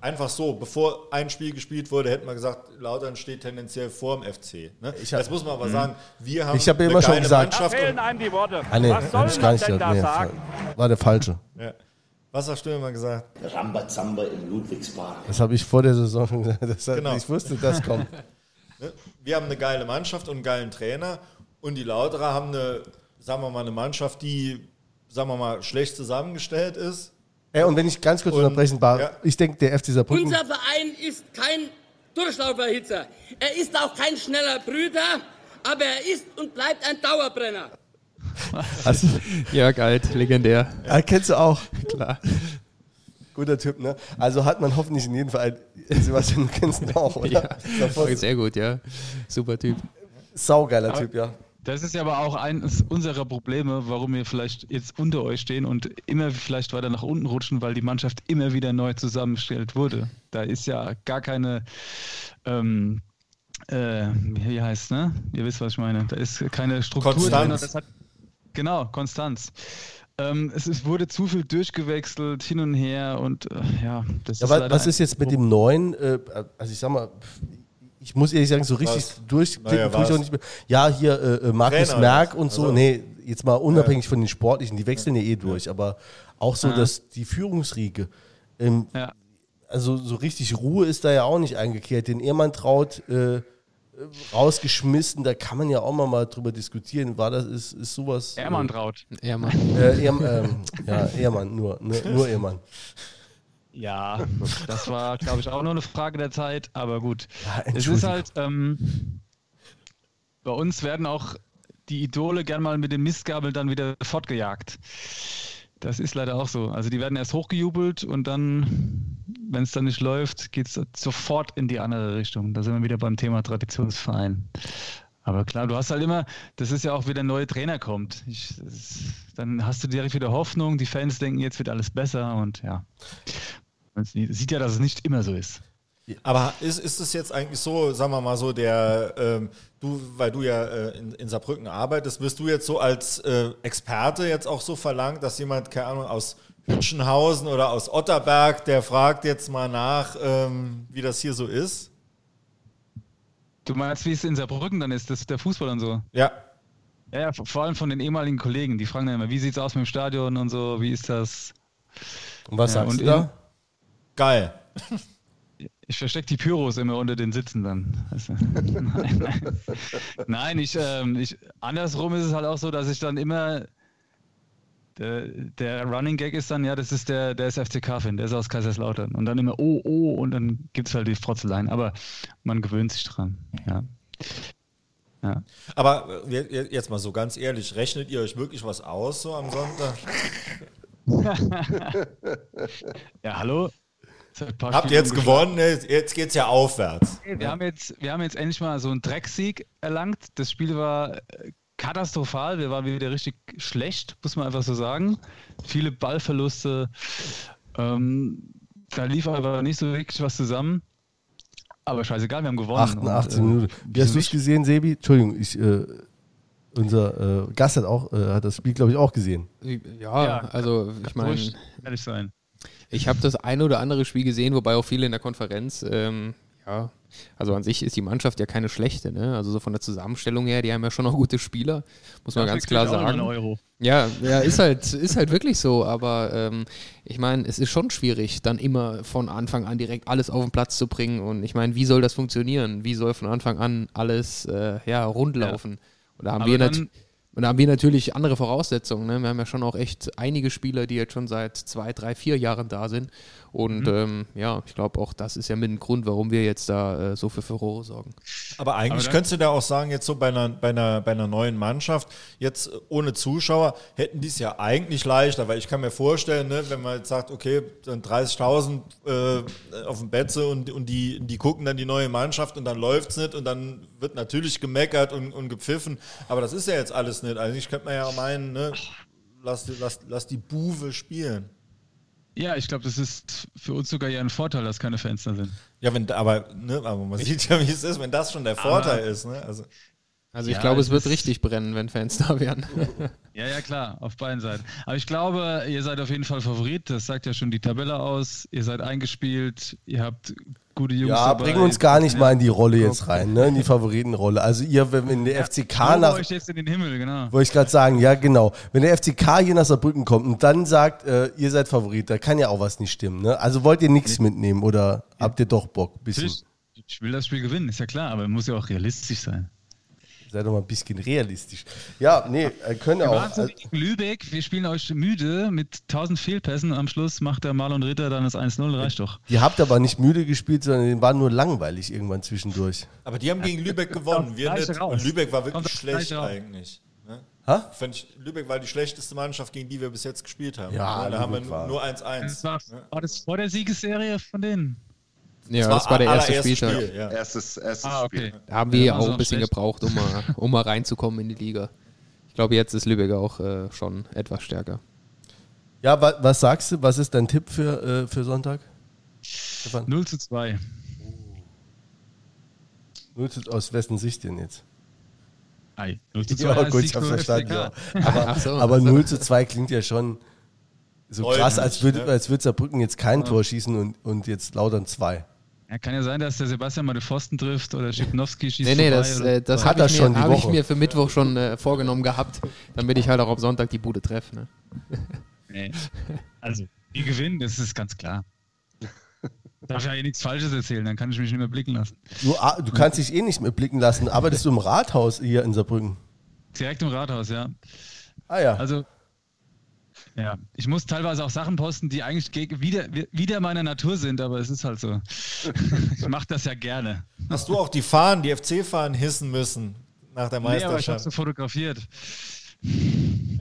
B: einfach so, bevor ein Spiel gespielt wurde, hätten wir gesagt, Lautern steht tendenziell vor dem FC. Ne?
A: Ich hab-
B: jetzt muss man aber sagen, wir haben
A: Ich hab ja
B: eine
A: immer schon
B: geile
A: gesagt-
F: Da
B: Mannschaft
F: fehlen
B: und,
F: einem die Worte.
A: ah, nee,
F: Was soll
A: ich gar
F: man
A: nicht
F: denn da
A: Nee,
F: sagen?
A: war der falsche.
B: ja. Was hast du immer gesagt?
G: Rambazamba im Ludwigspark.
A: Das habe ich vor der Saison [LAUGHS] gesagt. Das
B: Genau.
A: Ich wusste, das kommt. [LAUGHS]
B: Ne? Wir haben eine geile Mannschaft und einen geilen Trainer und die Lauterer haben eine, sagen wir mal, eine Mannschaft, die, sagen wir mal, schlecht zusammengestellt ist.
A: Ey, und wenn ich ganz kurz
B: Und-
A: unterbrechen darf,
B: ja.
A: ich denke, der FC Saarbrücken.
H: Unser Verein ist kein Durchlauferhitzer. Er ist auch kein schneller Brüder, aber er ist und bleibt ein Dauerbrenner. [LAUGHS]
A: Also,
C: Jörg Alt, legendär.
A: ah, kennst du auch? [LAUGHS]
C: Klar.
A: Guter Typ, ne? Also hat man hoffentlich in jedem Fall. Sebastian, du kennst ihn auch, oder?
C: Ja, sehr gut, ja. Super Typ.
A: Saugeiler Typ, ja.
E: Das ist ja aber auch eines unserer Probleme, warum wir vielleicht jetzt unter euch stehen und immer vielleicht weiter nach unten rutschen, weil die Mannschaft immer wieder neu zusammengestellt wurde. Da ist ja gar keine, ähm, äh, wie heißt ne? Ihr wisst, was ich meine. Da ist keine Struktur
B: Konstanz.
E: hat, genau, Konstanz. Ähm, es ist, wurde zu viel durchgewechselt, hin und her und äh, ja, das
A: Ja,
E: ist
A: was ist jetzt mit dem neuen? Äh, also ich sag mal, ich muss ehrlich sagen, so richtig
B: Was?
A: durchklicken
B: Naja,
A: tue ich auch nicht mehr. Ja, hier äh, äh, Markus
B: Trainer
A: Merck und so.
B: Also-
A: Nee, jetzt mal unabhängig von den Sportlichen, die wechseln ja eh durch, aber auch so, dass die Führungsriege. Ähm,
E: Ja.
A: also so richtig Ruhe ist da ja auch nicht eingekehrt. Den Ehemann traut äh, äh, rausgeschmissen, da kann man ja auch mal, mal drüber diskutieren. War das, ist, ist sowas.
E: Ermann traut.
C: Ja, Mann.
A: Äh, ähm, ja, Ehemann, nur, ne, nur Ehemann. [LAUGHS]
E: Ja, [LAUGHS] das war, glaube ich, auch nur eine Frage der Zeit, aber gut.
A: Ja,
E: es ist halt, ähm, bei uns werden auch die Idole gern mal mit dem Mistgabel dann wieder fortgejagt. Das ist leider auch so. Also die werden erst hochgejubelt und dann, wenn es dann nicht läuft, geht es sofort in die andere Richtung. Da sind wir wieder beim Thema Traditionsverein. Aber klar, du hast halt immer, das ist ja auch, wie der neue Trainer kommt. Ich, das, dann hast du direkt wieder Hoffnung, die Fans denken, jetzt wird alles besser und ja. Man sieht ja, dass es nicht immer so ist.
B: Aber ist, ist es jetzt eigentlich so, sagen wir mal so, der, ähm, du, weil du ja äh, in, in Saarbrücken arbeitest, wirst du jetzt so als äh, Experte jetzt auch so verlangt, dass jemand, keine Ahnung, aus Hütchenhausen oder aus Otterberg, der fragt jetzt mal nach, ähm, wie das hier so ist?
E: Du meinst, wie es in Saarbrücken dann ist, das, der Fußball und so?
B: Ja.
E: Ja, ja, vor vor allem von den ehemaligen Kollegen, die fragen dann immer, wie sieht's aus mit dem Stadion und so, wie ist das?
A: Und was
E: Ja,
A: sagst
E: und
A: du da?
B: Geil.
E: Ich verstecke die Pyros immer unter den Sitzen dann. Du? nein, nein. nein ich, ähm, ich, andersrum ist es halt auch so, dass ich dann immer. Der, der Running Gag ist dann, ja, das ist der, der ist FCK-Fan, der ist aus Kaiserslautern. Und dann immer, oh, oh, und dann gibt es halt die Frotzeleien. Aber man gewöhnt sich dran. Ja. Ja.
B: Aber äh, je- jetzt mal so ganz ehrlich, rechnet ihr euch wirklich was aus so am Sonntag? [LAUGHS]
E: ja, hallo. Seit ein paar
B: Habt ihr jetzt gewonnen? Ne? Jetzt geht's ja aufwärts.
E: Wir, haben jetzt, wir haben jetzt endlich mal so einen Drecksieg erlangt. Das Spiel war äh, katastrophal. Wir waren wieder richtig schlecht, muss man einfach so sagen. Viele Ballverluste. Ähm, da lief aber nicht so wirklich was zusammen. Aber scheißegal, wir haben gewonnen.
A: 88
E: Und, äh,
A: Minuten. Wie hast du es gesehen, Sebi? Entschuldigung, ich, äh, unser äh, Gast hat auch äh, hat das Spiel, glaube ich, auch gesehen.
C: Ja,
E: Ja,
C: also ich meine,
E: ehrlich sein.
C: Ich habe das eine oder andere Spiel gesehen, wobei auch viele in der Konferenz. Ähm, ja, also an sich ist die Mannschaft ja keine schlechte, ne? Also so von der Zusammenstellung her, die haben ja schon noch gute Spieler, muss man
E: Dafür
C: ganz klar
E: auch
C: sagen.
E: Euro.
C: Ja, ja, ist halt, ist halt wirklich so, aber ähm, ich meine, es ist schon schwierig, dann immer von Anfang an direkt alles auf den Platz zu bringen. Und ich meine, wie soll das funktionieren? Wie soll von Anfang an alles äh, ja, rund laufen? Und da haben
E: Aber
C: wir
E: dann-
C: nat- und da haben wir natürlich andere Voraussetzungen. Ne? Wir haben ja schon auch echt einige Spieler, die jetzt schon seit zwei, drei, vier Jahren da sind. Und ähm, ja, ich glaube auch, das ist ja mit ein Grund, warum wir jetzt da äh, so für Furore sorgen.
B: Aber eigentlich
E: Aber
B: könntest du da auch sagen, jetzt so bei einer, bei einer, bei einer neuen Mannschaft, jetzt ohne Zuschauer, hätten die es ja eigentlich leichter, weil ich kann mir vorstellen, ne, wenn man jetzt sagt, okay, dann 30.000 äh, auf dem Betze und, und die, die gucken dann die neue Mannschaft und dann läuft es nicht und dann wird natürlich gemeckert und, und gepfiffen, aber das ist ja jetzt alles nicht. Eigentlich könnte man ja auch meinen, ne, lass, lass, lass die Buwe spielen.
E: Ja, ich glaube, das ist für uns sogar ja ein Vorteil, dass keine Fans da sind.
B: Ja, wenn, aber, ne, aber man sieht ja, wie es ist, wenn das schon der Vorteil ist. Ne? Also,
C: Also ich
E: Ja,
C: glaube, es wird richtig brennen, wenn Fans da wären. [LAUGHS]
E: Ja, ja, klar, auf beiden Seiten. Aber ich glaube, ihr seid auf jeden Fall Favorit. Das sagt ja schon die Tabelle aus. Ihr seid eingespielt. Ihr habt gute Jungs
A: Ja,
E: dabei.
A: bring uns gar nicht
E: Ja.
A: mal in die Rolle jetzt rein, ne? in die Favoritenrolle. Also ihr, wenn der FCK
E: Lobe
A: nach,
E: euch jetzt in den Himmel, genau.
A: wollte ich gerade sagen, ja genau. Wenn der FCK hier nach Saarbrücken kommt und dann sagt, äh, ihr seid Favorit, da kann ja auch was nicht stimmen. Ne? Also wollt ihr nichts mitnehmen oder habt ihr doch Bock? Bisschen.
E: Ich will das Spiel gewinnen, ist ja klar, aber muss ja auch realistisch sein.
A: Seid doch mal ein bisschen realistisch. Ja, nee, können
E: Wir
A: auch.
E: waren so gegen Lübeck, wir spielen euch müde mit 1000 Fehlpässen. Am Schluss macht der Marlon Ritter dann das 1-0, reicht doch.
A: Ihr habt aber nicht müde gespielt, sondern denen war nur langweilig irgendwann zwischendurch.
B: Aber die haben gegen Lübeck gewonnen. Wir nicht. Und Lübeck war wirklich schlecht eigentlich. Ne?
A: Ha?
B: Fand ich, Lübeck war die schlechteste Mannschaft, gegen die wir bis jetzt gespielt haben.
A: Ja,
B: da haben wir nur
E: Das
B: 1-1.
E: war, war das vor der Siegesserie von denen?
C: Ja, das war der erste Spieltag.
B: Spiel, ja.
D: Erstes, erstes
E: Ah,
D: Spiel.
E: okay.
C: Da haben wir
E: Ja,
C: ja auch ein bisschen
E: schlecht.
C: gebraucht, um mal, [LAUGHS] um mal reinzukommen in die Liga. Ich glaube, jetzt ist Lübeck auch äh, schon etwas stärker.
A: Ja, wa was sagst du? Was ist dein Tipp für, äh, für Sonntag? Stefan?
E: 0 zu 2.
A: Nur zu- aus wessen Sicht denn jetzt?
E: Ei, 0 zu 2
A: Ja, gut, ich hab's verstanden. Ja. Aber,
C: so,
A: aber
C: ach so.
A: 0 zu 2 klingt ja schon so krass, als würde
B: ne?
A: als würd Saarbrücken jetzt kein Tor schießen und, und jetzt lautern zwei.
E: Ja, kann ja sein, dass der Sebastian mal den Pfosten trifft oder Schipnowski schießt
C: Nee, nee,
E: vorbei
C: das,
E: oder-
C: äh, das
A: Hat
C: habe
A: er
C: ich,
A: schon
C: mir,
A: die
C: hab ich mir für Mittwoch schon äh, vorgenommen gehabt, damit ich halt auch am Sonntag die Bude treffe. Ne?
E: Nee. Also, die gewinnen, das ist ganz klar. Darf ja eh nichts Falsches erzählen, dann kann ich mich nicht mehr blicken lassen.
A: Du, ah, du kannst dich eh nicht mehr blicken lassen. Arbeitest du im Rathaus hier in Saarbrücken?
E: Direkt im Rathaus, ja.
A: Ah ja.
E: Also, ja, ich muss teilweise auch Sachen posten, die eigentlich wieder, wieder meiner Natur sind, aber es ist halt so. [LAUGHS] ich mache das ja gerne.
B: Hast du auch die Fahnen, die FC-Fahnen hissen müssen nach der
E: Nee, aber ich habe
B: Meisterschaft?
E: so fotografiert.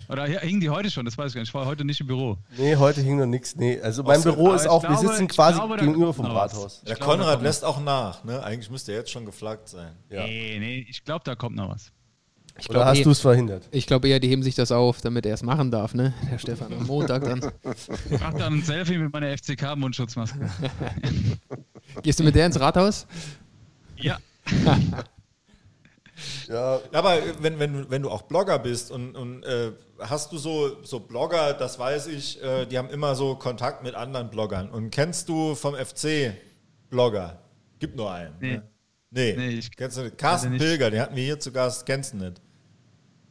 E: Oder hi- hingen die heute schon? Das weiß ich gar nicht. Ich war heute nicht im Büro.
A: Nee, heute hing noch nichts. Nee, also mein
B: so,
A: Büro ist auch, wir
E: glaube-
A: sitzen
E: ich
A: quasi
E: glaube,
A: gegenüber vom. Rathaus.
B: Der Konrad lässt auch nach, ne? Eigentlich müsste er jetzt schon geflaggt sein.
A: Ja.
E: Nee, nee, ich glaube, da kommt noch was.
C: Ich
A: Oder
C: glaube
A: hast
C: eh,
A: du es verhindert?
C: ich glaub eher, die heben sich das auf, damit er es machen darf, ne? Der Stefan am Montag dann.
E: Ich mach dann ein Selfie mit meiner FCK-Mundschutzmaske. [LAUGHS]
C: Gehst du mit der ins Rathaus?
E: ja.
A: Ja,
B: Ja, Aber wenn, wenn, wenn du auch Blogger bist und, und äh, hast du so, so Blogger, das weiß ich, äh, die haben immer so Kontakt mit anderen Bloggern. Und kennst du vom FC Blogger? Gibt nur einen.
E: Nee.
B: Ne? Nee.
E: Nee, ich-
B: kennst du Carsten
E: nicht.
B: Pilger, den hatten wir hier zu Gast, kennst du nicht.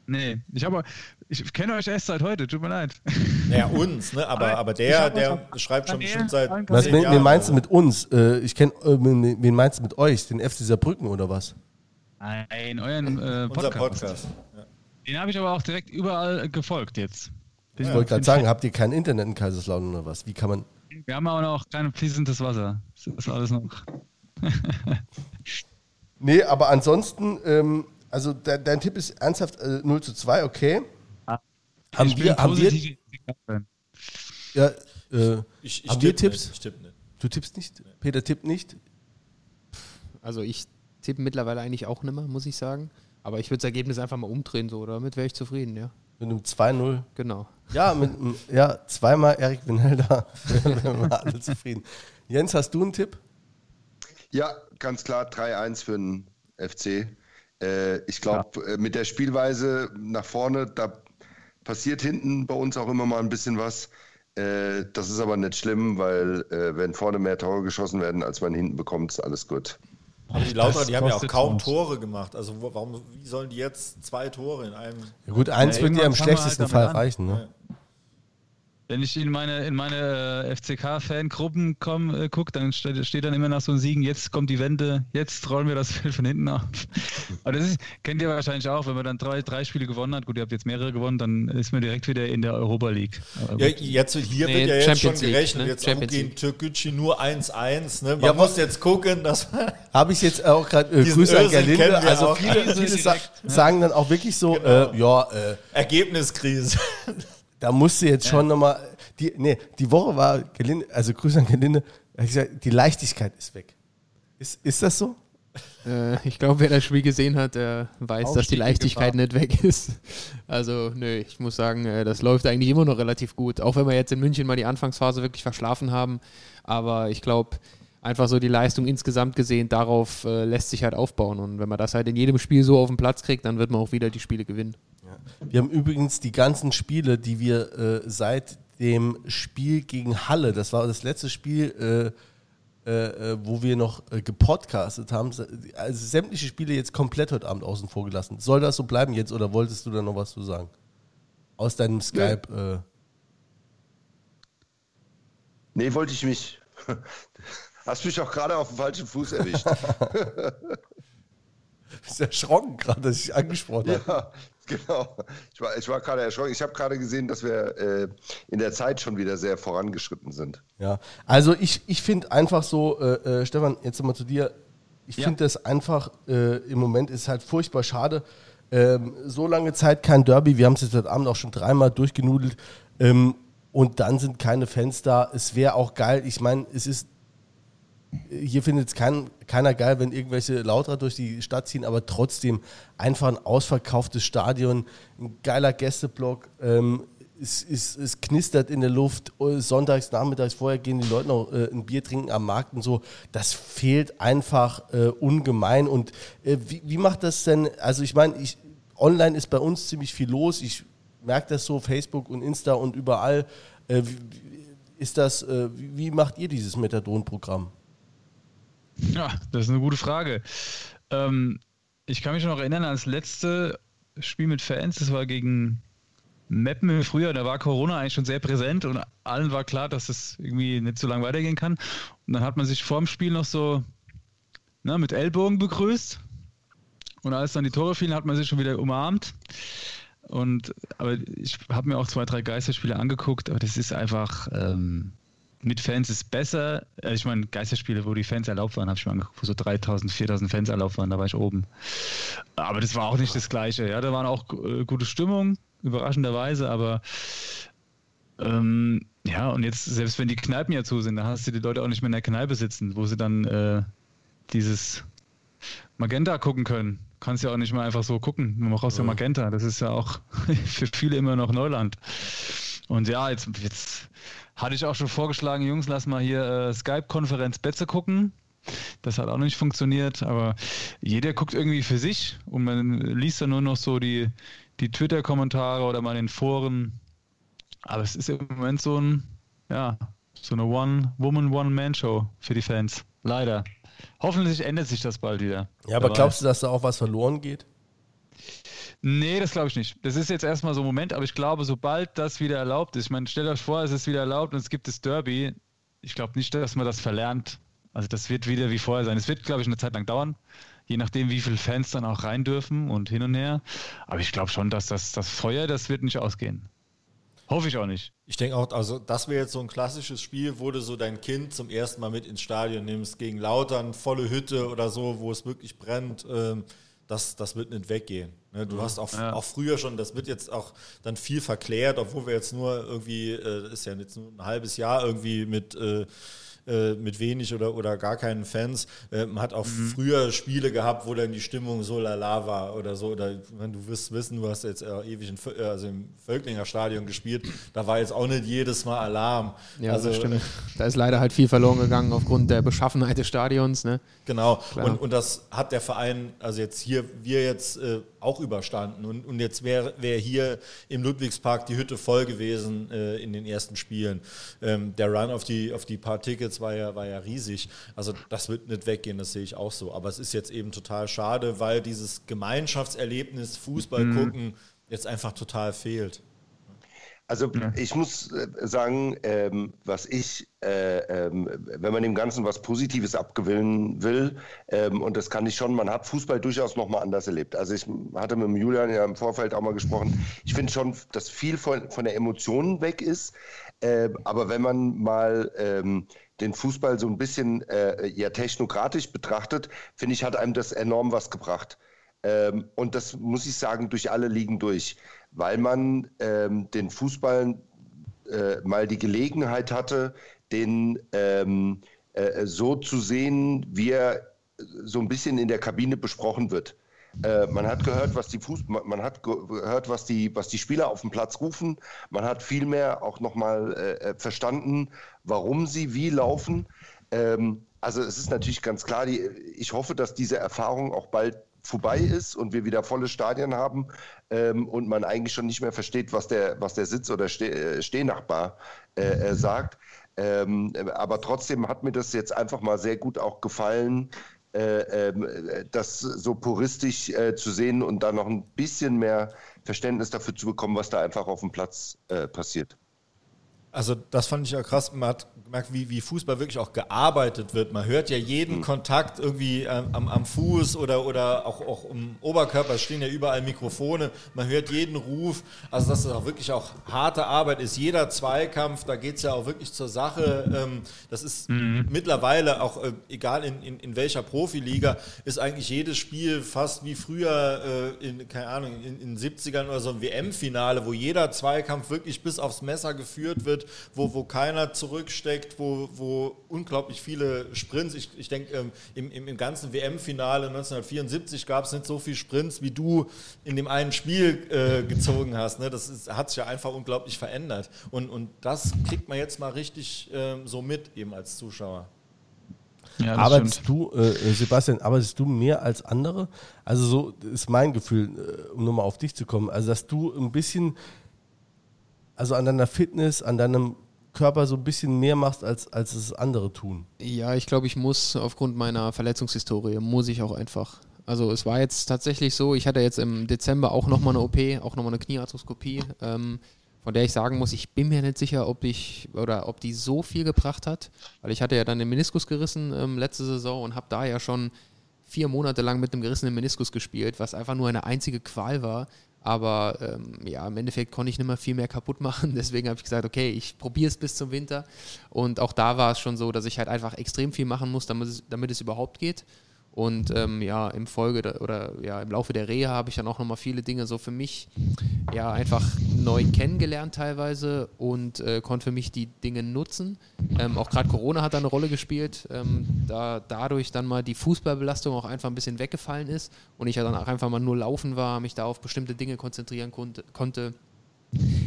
E: Nee, ich habe, ich kenne euch erst seit heute, tut mir leid.
B: Naja, uns, ne? Aber,
E: Aber
B: der, der schreibt schon bestimmt seit.
A: was wen,
B: Jahren
A: wen meinst du mit uns? Äh, ich kenne, äh, wen meinst du mit euch? Den FC Saarbrücken oder was?
E: Nein, euren äh,
B: so. Unser
E: Podcast.
B: Podcast. Ja.
E: Den habe ich aber auch direkt überall äh, gefolgt jetzt.
A: Ich wollte gerade sagen, habt ihr kein Internet in Kaiserslautern oder was? Wie kann man.
E: Wir haben aber noch kein fließendes Wasser. Das ist alles noch. [LAUGHS]
A: Nee, aber ansonsten, ähm, also de dein Tipp ist ernsthaft äh, 0 zu 2, okay. Haben
E: Ich bin
A: wir, haben wir, ja, äh,
B: Ich, ich
A: haben wir
B: tipp
A: Tipps?
B: Nicht, ich tipp nicht.
A: Du tippst nicht? Peter tippt nicht?
C: Also ich tippe mittlerweile eigentlich auch nimmer, muss ich sagen. Aber ich würde das Ergebnis einfach mal umdrehen, so. Damit wäre ich zufrieden, ja.
A: Mit einem 2-0.
C: Genau.
A: Ja, mit, ja, zweimal Erik wir [LAUGHS] alle zufrieden. Jens, hast du einen Tipp?
D: Ja, ganz klar 3-1 für den FC. Äh, ich glaube, äh, mit der Spielweise nach vorne, da passiert hinten bei uns auch immer mal ein bisschen was. Äh, das ist aber nicht schlimm, weil äh, wenn vorne mehr Tore geschossen werden, als man hinten bekommt, ist alles gut.
B: Aber die Lauter, die haben ja auch kaum
E: uns.
B: Tore gemacht. Also warum, wie sollen die jetzt zwei Tore in einem?
A: Ja, gut, eins
E: Ja,
A: wird dir im
E: wir
A: schlechtesten
E: halt
A: Fall
E: an.
A: reichen. Ne?
E: Wenn ich in meine, in meine äh, FCK-Fangruppen äh, gucke, dann steht, steht dann immer nach so einem Siegen, jetzt kommt die Wende, jetzt rollen wir das [LAUGHS] Feld von hinten auf. Aber das ist, kennt ihr wahrscheinlich auch, wenn man dann drei, drei Spiele gewonnen hat, gut, ihr habt jetzt mehrere gewonnen, dann ist man direkt wieder in der Europa League.
B: Ja, jetzt, hier
C: Nee,
B: wird ja jetzt schon
C: Champions League,
B: gerechnet.
C: ne?
B: Jetzt
C: Champions
B: gegen
C: League.
B: Türkgücü nur 1-1. Ne? Man
A: Ja,
B: muss jetzt gucken, dass man [LAUGHS]
A: Habe ich jetzt auch gerade äh, Grüße an
B: Özil kennen
A: Gerlinde. Also
B: auch.
A: viele, [LAUGHS] viele sa
E: direkt,
A: sagen dann auch wirklich so, äh, ja, äh,
B: Ergebniskrise.
A: Da musst du jetzt schon nochmal, die, nee, die Woche war Gelinde, also Grüße an Gelinde, gesagt, die Leichtigkeit ist weg. Ist, ist das so?
C: Äh, ich glaube, wer das Spiel gesehen hat, der weiß, dass die
E: Aufstieg
C: Leichtigkeit nicht weg ist. Also, nö, ich muss sagen, äh, das läuft eigentlich immer noch relativ gut. Auch wenn wir jetzt in München mal die Anfangsphase wirklich verschlafen haben. Aber ich glaube, einfach so die Leistung insgesamt gesehen, darauf äh, lässt sich halt aufbauen. Und wenn man das halt in jedem Spiel so auf den Platz kriegt, dann wird man auch wieder die Spiele gewinnen.
A: Wir haben übrigens die ganzen Spiele, die wir äh, seit dem Spiel gegen Halle, das war das letzte Spiel, äh, äh, äh, wo wir noch äh, gepodcastet haben, also sämtliche Spiele jetzt komplett heute Abend außen vor gelassen. Soll das so bleiben jetzt oder wolltest du da noch was zu sagen? Aus deinem Skype. Äh,
D: Nee, wollte ich mich. [LAUGHS] Hast mich auch gerade auf dem falschen Fuß erwischt. [LAUGHS]
A: bist erschrocken gerade, dass ich angesprochen habe.
D: ja, genau. Ich war, ich war gerade erschrocken. Ich habe gerade gesehen, dass wir äh, in der Zeit schon wieder sehr vorangeschritten sind.
A: Ja, also ich, ich finde einfach so, äh, äh, Stefan, jetzt nochmal zu dir. Ich
E: Ja.
A: finde das einfach, äh, im Moment ist halt furchtbar schade. Ähm, so lange Zeit kein Derby, wir haben es jetzt heute Abend auch schon dreimal durchgenudelt. Ähm, und dann sind keine Fans da. Es wäre auch geil, ich meine, es ist, hier findet es kein, keiner geil, wenn irgendwelche Lauter durch die Stadt ziehen, aber trotzdem einfach ein ausverkauftes Stadion, ein geiler Gästeblock. Ähm, es, es, es knistert in der Luft. Sonntags, nachmittags vorher gehen die Leute noch äh, ein Bier trinken am Markt und so. Das fehlt einfach äh, ungemein. Und äh, wie, wie macht das denn? Also, ich meine, online ist bei uns ziemlich viel los. Ich merke das so, Facebook und Insta und überall. Äh, ist das, äh, wie macht ihr dieses Methadon-Programm?
E: Ja, das ist eine gute Frage. Ähm, ich kann mich noch erinnern an das letzte Spiel mit Fans, das war gegen Meppen im Frühjahr, da war Corona eigentlich schon sehr präsent und allen war klar, dass es irgendwie nicht so lange weitergehen kann. Und dann hat man sich vor dem Spiel noch so ne, mit Ellbogen begrüßt. Und als dann die Tore fielen, hat man sich schon wieder umarmt. Und aber ich habe mir auch zwei, drei Geisterspiele angeguckt, aber das ist einfach ähm, mit Fans ist besser. Äh, Ich meine, Geisterspiele, wo die Fans erlaubt waren, habe ich mir angeguckt, wo so 3000, 4000 Fans erlaubt waren, da war ich oben. Aber das war auch nicht das Gleiche. Ja, da waren auch äh, gute Stimmung. überraschenderweise, aber ähm, ja, und jetzt, selbst wenn die Kneipen ja zu sind, dann hast du die Leute auch nicht mehr in der Kneipe sitzen, wo sie dann äh, dieses Magenta gucken können. Kannst ja auch nicht mehr einfach so gucken. Man braucht ja Magenta. Das ist ja auch [LAUGHS] für viele immer noch Neuland. Und ja, jetzt, jetzt hatte ich auch schon vorgeschlagen, Jungs, lass mal hier äh, Skype-Konferenz Betze gucken. Das hat auch nicht funktioniert, aber jeder guckt irgendwie für sich und man liest dann nur noch so die, die Twitter-Kommentare oder mal in den Foren. Aber es ist im Moment so ein, ja, so eine One-Woman, One-Man-Show für die Fans. Leider. Hoffentlich ändert sich das bald wieder.
A: Ja, aber
E: Wer
A: glaubst du, dass da auch was verloren geht?
E: Nee, das glaube ich nicht. Das ist jetzt erstmal so ein Moment, aber ich glaube, sobald das wieder erlaubt ist, ich meine, stellt euch vor, es ist wieder erlaubt und es gibt das Derby. Ich glaube nicht, dass man das verlernt. Also das wird wieder wie vorher sein. Es wird, glaube ich, eine Zeit lang dauern, je nachdem, wie viele Fans dann auch rein dürfen und hin und her. Aber ich glaube schon, dass das, das Feuer, das wird nicht ausgehen. Hoffe ich auch nicht.
B: Ich denke auch, also das wäre jetzt so ein klassisches Spiel, wo du so dein Kind zum ersten Mal mit ins Stadion nimmst, gegen Lautern, volle Hütte oder so, wo es wirklich brennt. Ähm, das, das wird nicht weggehen. Ne? Du hast auch,
E: Ja.
B: auch früher schon, das wird jetzt auch dann viel verklärt, obwohl wir jetzt nur irgendwie, äh, ist ja jetzt nur ein halbes Jahr irgendwie mit, äh, äh, mit wenig oder, oder gar keinen Fans. Äh, man hat auch früher Spiele gehabt, wo dann die Stimmung so lala war oder so. Oder wenn du wirst wissen, du hast jetzt äh, ewig in, äh, also im Völklinger Stadion gespielt, da war jetzt auch nicht jedes Mal Alarm.
C: Ja,
B: also,
C: das stimmt. Da ist leider halt viel verloren gegangen aufgrund der Beschaffenheit des Stadions. Ne?
B: Genau,
C: Klar.
B: und, und das hat der Verein, also jetzt hier, wir jetzt äh, auch überstanden. Und, und jetzt wäre wär hier im Ludwigspark die Hütte voll gewesen äh, in den ersten Spielen. Ähm, der Run auf die, auf die paar Tickets war ja, war ja riesig. Also das wird nicht weggehen, das sehe ich auch so. Aber es ist jetzt eben total schade, weil dieses Gemeinschaftserlebnis Fußball gucken jetzt einfach total fehlt.
D: Also ich muss äh, sagen, ähm, was ich, äh, ähm, wenn man dem Ganzen was Positives abgewinnen will, ähm, und das kann ich schon, man hat Fußball durchaus nochmal anders erlebt. Also ich hatte mit dem Julian ja im Vorfeld auch mal gesprochen. Ich finde schon, dass viel von, von der Emotion weg ist. Äh, aber wenn man mal ähm, den Fußball so ein bisschen äh, ja, technokratisch betrachtet, finde ich, hat einem das enorm was gebracht. Ähm, und das muss ich sagen, durch alle Ligen durch, weil man ähm, den Fußball äh, mal die Gelegenheit hatte, den ähm, äh, so zu sehen, wie er so ein bisschen in der Kabine besprochen wird. Äh, man hat gehört, was die Fuß man hat ge- gehört, was die, was die Spieler auf dem Platz rufen. Man hat vielmehr auch nochmal äh, äh, verstanden, warum sie wie laufen. Ähm, also es ist natürlich ganz klar, die, ich hoffe, dass diese Erfahrung auch bald vorbei ist und wir wieder volle Stadien haben ähm, und man eigentlich schon nicht mehr versteht, was der, was der Sitz- oder Ste äh, Stehnachbar äh, äh, sagt. Ähm, aber trotzdem hat mir das jetzt einfach mal sehr gut auch gefallen, äh, ähm, äh, das so puristisch äh, zu sehen und da noch ein bisschen mehr Verständnis dafür zu bekommen, was da einfach auf dem Platz äh, passiert.
B: Also das fand ich ja krass. Man hat gemerkt, wie, wie Fußball wirklich auch gearbeitet wird. Man hört ja jeden Kontakt irgendwie ähm, am, am Fuß oder, oder auch, auch im Oberkörper. Es stehen ja überall Mikrofone. Man hört jeden Ruf. Also dass das auch wirklich auch harte Arbeit ist. Jeder Zweikampf, da geht es ja auch wirklich zur Sache. Ähm, das ist mittlerweile auch, äh, egal in, in, in welcher Profiliga, ist eigentlich jedes Spiel fast wie früher äh, in, keine Ahnung, in, in den 70ern oder so ein WM-Finale, wo jeder Zweikampf wirklich bis aufs Messer geführt wird, wo, wo keiner zurücksteckt, wo, wo unglaublich viele Sprints, ich, ich denke, ähm, im, im, im ganzen WM-Finale 1974 gab es nicht so viele Sprints, wie du in dem einen Spiel äh, gezogen hast. Ne? Das ist, hat sich ja einfach unglaublich verändert. Und, und das kriegt man jetzt mal richtig ähm, so mit, eben als Zuschauer.
E: Ja,
A: Arbeitest
E: stimmt.
A: du, äh, äh, Sebastian, arbeitest du mehr als andere? Also so ist mein Gefühl, äh, um nochmal auf dich zu kommen. Also dass du ein bisschen, also an deiner Fitness, an deinem Körper so ein bisschen mehr machst, als, als es andere tun.
C: Ja, ich glaube, ich muss aufgrund meiner Verletzungshistorie, muss ich auch einfach. Also es war jetzt tatsächlich so, ich hatte jetzt im Dezember auch nochmal eine OP, auch nochmal eine Kniearthroskopie, ähm, von der ich sagen muss, ich bin mir nicht sicher, ob ich oder ob die so viel gebracht hat, weil ich hatte ja dann den Meniskus gerissen ähm, letzte Saison und habe da ja schon vier Monate lang mit einem gerissenen Meniskus gespielt, was einfach nur eine einzige Qual war. Aber ähm, ja, im Endeffekt konnte ich nicht mehr viel mehr kaputt machen. [LAUGHS] Deswegen habe ich gesagt, okay, ich probiere es bis zum Winter. Und auch da war es schon so, dass ich halt einfach extrem viel machen muss, damit es, damit es überhaupt geht. Und ähm, ja, im Folge der, oder ja, im Laufe der Reha habe ich dann auch nochmal viele Dinge so für mich ja einfach neu kennengelernt teilweise und äh, konnte für mich die Dinge nutzen. Ähm, auch gerade Corona hat da eine Rolle gespielt, ähm, da dadurch dann mal die Fußballbelastung auch einfach ein bisschen weggefallen ist und ich ja dann auch einfach mal nur laufen war, mich da auf bestimmte Dinge konzentrieren konnte. konnte.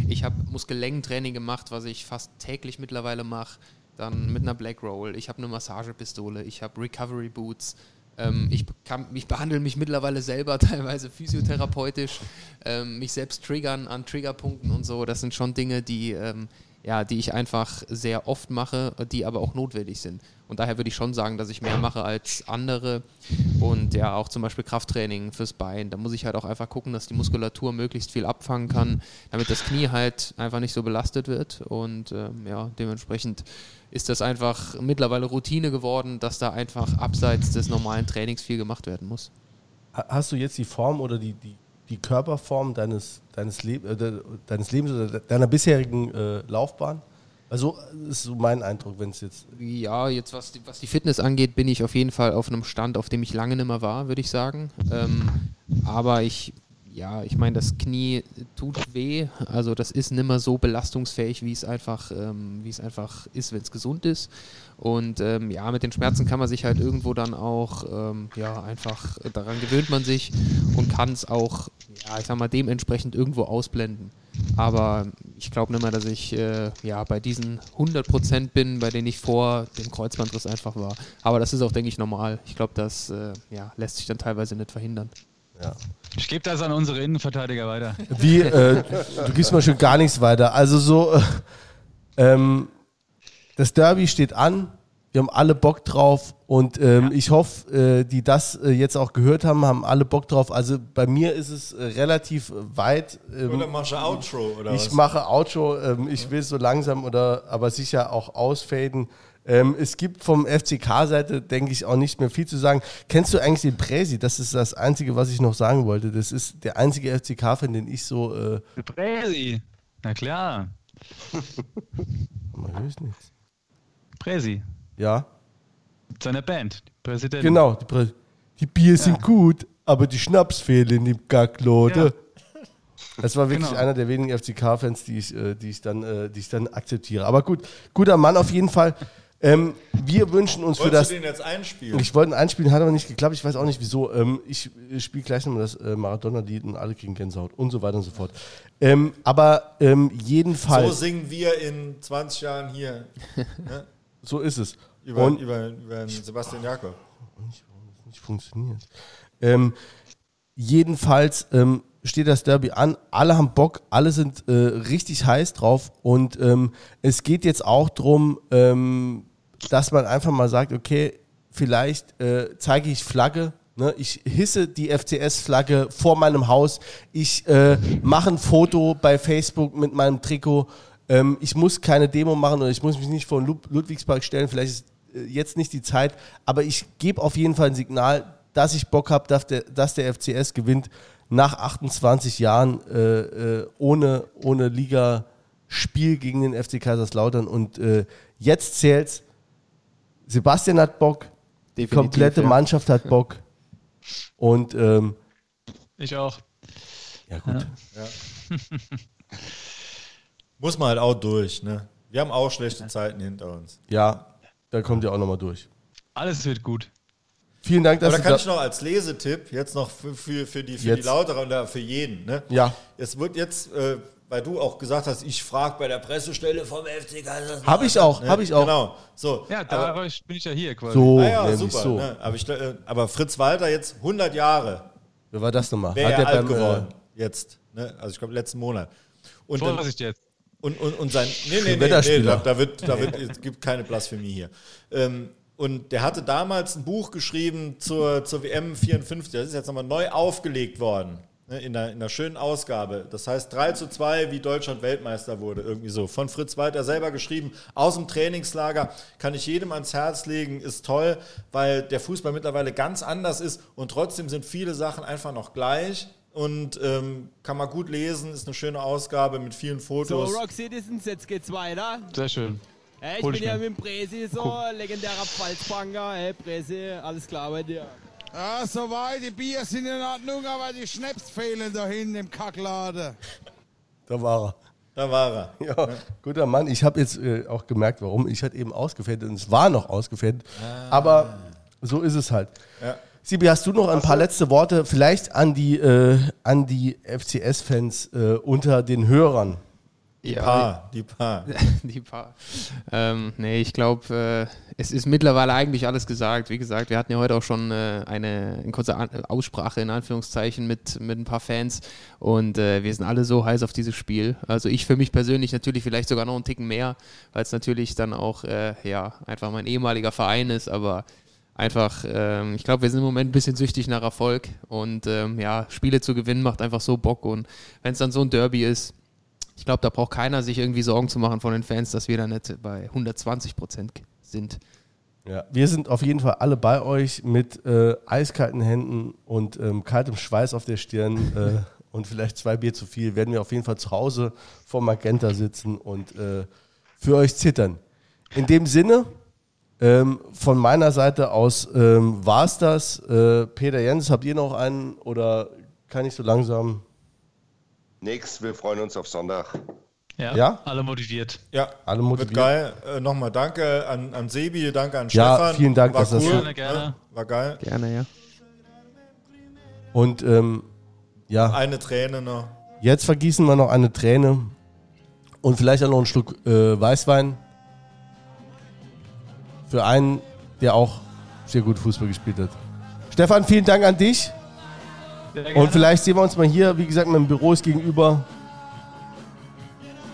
C: Ich habe Muskellenkentraining gemacht, was ich fast täglich mittlerweile mache. Dann mit einer Black Roll. Ich habe eine Massagepistole. Ich habe Recovery Boots. Ähm, ich, kann, ich behandle mich mittlerweile selber [LAUGHS] teilweise physiotherapeutisch. Ähm, mich selbst triggern an Triggerpunkten und so. Das sind schon Dinge, die, ähm, ja, die ich einfach sehr oft mache, die aber auch notwendig sind. Und daher würde ich schon sagen, dass ich mehr mache als andere. Und ja, auch zum Beispiel Krafttraining fürs Bein. Da muss ich halt auch einfach gucken, dass die Muskulatur möglichst viel abfangen kann, damit das Knie halt einfach nicht so belastet wird. Und ähm, ja, dementsprechend ist das einfach mittlerweile Routine geworden, dass da einfach abseits des normalen Trainings viel gemacht werden muss.
A: Ha- Hast du jetzt die Form oder die, die, die Körperform deines, deines, Leb äh, de- deines Lebens oder de- deiner bisherigen äh, Laufbahn? Also ist so mein Eindruck, wenn es jetzt.
C: Ja, jetzt was die, was die Fitness angeht, bin ich auf jeden Fall auf einem Stand, auf dem ich lange nicht mehr war, würde ich sagen. Ähm, aber ich, ja, ich meine, das Knie tut weh. Also das ist nicht mehr so belastungsfähig, wie es einfach, ähm, wie es einfach ist, wenn es gesund ist. Und ähm, ja, mit den Schmerzen kann man sich halt irgendwo dann auch, ähm, ja, einfach äh, daran gewöhnt man sich und kann es auch, ja, ich sag mal, dementsprechend irgendwo ausblenden. Aber ich glaube nicht mehr, dass ich äh, ja, bei diesen 100% bin, bei denen ich vor dem Kreuzbandriss einfach war. Aber das ist auch, denke ich, normal. Ich glaube, das äh, ja, lässt sich dann teilweise nicht verhindern.
A: Ja.
E: Ich gebe das an unsere Innenverteidiger weiter.
A: Wie, äh, du gibst mal schon gar nichts weiter. Also so, äh, ähm, das Derby steht an. Wir haben alle Bock drauf und ähm, ich hoffe, äh, die das äh, jetzt auch gehört haben, haben alle Bock drauf. Also bei mir ist es äh, relativ weit. Ähm,
B: Oder machst du Outro oder
A: ich
B: was?
A: mache Outro, ähm, ich will so langsam oder aber sicher auch ausfaden. Ähm, es gibt vom FCK-Seite, denke ich, auch nicht mehr viel zu sagen. Kennst du eigentlich den Präsi? Das ist das Einzige, was ich noch sagen wollte. Das ist der einzige FCK-Fan, den ich so. Äh,
E: Präsi. Na klar. [LAUGHS]
A: man hört nichts.
E: Präsi.
A: Ja,
E: Seine Band. Präsident.
A: genau. Die, Prä die Bier sind gut, aber die Schnaps fehlen im Gacklode. [LAUGHS] Das war wirklich
E: Genau.
A: einer der wenigen FCK-Fans, die ich, äh, die, ich dann, äh, die ich dann akzeptiere. Aber gut, guter Mann auf jeden Fall. Ähm, wir wünschen uns für
B: Wolltest
A: das.
B: du den jetzt einspielen?
A: Ich wollte ihn einspielen, hat aber nicht geklappt. Ich weiß auch nicht wieso. Ähm, ich spiele gleich nochmal das äh, Maradona-Lied und alle kriegen Gänsehaut und so weiter und so fort. Ähm, aber ähm,
B: so
A: jedenfalls, so,
B: singen wir in 20 Jahren hier [LAUGHS]
A: ist es.
B: über,
A: und
B: über, über Sebastian Jakob.
A: nicht funktioniert. Ähm, jedenfalls ähm, steht das Derby an. Alle haben Bock, alle sind äh, richtig heiß drauf und ähm, es geht jetzt auch darum, ähm, dass man einfach mal sagt, okay, vielleicht äh, zeige ich Flagge. Ne? Ich hisse die FCS-Flagge vor meinem Haus. Ich äh, mache ein Foto bei Facebook mit meinem Trikot. Ähm, ich muss keine Demo machen oder ich muss mich nicht vor Lud- Ludwigspark stellen. Vielleicht ist äh, jetzt nicht die Zeit, aber ich gebe auf jeden Fall ein Signal, dass ich Bock habe, dass der, dass der FCS gewinnt nach 28 Jahren äh, äh, ohne, ohne Ligaspiel gegen den FC Kaiserslautern. Und äh, jetzt zählt's. Sebastian hat Bock, die komplette
C: ja.
A: Mannschaft hat Bock. [LAUGHS] Und ähm,
E: Ich auch.
A: ja gut. [LAUGHS]
B: Muss man halt auch durch, ne? Wir haben auch schlechte Zeiten hinter uns.
A: Ja, da kommt ihr auch nochmal durch.
E: Alles wird gut.
A: Vielen Dank, dass
B: Aber da kann ich noch als Lesetipp jetzt noch für, für, für die, für die
A: Jetzt.
B: Lauterer oder für jeden, ne?
A: Ja.
B: Es wird jetzt, äh, weil du auch gesagt hast, ich frage bei der Pressestelle vom FC Kaiserslautern.
A: Hab ich auch,
B: ne?
A: hab ich auch.
B: Genau, so.
E: Ja,
B: aber,
E: da bin ich ja hier quasi.
A: So,
B: ah ja, super.
A: so.
B: Ne? Aber, ich, äh, aber Fritz Walter jetzt 100 Jahre
A: Wer war das nochmal?
B: wäre er
A: er
B: alt
A: beim,
B: geworden. Jetzt. Ne? Also ich glaube letzten Monat. Und dann,
E: Vorsicht jetzt.
B: Und, und, und sein. Nee, nee, nee, nee da, da, wird, da wird, es gibt keine Blasphemie hier. Ähm, und der hatte damals ein Buch geschrieben zur, zur WM 54. Das ist jetzt nochmal neu aufgelegt worden. Ne, in, einer, in einer schönen Ausgabe. Das heißt 3 zu 2, wie Deutschland Weltmeister wurde. Irgendwie so. Von Fritz Walter selber geschrieben. Aus dem Trainingslager. Kann ich jedem ans Herz legen. Ist toll, weil der Fußball mittlerweile ganz anders ist. Und trotzdem sind viele Sachen einfach noch gleich. Und ähm, kann man gut lesen. Ist eine schöne Ausgabe mit vielen
F: So,
B: Fotos.
F: Rock Citizens, jetzt geht's weiter.
E: Sehr schön.
F: Hey, ich
E: Hol
F: bin
E: ich
F: ja mit dem Presi so, legendärer Pfalzbanker. Hey, Presi, alles klar bei dir.
I: Ja, soweit. Die Bier sind in Ordnung, aber die Schnaps fehlen da hinten im Kackladen.
A: Da war er.
B: Da war er. [LAUGHS]
A: Ja, guter Mann. Ich habe jetzt äh, auch gemerkt, warum. Ich hatte eben ausgefettet und es war noch ausgefettet. Aber so ist es halt.
B: Ja.
A: Sibi, hast du noch ein paar letzte Worte vielleicht an die, äh, an die FCS-Fans äh, unter den Hörern?
B: Die Paar, die Paar. [LAUGHS]
C: die paar. Ähm, nee, ich glaube, äh, es ist mittlerweile eigentlich alles gesagt. Wie gesagt, wir hatten ja heute auch schon äh, eine, eine kurze An Aussprache in Anführungszeichen mit, mit ein paar Fans und äh, wir sind alle so heiß auf dieses Spiel. Also ich für mich persönlich natürlich vielleicht sogar noch einen Ticken mehr, weil es natürlich dann auch äh, ja einfach mein ehemaliger Verein ist, aber einfach, ähm, ich glaube, wir sind im Moment ein bisschen süchtig nach Erfolg und ähm, ja, Spiele zu gewinnen macht einfach so Bock und wenn es dann so ein Derby ist, ich glaube, da braucht keiner sich irgendwie Sorgen zu machen von den Fans, dass wir da nicht bei 120 Prozent sind.
A: Ja, wir sind auf jeden Fall alle bei euch mit äh, eiskalten Händen und ähm, kaltem Schweiß auf der Stirn äh, [LAUGHS] und vielleicht zwei Bier zu viel. Werden wir auf jeden Fall zu Hause vor Magenta sitzen und äh, für euch zittern. In dem Sinne, ähm, von meiner Seite aus ähm, war es das. Äh, Peter Jens, habt ihr noch einen oder kann ich so langsam?
D: Nix, wir freuen uns auf Sonntag.
E: Ja,
A: Ja?
E: alle motiviert.
B: Ja,
A: Alle
B: wird
A: motiviert?
B: geil. Äh, Nochmal danke an, an Sebi, danke an
A: Ja,
B: Stefan.
A: vielen Dank,
B: War
A: dass das
B: cool,
A: so-
E: Gerne, gerne.
B: ne? War geil.
C: Gerne, ja.
A: Und ähm, ja,
B: Eine Träne noch.
A: Jetzt vergießen wir noch eine Träne und vielleicht auch noch einen Schluck äh, Weißwein. Für einen, der auch sehr gut Fußball gespielt hat. Stefan, vielen Dank an dich. Und vielleicht sehen wir uns mal hier. Wie gesagt, mein Büro ist gegenüber.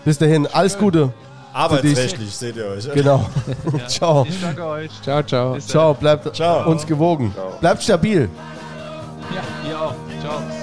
A: Bis dahin, alles Gute.
B: Arbeitsrechtlich seht ihr euch.
A: Genau. Ja. [LAUGHS] [LAUGHS] ciao.
E: Ich euch.
C: Ciao, ciao.
A: Ciao, bleibt
B: ciao.
A: uns gewogen. Ciao. Bleibt stabil. Ja, ihr auch. Ciao.